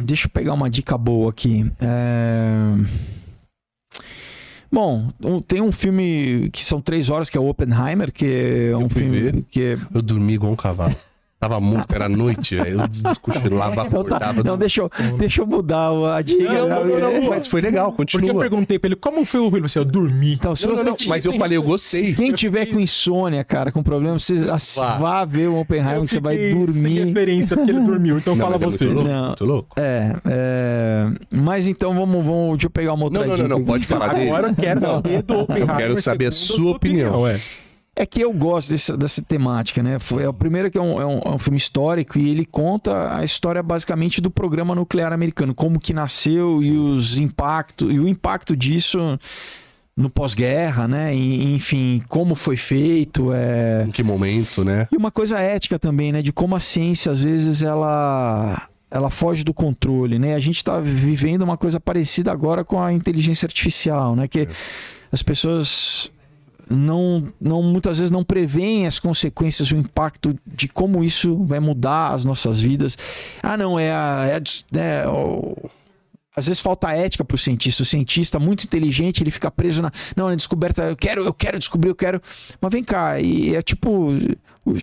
deixa eu pegar uma dica boa aqui. É, Bom, um- tem um filme que são três horas, que é o Oppenheimer, que é um filme ver. que é Eu dormi igual um cavalo. Tava morto, era noite. Eu cochilava, Então tá, acordava. não, deixa eu, deixa eu mudar o- a dica. Não, não, não, não, Mas foi legal, Porque eu continua. perguntei pra ele como foi o filme, assim, eu dormi. Então, se Não, você não, não, mas eu falei, eu gostei. Quem tiver com insônia, cara, com problema, você vá ver o Oppenheimer, que você vai fiquei Sem dormir. referência, porque ele dormiu, então Não, fala é você. Muito louco, Não. muito louco. É, é, mas então vamos, vamos, deixa eu pegar uma outra Não, não, não, pode falar dele. Agora eu quero Não. saber do Oppenheimer. Eu quero saber a sua opinião. é. É que eu gosto dessa, dessa temática, né? Foi, é o primeiro que é um, é, um, é um filme histórico e ele conta a história basicamente do programa nuclear americano, como que nasceu e os impactos e o impacto disso no pós-guerra, né? E, enfim, como foi feito, é... Em que momento, né? E uma coisa ética também, né? De como a ciência, às vezes, ela, ela foge do controle, né? A gente está vivendo uma coisa parecida agora com a inteligência artificial, né? Que as pessoas não, não muitas vezes não preveem as consequências, o impacto de como isso vai mudar as nossas vidas. Ah, não, é a. É é às vezes falta ética para o cientista. O cientista muito inteligente, ele fica preso na. Não, na descoberta, eu quero, eu quero descobrir, eu quero. Mas vem cá, e é tipo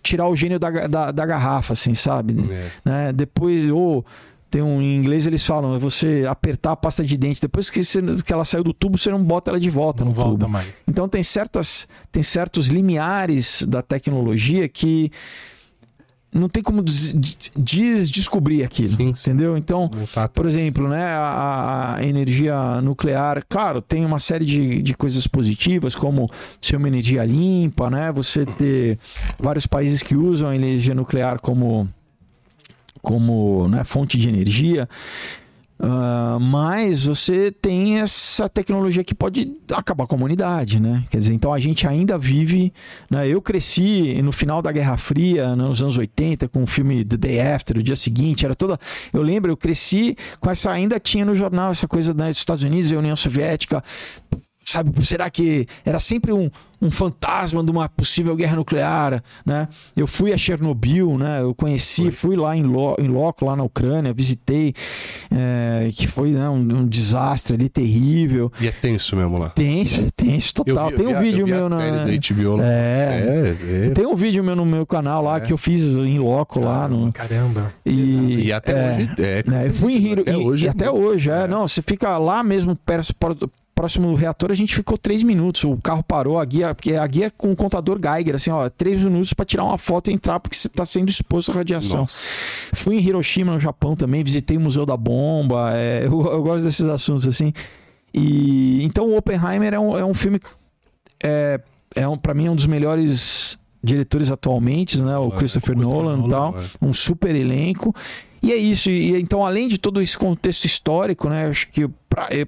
tirar o gênio da, da, da garrafa, assim, sabe? É. né? Depois, ou tem um em inglês eles falam, é você apertar a pasta de dente, depois que, você- que ela saiu do tubo, você não bota ela de volta Não no volta tubo. mais. Então tem certas tem certos limiares da tecnologia que não tem como des, des- descobrir aquilo, Sim, entendeu? Então, por exemplo, né, a, a energia nuclear, claro, tem uma série de, de coisas positivas, como ser uma energia limpa, né? Você ter vários países que usam a energia nuclear como, como né, fonte de energia. Ah, mas você tem essa tecnologia que pode acabar com a humanidade, né? Quer dizer, então a gente ainda vive. Né? Eu cresci no final da Guerra Fria, né, nos anos 80, com o filme The Day After, o dia seguinte, era toda. Eu lembro, eu cresci com essa. Ainda tinha no jornal essa coisa né, dos Estados Unidos e União Soviética. Sabe, será que era sempre um, um fantasma de uma possível guerra nuclear, né? Eu fui a Chernobyl, né? Eu conheci, fui lá em, lo, em loco, lá na Ucrânia, visitei, é, que foi né, um, um desastre ali terrível. E é tenso mesmo lá. Tenso, tenso total. vi- Tem um vídeo meu na. HBO. É. É, é. Tem um vídeo meu no meu canal lá É. que eu fiz em loco lá no. Caramba. E, E até é, hoje é. né, eu fui em Hiro, até e- hoje. e até hoje, é. É. Não, você fica lá mesmo, perto, próximo do reator, a gente ficou três minutos. O carro parou, a guia, porque a guia é com o contador Geiger, assim, ó, três minutos para tirar uma foto e entrar, porque você está sendo exposto à radiação. Nossa. Fui em Hiroshima, no Japão também, visitei o Museu da Bomba. é, eu, eu gosto desses assuntos, assim. E então o Oppenheimer é um, é um filme que é, é um, para mim é um dos melhores diretores atualmente, né? O É, Christopher, Christopher Nolan e tal é. um super elenco. E é isso. E então, além de todo esse contexto histórico, né? Acho que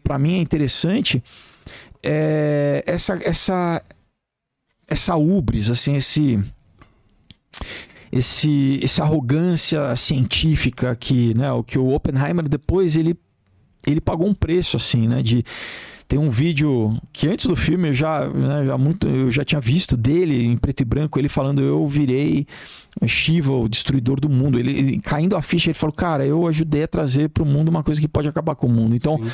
para mim é interessante é, essa essa essa ubris, assim, esse esse essa arrogância científica que, né? O que o Oppenheimer depois ele ele pagou um preço assim, né? De tem um vídeo que antes do filme eu já, né, já muito, eu já tinha visto dele em preto e branco, ele falando eu virei Shiva, o destruidor do mundo. Ele, ele- caindo a ficha, ele falou: "Cara, eu ajudei a trazer para o mundo uma coisa que pode acabar com o mundo". Então, Sim.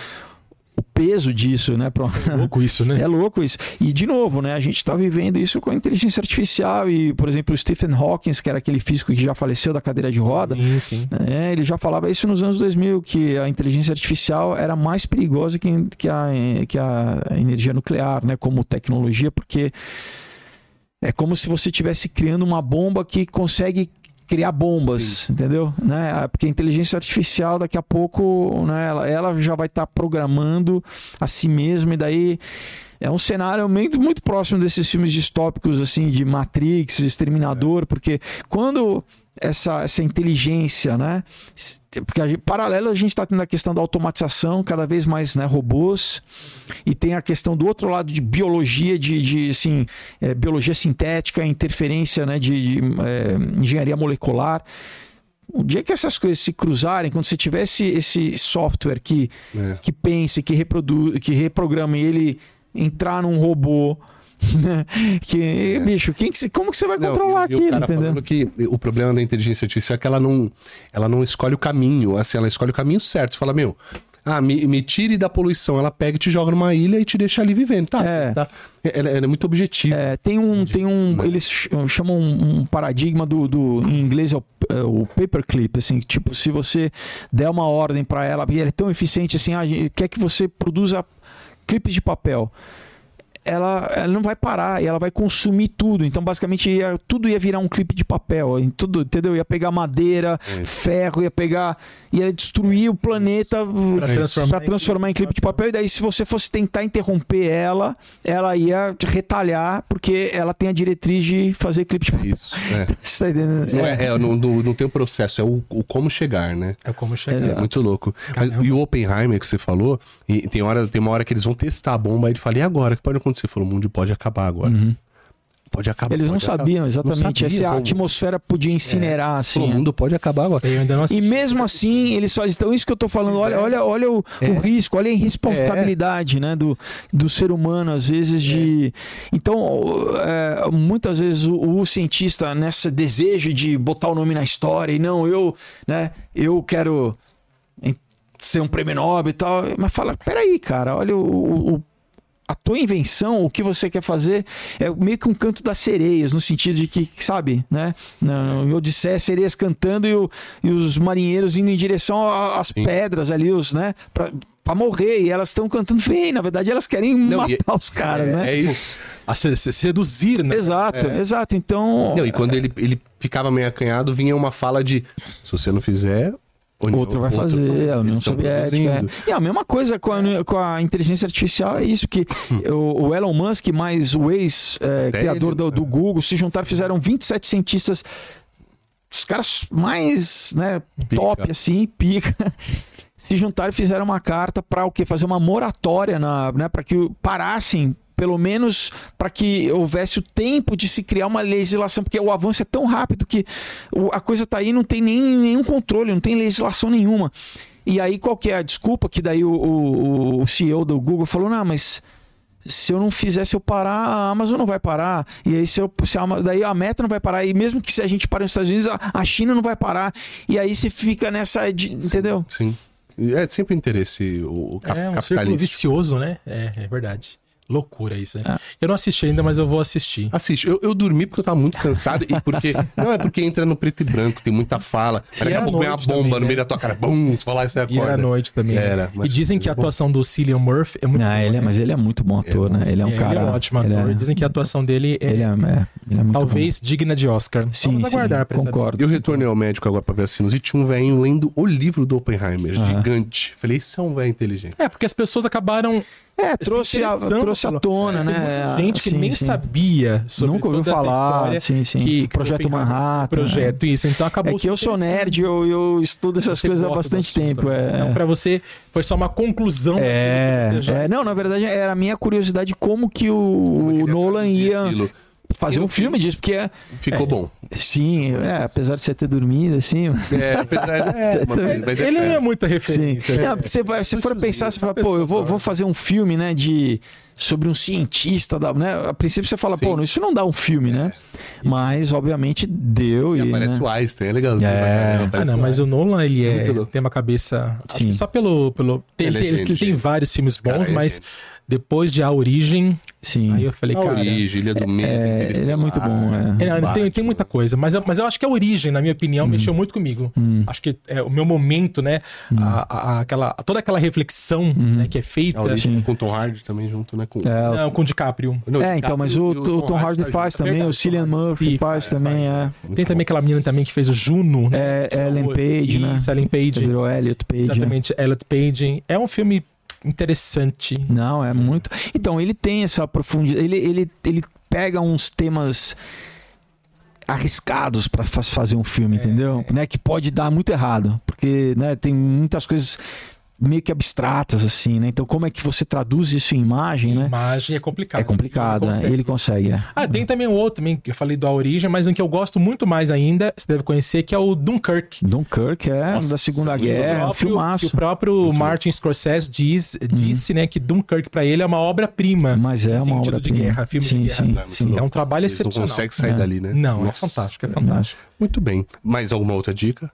O peso disso, né, pra- É louco isso, né? é louco isso. E, de novo, né? A gente está vivendo isso com a inteligência artificial. E, por exemplo, o Stephen Hawking, que era aquele físico que já faleceu da cadeira de roda, Sim, sim. é, ele já falava isso nos anos 2000, que a inteligência artificial era mais perigosa que, que, a, que a energia nuclear, né? Como tecnologia, porque é como se você estivesse criando uma bomba que consegue criar bombas, entendeu? Né? Porque a inteligência artificial daqui a pouco, né, ela, ela já vai estar programando a si mesma e daí é um cenário muito, muito próximo desses filmes distópicos assim de Matrix, Exterminador, porque quando essa, essa inteligência, né? Porque a gente- paralelo a gente está tendo a questão da automatização, cada vez mais né, robôs, e tem a questão do outro lado de biologia, de, de assim, é, biologia sintética, interferência né, de, de, é, engenharia molecular. O dia que essas coisas se cruzarem, quando você tiver esse, esse software que, É. que pense, que reproduz, que reprograma e ele entrar num robô Que, bicho, quem que como que você vai Não, controlar e- e o aquilo, cara entendeu? falando que o problema da inteligência artificial é que ela não, ela não escolhe o caminho, assim, ela escolhe o caminho certo. Você fala, meu, ah, me, me tire da poluição. Ela pega e te joga numa ilha e te deixa ali vivendo. Tá, É. tá. Ela, ela é muito objetiva. É, tem um, tem um, eles ch- chamam um, paradigma do, do, em inglês é o, é o paperclip, assim, que, tipo, se você der uma ordem para ela, e ela é tão eficiente assim, ah, quer que você produza clipes de papel. Ela, ela não vai parar e ela vai consumir tudo. Então, basicamente, ia- tudo ia virar um clipe de papel. em Tudo, entendeu? Ia pegar madeira, ferro, ia pegar. ia destruir o planeta Pra para transformar, transformar, em clipe de papel. E daí, se você fosse tentar interromper ela, ela ia te retalhar, porque ela tem a diretriz de fazer clipe de papel. Isso. É. Você tá entendendo? Não, É. é, é, não, não, não tem o processo, é o, o como chegar, né? É como chegar. É muito louco. Mas, e o Oppenheimer que você falou, e tem, hora, tem uma hora que eles vão testar a bomba, aí ele fala, e agora? O que pode acontecer? Ele falou, o mundo pode acabar agora. Pode acabar. Uhum. Eles não pode acabar. sabiam exatamente. Não Se a sabiam. atmosfera podia incinerar, assim. Falou, é. O mundo pode acabar agora. E mesmo assim, eles fazem. Então, isso que eu tô falando, olha, olha, olha o, É. o risco, olha a irresponsabilidade né, do, do ser humano, às vezes, de. Então, é, muitas vezes o, o cientista, nesse desejo de botar o nome na história, e não, eu, né, eu quero ser um prêmio Nobel e tal, mas fala, peraí, cara, olha o- o a tua invenção, o que você quer fazer, é meio que um canto das sereias, no sentido de que, sabe, né? Na- Em Odisseia, sereias cantando e, o- e os marinheiros indo em direção às Sim. pedras ali, os, né? Pra, pra morrer, e elas estão cantando, vem, na verdade elas querem Não, matar e- os caras, é, né? é isso. A se, se- seduzir, né? Exato, exato. Então, Não, e quando ele, ele ficava meio acanhado, vinha uma fala de se você não fizer. União- Outro vai fazer, a União Soviética. é. E a mesma coisa com a, com a inteligência artificial é isso que o, o Elon Musk mais o ex-criador ele, do, do é. Google se juntaram, fizeram 27 cientistas, os caras mais né, Pica. top assim, pica. Se juntaram e fizeram uma carta para o quê? Fazer uma moratória na, né, para que parassem pelo menos para que houvesse o tempo de se criar uma legislação, porque o avanço é tão rápido que a coisa tá aí, não tem nem nenhum controle, não tem legislação nenhuma. E aí qual que é a desculpa que daí o, o- o CEO do Google falou, não, mas se eu não fizer, se eu parar, a Amazon não vai parar. E aí se eu, se a, daí a meta não vai parar. E mesmo que se a gente pare nos Estados Unidos, a, a China não vai parar. E aí você fica nessa, de- entendeu? Sim. É sempre interesse o, o cap- É um círculo capitalista. vicioso, né? É, é verdade. Loucura isso, né? Ah. Eu não assisti ainda, mas eu vou assistir. Assiste, eu, eu dormi porque eu tava muito cansado e porque. Não, é porque entra no preto e branco, tem muita fala. Daqui era a pouco vem a noite bomba também, no né? meio da tua cara. Bum, você falar isso aí E era à noite também. né? Era, mas- e dizem que a atuação do Cillian Murphy é muito Ah, boa, ele é, né? mas ele é muito bom ator, né? Ele é um É, cara. Ele é um ótimo ator. é- Dizem que a atuação dele é, Ele é, é, ele é muito talvez digna de Oscar. Sim, Vamos aguardar sim, concordo. Eu retornei ao médico agora pra ver a sinusite. Tinha um velhinho lendo o livro do Oppenheimer, Aham. gigante. Falei, isso é um velho inteligente. É, porque as pessoas acabaram É, se trouxe, a, trouxe à tona, Tem né? gente que Sim, nem sim. sabia sobre Nunca ouviu falar, história sim, sim. que- que Projeto Manhattan, Projeto, isso. Então acabou É que eu sou nerd, eu, eu estudo essas Você coisas há bastante assunto, tempo. né? É, Então, pra você, foi só uma conclusão. É, daquilo que você já é, não, na verdade era a minha curiosidade como que o, Como é que Nolan ia aquilo. Fazer E no um filme disso, porque é, Ficou bom. sim, é, apesar de você ter dormido assim, É, apesar- é, mas- mas é- Ele não é muita sim. referência. É, porque você vai, se for pensar, você fala, pô, eu vou, vou fazer um filme, né, de sobre um cientista, da, né? A princípio você fala, Sim. pô, isso não dá um filme, né? Mas obviamente deu E e, aparece né? o Einstein, é legalzinho. É. caramba, Ah, não, o mas o Nolan, ele é, tem uma cabeça. Acho Sim. que só pelo. pelo tem, Ele é ele, tem- ele vários filmes cara bons, é mas gente. Depois de A Origem, Sim. aí eu falei, A cara. origem, Ilha do Medo, É, Interestelar, ele é muito bom, é. É, não, tem, tem muita coisa, mas, eu- mas eu acho que a origem, na minha opinião, mexeu muito comigo. Acho que é o meu momento, né? A, a- aquela, toda aquela reflexão né, que é feita. A origem Sim. com Tom Hardy também junto, né? Com... É, Não, com o DiCaprio. Não, É, então, mas o, e o Tom Hardy tá faz junto. também, Verdade, o Cillian Murphy sim, faz também, é. Tem também aquela menina também que fez o Juno, né? É, Ellen Page, né? Isso, Ellen Page. virou Elliot Page. né? Exatamente, Elliot Page. É um filme interessante. Não, é muito. Então, ele tem essa profundidade. Ele, ele, ele pega uns temas arriscados para fazer um filme, entendeu? Né, que pode dar muito errado, porque né, tem muitas coisas meio que abstratas, assim, né? Então, como é que você traduz isso em imagem, né? Imagem é complicado. É complicado, Ele né? consegue. Ele consegue, é. Ah, tem também um outro também, que eu falei do A Origem, mas um que eu gosto muito mais ainda, você deve conhecer, que é o Dunkirk. Dunkirk é Nossa, da Segunda que o Guerra, um próprio- filmaço. que o próprio Martin Scorsese diz, disse, né, que Dunkirk pra ele é uma obra-prima. Mas é no uma sentido obra de guerra, filme sim, de guerra. Sim, Não, é muito sim. É um trabalho Eles não excepcional. conseguem sair É. dali, né? Não, Nossa. é fantástico, é fantástico. Muito bem. Mais alguma outra dica?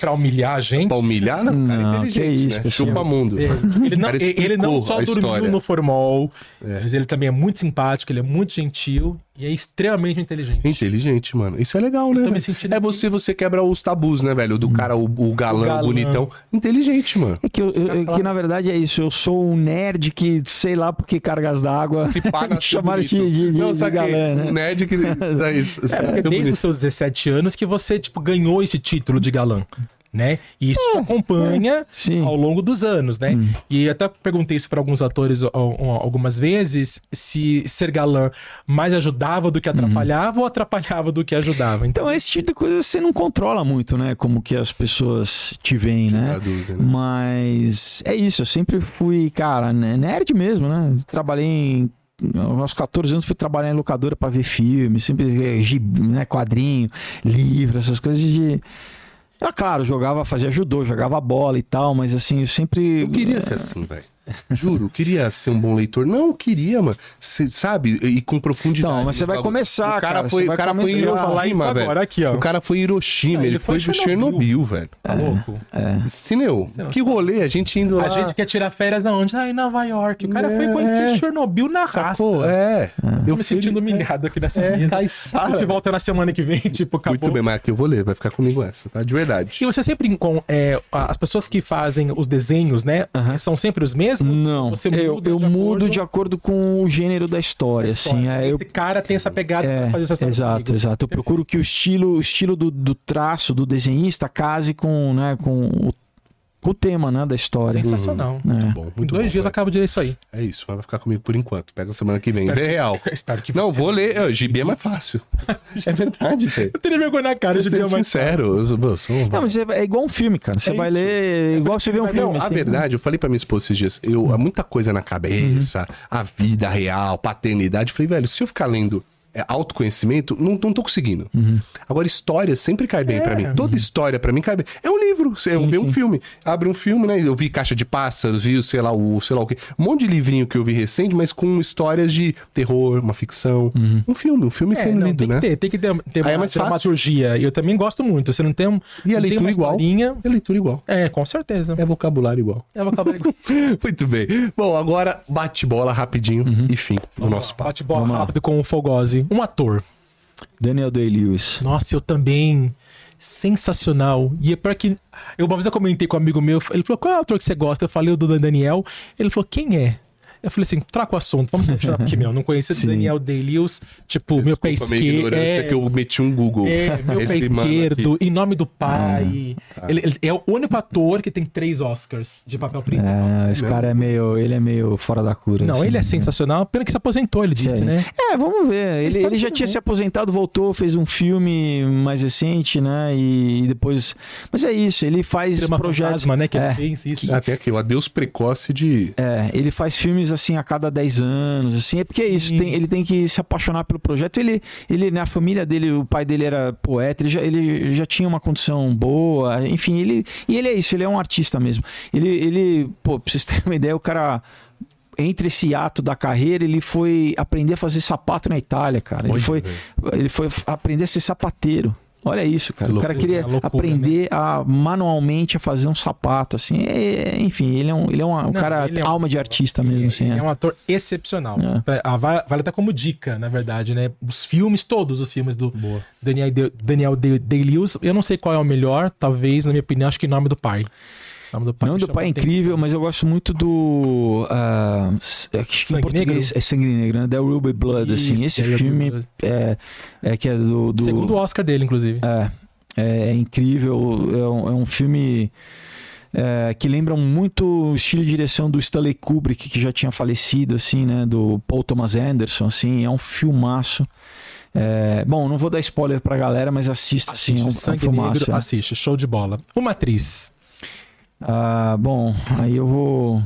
Pra humilhar a gente, Pra humilhar? Não, cara, Não, inteligente, que isso, né? Chupa mundo. É, ele não, ele não só dormiu no formol, É. mas ele também é muito simpático, ele é muito gentil e é extremamente inteligente. Inteligente, mano. Isso é legal, né? tô me sentindo É você, você quebra os tabus, né, velho? Do cara, o, o galã, O galã. bonitão. Inteligente, mano. É que, eu, eu- é que na verdade é isso, eu sou um nerd que, sei lá por que cargas d'água Se paga ser chamaram de, bonito. de, de, Não, de galã, né? Um nerd que... É isso. É, porque desde os seus 17 anos que você, tipo, ganhou esse título de galã, né? E isso te acompanha sim. ao longo dos anos, né? E até perguntei isso para alguns atores algumas vezes, se ser galã mais ajudava do que atrapalhava ou atrapalhava do que ajudava. Então, Então, esse tipo de coisa você não controla muito, né? Como que as pessoas te veem, né? Traduzem, né? Mas é isso, eu sempre fui, cara, né, nerd mesmo, né? Trabalhei em. Aos 14 anos fui trabalhar em locadora pra ver filme, sempre eh, né, quadrinho, livro, essas coisas de. Ah, claro, jogava, fazia judô, jogava bola e tal, mas assim, eu sempre. Eu queria ser assim, velho. Juro, queria ser um bom leitor. Não, eu queria, mano. Cê, sabe? E com profundidade. Então, mas você vai começar, o cara. cara, foi, o cara foi Hiroshima, agora, velho. aqui, ó. O cara foi Hiroshima, Ah, ele, foi foi de Chernobyl, Chernobyl. velho. tá louco? Entendeu? Que rolê, a gente indo lá. A gente quer tirar férias aonde? Ah, em Nova York. O cara foi conhecer Chernobyl na raça. Sacou? É. Eu Eu me sentindo humilhado aqui nessa É, mesa. Caissara. A gente volta na semana que vem, tipo, acabou. Muito bem, mas aqui eu vou ler, vai ficar comigo essa, tá? De verdade. E você sempre com é, as pessoas que fazem os desenhos, né? São sempre os mesmos? Não, Você eu, muda eu de mudo acordo de acordo com o gênero da história, assim. É, eu Esse cara tem essa pegada É, pra fazer essa história. exato, comigo. exato. Eu procuro que o estilo, o estilo do, do traço do desenhista case com, né, com, o, com o tema né, da história. Sensacional. É. Muito bom, Em muito dois bom. dias eu acabo de ler isso aí. É isso, mas vai ficar comigo por enquanto. Pega semana que vem. Espero É que- real. Espero que Não, vou ler. É, Gibi é mais fácil. É verdade, velho. Eu teria vergonha na cara de ser ver mais sincero, eu sou, eu sou Não, mas é, é igual um filme, cara. Você É vai isso. ler igual você vê um Não, filme. a assim. verdade, eu falei pra minha esposa esses dias, eu, há muita coisa na cabeça, a vida real, paternidade. Eu falei, velho, se eu ficar lendo é, autoconhecimento, não, não tô conseguindo. Agora, história sempre cai bem pra mim. Toda história pra mim cai bem. É um livro, você vê um filme. Abre um filme, né? Eu vi Caixa de Pássaros, vi, sei lá, o sei lá o quê. Um monte de livrinho que eu vi recente, mas com histórias de terror, uma ficção. Um filme, um filme É, sendo não, lido, tem né? que ter, tem que ter, ter Aí é uma mais fácil. dramaturgia. Eu também gosto muito. Você não tem um. E a leitura uma igual. É leitura igual. É, com certeza. É vocabulário igual. Eu vou acabar Muito bem. Bom, agora bate bola rapidinho e fim do nosso papo. bate bola Vamos lá. rápido com o Fogose. Um ator. Daniel Day-Lewis. Nossa, eu também. Sensacional. E é pior que. Eu, uma vez eu comentei com um amigo meu, ele falou: qual é o ator que você gosta? Eu falei o do Daniel. Ele falou: quem é? Eu falei assim, troca o assunto, vamos continuar, porque, meu, não conhecia o Sim. Daniel Day-Lewis, tipo, meu pé esquerdo. É, que eu meti um Google. é, meu pé Esse esquerdo, em nome do pai. tá. Ele, ele é o único ator que tem três Oscars de papel principal. É, esse cara é meio, ele é meio fora da cura. Não, assim. ele é sensacional. Pena que se aposentou, ele disse, Sim. né? É, vamos ver. Ele, ele já que tinha não. se aposentado, voltou, fez um filme mais recente, né? E depois. Mas é isso, ele faz Tem uma projetos. fantasma, né? Que é, ele fez isso. Ah, tem aqui, o adeus precoce de. é, ele faz filmes assim a cada 10 anos, assim. É porque é isso, tem- ele tem que se apaixonar pelo projeto. Ele, ele, né, a família dele, o pai dele era poeta, ele já, ele já tinha uma condição boa, enfim, ele. E ele é isso, ele é um artista mesmo. Ele, ele pô, pra vocês terem uma ideia, o cara. Entre esse ato da carreira, ele foi aprender a fazer sapato na Itália, cara. Ele foi, ele foi aprender a ser sapateiro. Olha isso, cara. Que o cara loucura. queria É loucura, aprender a manualmente a fazer um sapato, assim. É, enfim, ele é um, ele é um Não, cara ele é um- alma de artista mesmo, assim. Ele é. é um ator excepcional. É. Ah, Vale, até como dica, na verdade, né? Os filmes, todos os filmes do Daniel, De- Daniel Day-Lewis, eu não sei qual é o melhor, talvez, na minha opinião, acho que Nome do Pai. Nome do Pai, Não, do pai é incrível, atenção. mas eu gosto muito do. s- é que em Sangue português Negro? é Sangue Negro, né? The Ruby Blood, assim. Isso, Esse The Ruby filme é, é que é do. do Segundo Oscar dele, inclusive. É, é, é incrível. É um, é um filme é, que lembra muito o estilo de direção do Stanley Kubrick, que já tinha falecido, assim, né? Do Paul Thomas Anderson, assim. É um filmaço. É, bom, não vou dar spoiler pra galera, mas assista, Assiste assim. É um, é um Sangue filmaço. Negro, é. assiste, show de bola. Uma atriz. Ah, bom, aí eu vou,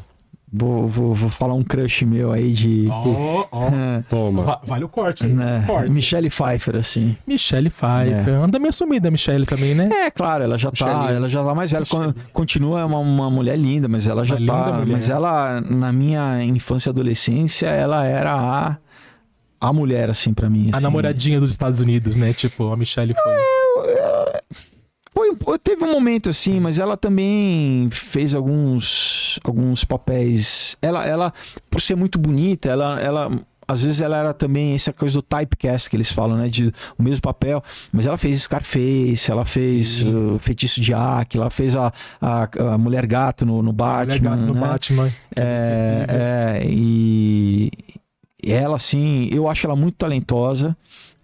vou, vou, vou falar um crush meu aí de. Ó, ó. É, Toma. Va- Vale o corte. né, Corte. Michelle Pfeiffer, assim. Michelle Pfeiffer. Anda meio sumida a Michelle também, né? É, claro, ela já tá, Michelle. ela já tá mais velha. Con- Continua uma, uma mulher linda, mas ela já Uma tá. Mas ela, na minha infância e adolescência, ela era a, a mulher, assim, pra mim. A assim. namoradinha dos Estados Unidos, né? Tipo, a Michelle foi. Foi, teve um momento assim, mas ela também fez alguns, alguns papéis. Ela, ela, por ser muito bonita, ela, ela, às vezes ela era também essa coisa do typecast que eles falam, né? De o mesmo papel. Mas ela fez Scarface, ela fez o Feitiço de Ack, ela fez a, a, a Mulher Gato no, no Batman. Mulher Gato no né? Batman. É, é, e e ela, assim, eu acho ela muito talentosa.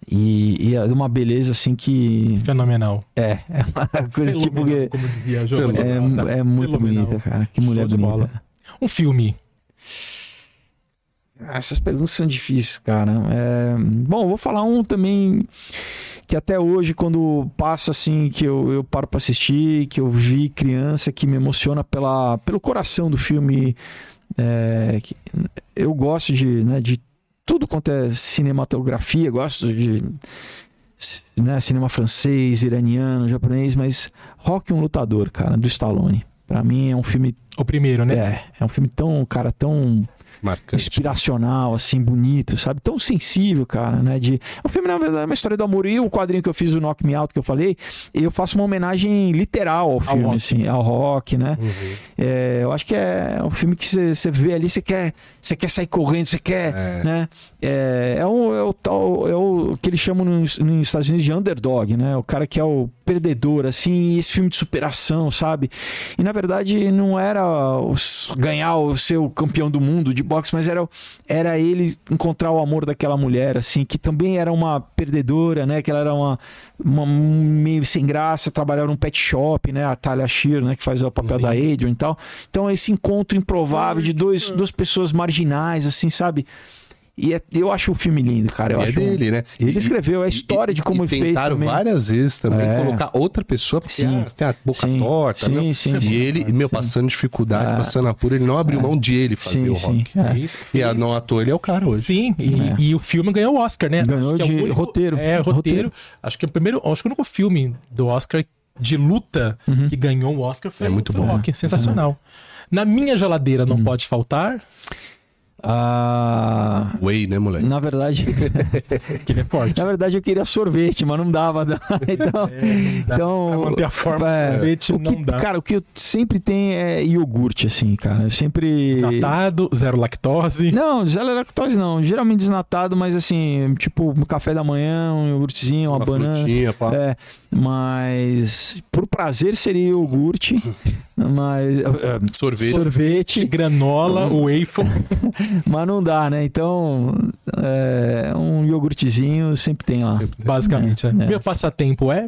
E, e é uma beleza assim que. Fenomenal. É, é uma coisa tipo Fenomenal, que. como dizia. É, é muito Fenomenal. bonita, cara. Que mulher bonita. bola. Um filme. Ah, Essas perguntas são difíceis, cara. É, Bom, vou falar um também que até hoje, quando passa assim, que eu, eu paro pra assistir, que eu vi criança, que me emociona pela, pelo coração do filme. é, eu gosto de, né, de tudo quanto é cinematografia, gosto de né, cinema francês, iraniano, japonês, mas Rock um Lutador, cara, do Stallone. Pra mim é um filme O primeiro, né? é, é um filme tão, cara, tão Marcante. inspiracional, assim, bonito, sabe? Tão sensível, cara, né? De... É um filme, na verdade, é uma história do amor. E o quadrinho que eu fiz, o Knock Me Out, que eu falei, eu faço uma homenagem literal ao filme, rock. assim, ao rock, né? Uhum. É, eu acho que é um filme que você vê ali, você quer, quer sair correndo, você quer, É. né? É, é, o, é, o, tal- é o que eles chamam nos, nos Estados Unidos de underdog, né? O cara que é o perdedor, assim, esse filme de superação, sabe? E na verdade não era os- ganhar o seu campeão do mundo de boxe, mas era, era ele encontrar o amor daquela mulher, assim, que também era uma perdedora, né? Que ela era uma, uma- meio sem graça, trabalhava num pet shop, né? A Talia Shear, né? Que faz o papel Sim. da Adrian e tal. Então esse encontro improvável de dois, duas pessoas marginais, assim, sabe? E é- eu acho o filme lindo, cara. Eu E é acho um- dele, né? Ele E- escreveu a história de como e ele fez. tentaram também. várias vezes também É. colocar outra pessoa, porque Sim. ah, tem a boca Sim. torta, Sim, né? sim, E sim. ele, meu, Sim. passando dificuldade, É. passando apuro, ele não abriu mão de ele fazer Sim, o sim. rock. É. Fez- E a, fez- não à toa ele é o cara hoje. Sim, e, É. e o filme ganhou o Oscar, né? Ganhou Acho que é o de roteiro. É, roteiro. Roteiro. Acho que é o primeiro, acho que o único filme do Oscar de luta Uhum. que ganhou o Oscar foi, É muito bom. Rock. Sensacional. Na minha geladeira Uhum. não pode faltar, Ah, Way, né, moleque? na verdade, que ele é forte. na verdade eu queria sorvete, mas não dava. então, dá. então Pra manter a forma é, sorvete o que, não dá. Cara, o que eu sempre tem é iogurte, assim, cara. Eu sempre. Desnatado, zero lactose. Não, zero lactose não. Geralmente desnatado, mas assim, tipo, café da manhã, um iogurtezinho, uma, Uma banana. frutinha, pá. É, mas por prazer seria iogurte, mas é, Sorvete. sorvete, Granola, waffle. mas não dá, né? Então, é, um iogurtezinho sempre tem lá. Sempre tem. Basicamente, É, né? é. Meu passatempo é,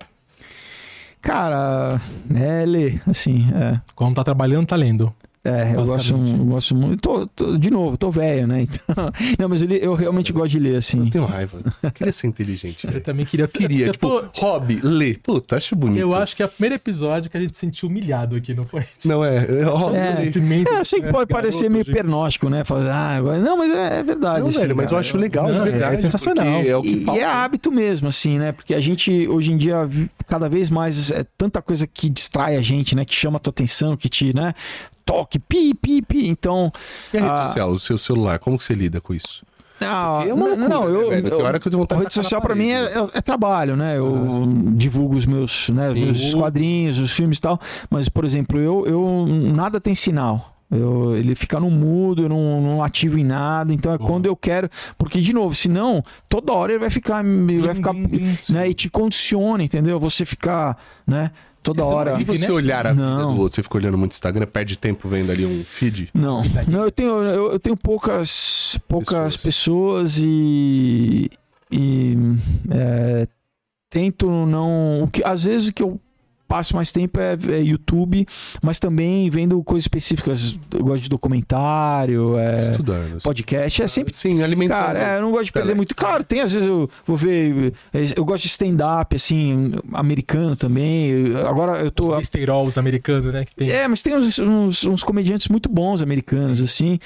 Cara, é ler, assim, é. quando tá trabalhando, tá lendo. É, eu gosto, eu gosto muito. Tô, tô- de novo, tô velho, né? Então, não, mas eu, li- eu realmente gosto de ler, assim. Eu tenho raiva. Eu queria ser inteligente. Eu também queria... Queria, eu, tipo, tô- hobby, ler. Puta, acho bonito. eu acho que é o primeiro episódio que a gente se sentiu humilhado aqui, não foi? Não é. é É, É, eu sei que né, pode garoto, parecer meio gente. pernóstico, né? Falar, ah, agora- não, mas é, é verdade. Não, assim, velho, mas eu acho legal, Não, de é verdade. sensacional. porque É o que E, falta. e é hábito mesmo, assim, né? Porque a gente, hoje em dia, cada vez mais é tanta coisa que distrai a gente, né? Que chama a tua atenção, que te, né? Toque, pi, pi, pi. Então. E a rede ah, social, o seu celular, como que você lida com isso? Ah, é não, loucura, não, né, eu? Tem eu- hora que eu a de rede social pra mim é, é- é trabalho, né? Eu divulgo os meus, né, Sim. meus quadrinhos, os filmes e tal. Mas, por exemplo, eu, eu nada tem sinal. Eu, ele fica no mudo, eu não, não ativo em nada. Então é quando eu quero. Porque, de novo, senão, toda hora ele vai ficar. Ele vai ficar né, e te condiciona, entendeu? Você ficar, né? Toda Essa hora. E você né? olhar a vida Não. do outro, você fica olhando muito Instagram, perde tempo vendo ali um feed? Não, não eu tenho, eu, eu tenho poucas, poucas Pessoas. pessoas, e, e é, tento não. O que, às vezes o que eu passo mais tempo é, é YouTube, mas também vendo coisas específicas. Eu gosto de documentário, é, Estudando. podcast. É sempre Sim, alimentando. Cara, é, eu não gosto de perder muito. Claro, tem às vezes eu vou ver. Eu gosto de stand-up, assim, americano também. Agora eu tô. Os besteirols americanos, né? Que tem. É, mas tem uns, uns, uns comediantes muito bons americanos, assim.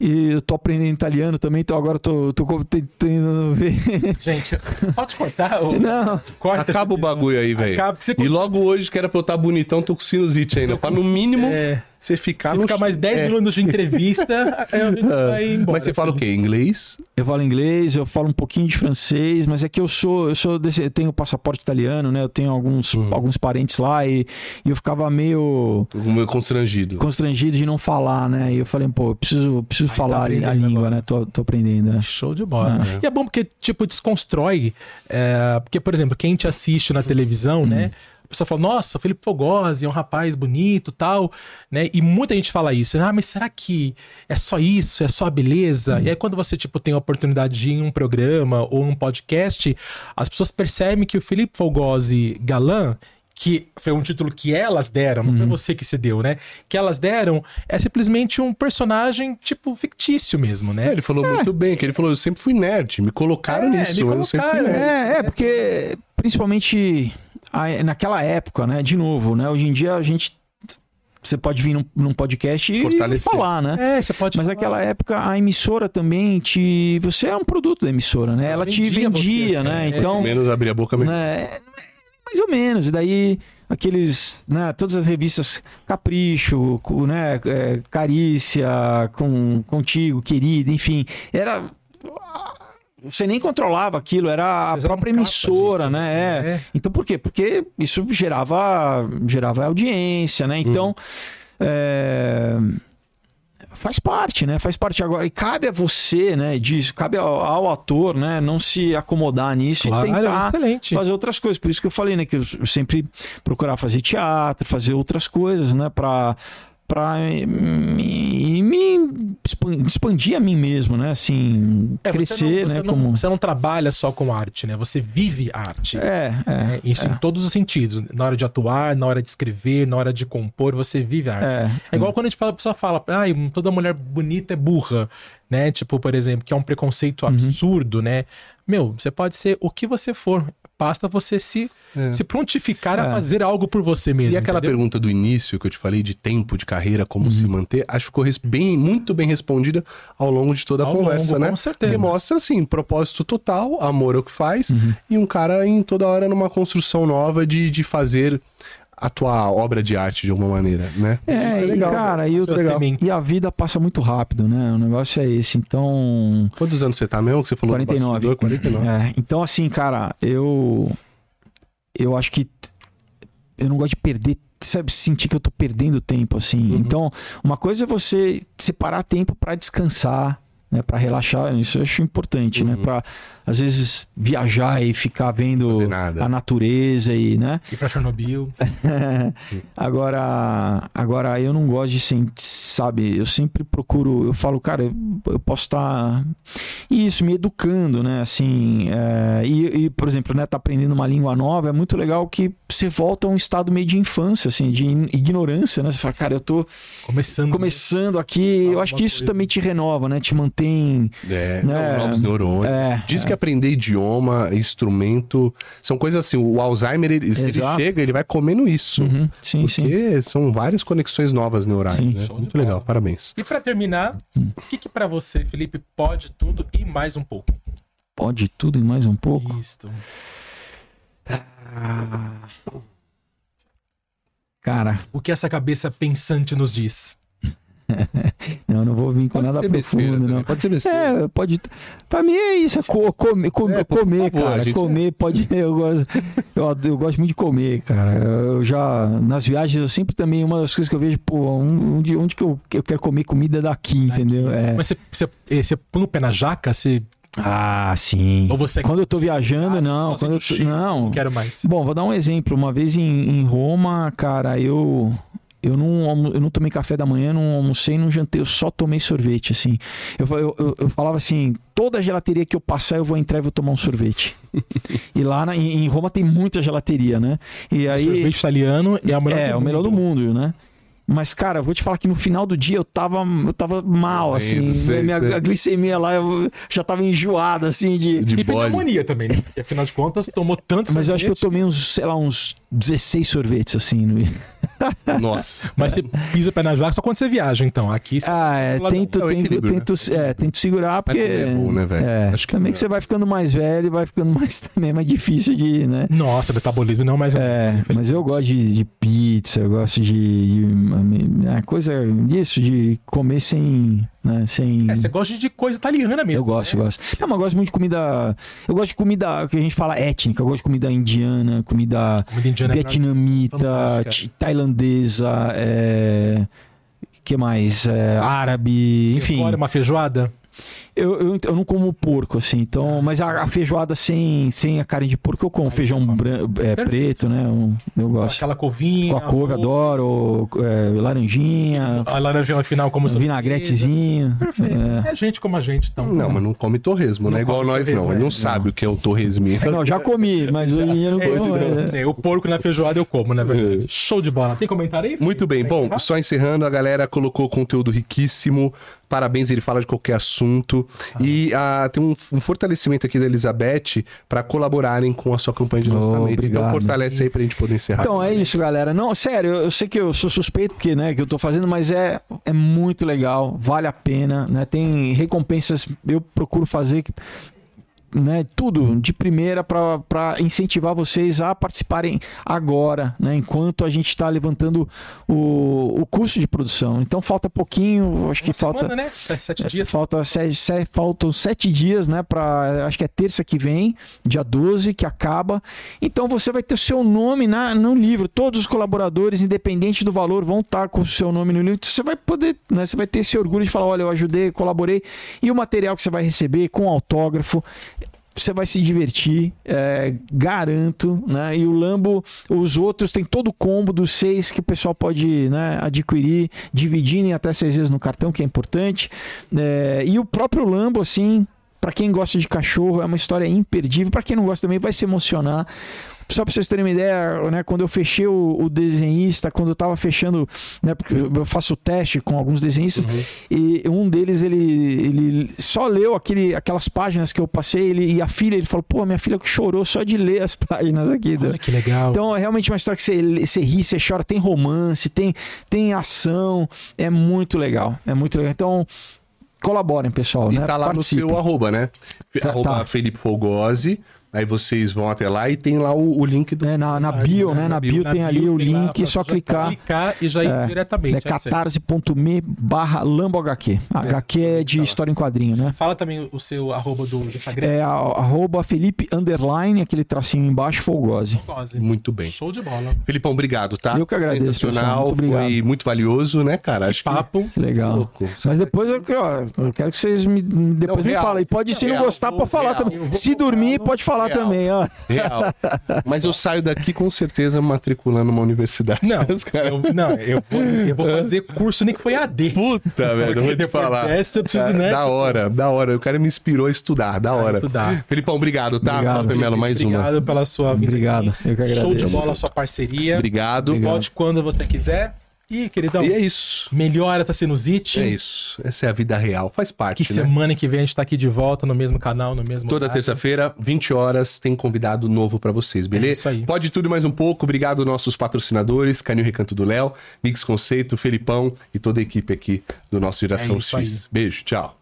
E eu tô aprendendo italiano também, então agora tô, tô tentando ver. Gente, pode cortar? Ou... Não. Corta Acaba o bagulho aí, velho. Acaba que você E logo hoje, que era pra eu estar bonitão, tô com sinusite ainda. Pra no mínimo É, você ficar no. ficar mais 10 é. minutos de entrevista, a embora. Mas você fala o quê? Inglês? Eu falo inglês, eu falo um pouquinho de francês, mas é que eu sou, eu sou desse, eu tenho passaporte italiano, né? Eu tenho alguns, Uhum. alguns parentes lá e, e eu ficava meio Tô meio constrangido. constrangido de não falar, né? E eu falei, pô, eu preciso, eu preciso Aí você tá falar a aprendendo língua, agora. né? Tô, tô aprendendo, né? Show de bola. Ah. E é bom porque, tipo, desconstrói. é, porque, por exemplo, quem te assiste na televisão, né? Pessoa fala, nossa, Felipe Fogosi é um rapaz bonito tal, né? E muita gente fala isso. Ah, mas será que é só isso? É só a beleza? E aí quando você, tipo, tem a oportunidade de ir em um programa ou num podcast, as pessoas percebem que o Felipe Fogosi galã, que foi um título que elas deram, não foi você que se deu, né? Que elas deram é simplesmente um personagem, tipo, fictício mesmo, né? É, ele falou muito bem, que ele falou, eu sempre fui nerd, me colocaram É, nisso, me eu sempre fui colocaram, nerd. É, é, porque principalmente naquela época, né? De novo, né? Hoje em dia a gente. Você pode vir num, num podcast e falar, né? É, você pode Mas falar. naquela época a emissora também te. Você é um produto da emissora, né? Ela te vendia vendia, você, assim, né? é. Então. Menos abrir a boca mesmo. né, mais ou menos. E daí aqueles, né, todas as revistas Capricho, né, é, Carícia, com, Contigo, Querida, enfim, era você nem controlava aquilo, era a Vocês eram própria emissora, disso, né? É. É. Então por quê? Porque isso gerava gerava audiência, né? Então é, faz parte, né? Faz parte agora. E cabe a você, né? Disso, cabe ao, ao ator, né? Não se acomodar nisso Claro, e tentar excelente. fazer outras coisas. Por isso que eu falei, né? Que eu sempre procurar fazer teatro, fazer outras coisas, né? Pra, pra me, me expan- expandir a mim mesmo, né? Assim, É, crescer, você não, você né? não- como... você não trabalha só com arte, né? Você vive arte. É, é. É, isso em todos os sentidos. Na hora de atuar, na hora de escrever, na hora de compor, você vive arte. É, É igual quando a gente fala, a pessoa fala, ai, toda mulher bonita é burra, né? Tipo, por exemplo, que é um preconceito Uhum. absurdo, né? Meu, você pode ser o que você for. Basta você se, É. se prontificar a É. fazer algo por você mesmo. E aquela entendeu? pergunta do início que eu te falei de tempo de carreira, como Uhum. se manter, acho que ficou bem, muito bem respondida ao longo de toda a Ao conversa, longo, né? com certeza. Que mostra, assim, propósito total, amor ao que faz, Uhum. e um cara em toda hora numa construção nova de, de fazer a tua obra de arte de alguma maneira, né? É, e, cara, e, o- e a vida passa muito rápido, né? O negócio é esse. Então, Quantos anos você tá mesmo? Que você falou no 49. bastidor? 49. É, então, assim, cara, eu. Eu acho que. Eu não gosto de perder. Sabe, sentir que eu tô perdendo tempo, assim. Uhum. Então, uma coisa é você separar tempo pra descansar, né? Pra relaxar. Isso eu acho importante, né? Uhum. Às vezes, viajar e ficar vendo a natureza e, né? Ir pra Chernobyl. agora, agora eu não gosto de sentir, sabe? Eu sempre procuro, eu falo, cara, eu, posso estar isso me educando, né? Assim, é, e, e, por exemplo, né, tá aprendendo uma língua nova, é muito legal que você volta a um estado meio de infância, assim, de ignorância, né? Você fala, cara, eu tô Começando. começando aqui, eu acho que isso coisa. também te renova, né? Te mantém, É, É. não, novos neurônios. é, Diz que aprender idioma, instrumento, são coisas assim, o Alzheimer, ele, se ele chega, ele vai comendo isso. Uhum, sim, sim. Porque são várias conexões novas neurais, Sim. né? Muito bola. legal, parabéns. E pra terminar, Hum. o que que pra você, Felipe, pode tudo e mais um pouco? Pode tudo e mais um pouco. Isso. Ah. Cara, O que essa cabeça pensante nos diz? não, não vou vir com nada profundo, não. também, Pode ser besteira. É, pode. Pra mim é isso, é co- comer, com- É, comer, favor, cara. gente- Comer pode. Eu gosto, eu, eu gosto muito de comer, cara. Eu já. Nas viagens, eu sempre também. Uma das coisas que eu vejo, pô, onde, onde que eu, eu quero comer comida daqui, entendeu? É. Mas você, você, eh, você põe o pé na jaca? Você, Ah, sim. ou você Quando eu tô viajando, Ah, não. Quando eu tô, não. não quero mais. Bom, vou dar um exemplo. Uma vez em, em Roma, cara, eu eu não, eu não tomei café da manhã, não almocei, não jantei, eu só tomei sorvete, assim. Eu, eu, eu, eu falava assim, toda gelateria que eu passar, eu vou entrar e vou tomar um sorvete. e lá na- em em Roma tem muita gelateria, né? E aí... Sorvete italiano é o melhor É, o melhor do mundo, né? Mas, cara, eu vou te falar que no final do dia eu tava, eu tava mal, assim. sei, minha sei. a glicemia lá eu já tava enjoada, assim, de. De E pneumonia também, né? Porque, afinal de contas, tomou tanto Mas eu acho que eu sorvete. tomei uns, sei lá, uns 16 sorvetes, assim. No... Nossa. Mas você pisa pé na jaca só quando você viaja, então. Aqui você... Ah, é, tento, É tento, equilíbrio, tento, é, tento segurar, porque. é bom, né, velho? É, Acho que também é que você vai ficando mais velho e vai ficando mais também, é mais difícil de, né? Nossa, metabolismo não, mas... É, mas eu gosto de, de pizza, eu gosto de, de é, coisa disso, de comer sem, né, sem... É, você gosta de coisa italiana mesmo. Eu gosto, né? eu gosto. Não, mas eu gosto muito de comida. Eu gosto de comida que a gente fala étnica. Eu gosto de comida indiana, comida Comida indiana é vietnamita, ti- tailandesa, é... que mais? É, árabe, enfim. Fora uma feijoada. Eu, eu, eu não como porco, assim, então. Mas a, a feijoada sem, sem a carne de porco, eu como. Feijão bran- é, preto, né? Eu, eu gosto. Aquela couvinha. Com a couve, adoro. é, laranjinha, A laranja no final como sobremesa. vinagretezinho. Perfeito. É. É. gente como a gente, então. Não, mas não come torresmo, não, Não é igual nós, torresmo, não. Ele é. não sabe o que é o torresminho. Não, já comi, mas eu não É, como. é. é, o porco na feijoada eu como, na verdade. Show de bola. Tem comentário aí? Muito bem. Bom, só encerrando, a galera colocou conteúdo riquíssimo. Parabéns, ele fala de qualquer assunto. E ah, tem um, um fortalecimento aqui da Elizabeth para colaborarem com a sua campanha de Oh, lançamento. então obrigado. fortalece aí pra gente poder encerrar. Então é isso, galera. Não, sério, eu, eu sei que eu sou suspeito porque, né, que eu tô fazendo, mas é, é muito legal, vale a pena, né? Tem recompensas, eu procuro fazer né, tudo de primeira para incentivar vocês a participarem agora, né, enquanto a gente está levantando o, o custo de produção. Então falta pouquinho, acho que Uma falta semana, né? Sete, sete dias. Falta se- se- faltam sete dias, né? Para acho que é terça que vem, dia 12, que acaba. Então você vai ter o seu nome na, no livro. Todos os colaboradores, independente do valor, vão estar com o seu nome no livro. Então, Você vai poder, né? Você vai ter esse orgulho de falar: olha, eu ajudei, colaborei. E o material que você vai receber com autógrafo. Você vai se divertir, é, garanto, né? E o Lambo, os outros tem todo o combo dos seis que o pessoal pode né, adquirir, dividindo em até seis vezes no cartão, que é importante. É, e o próprio Lambo, assim, para quem gosta de cachorro, é uma história imperdível. Para quem não gosta também, vai se emocionar. Só para vocês terem uma ideia, né, quando eu fechei o, o desenhista, quando eu tava fechando, né, porque eu faço teste com alguns desenhistas, e um deles, ele, ele só leu aquele, aquelas páginas que eu passei, ele, e a filha, ele falou, pô, minha filha que chorou só de ler as páginas aqui. do- Olha que legal. então é realmente uma história que você, você ri, você chora, tem romance, tem, tem ação, é muito legal, é muito legal. Então colaborem, pessoal, E né? tá lá Participem. no seu arroba, né? Tá- arroba tá. Felipe Fogosi. Aí vocês vão até lá e tem lá o, o link do. É, na, na bio, né? Na bio tem ali o tem lá link, pra só clicar. clicar e já ir É, diretamente. É é catarse.me barra lambohq. HQ é de história em quadrinho, né? Fala também o seu arroba do Instagram. É arroba Felipe Underline, aquele tracinho embaixo, Folgose. Quase. Muito bem. Show de bola. Felipão, obrigado, tá? Eu que agradeço. Sensacional, Muito obrigado. foi muito valioso, né, cara? Que Acho que- papo. Que legal. louco. Mas depois eu, ó, eu quero que vocês me, depois Não, me falem. Pode, se não Real, gostar, pode falar também. Se dormir, pode falar Real. também, ó. Real. Mas eu saio daqui com certeza matriculando uma universidade. Não, eu, não eu, vou, eu vou fazer curso nem que foi AD. Puta, velho, eu vou te falar. dessa eu preciso, É, né? Da hora, da hora. O cara me inspirou a estudar, da hora. estudar. Felipão, obrigado, tá? Obrigado, Fala, Melo, mais uma. Obrigado pela sua vinda. Obrigado, aqui. eu que agradeço. Show de bola a sua parceria. Obrigado. Volte quando você quiser. E, queridão, E é isso. melhora essa sinusite. É isso. Essa é a vida real. Faz parte, Que né? semana que vem a gente tá aqui de volta no mesmo canal, no mesmo Toda terça-feira, 20 horas, tem convidado novo pra vocês, beleza? É isso aí. Pode tudo e mais um pouco. Obrigado nossos patrocinadores, Canil Recanto do Léo, Mix Conceito, Felipão e toda a equipe aqui do nosso Geração É X. Beijo, tchau.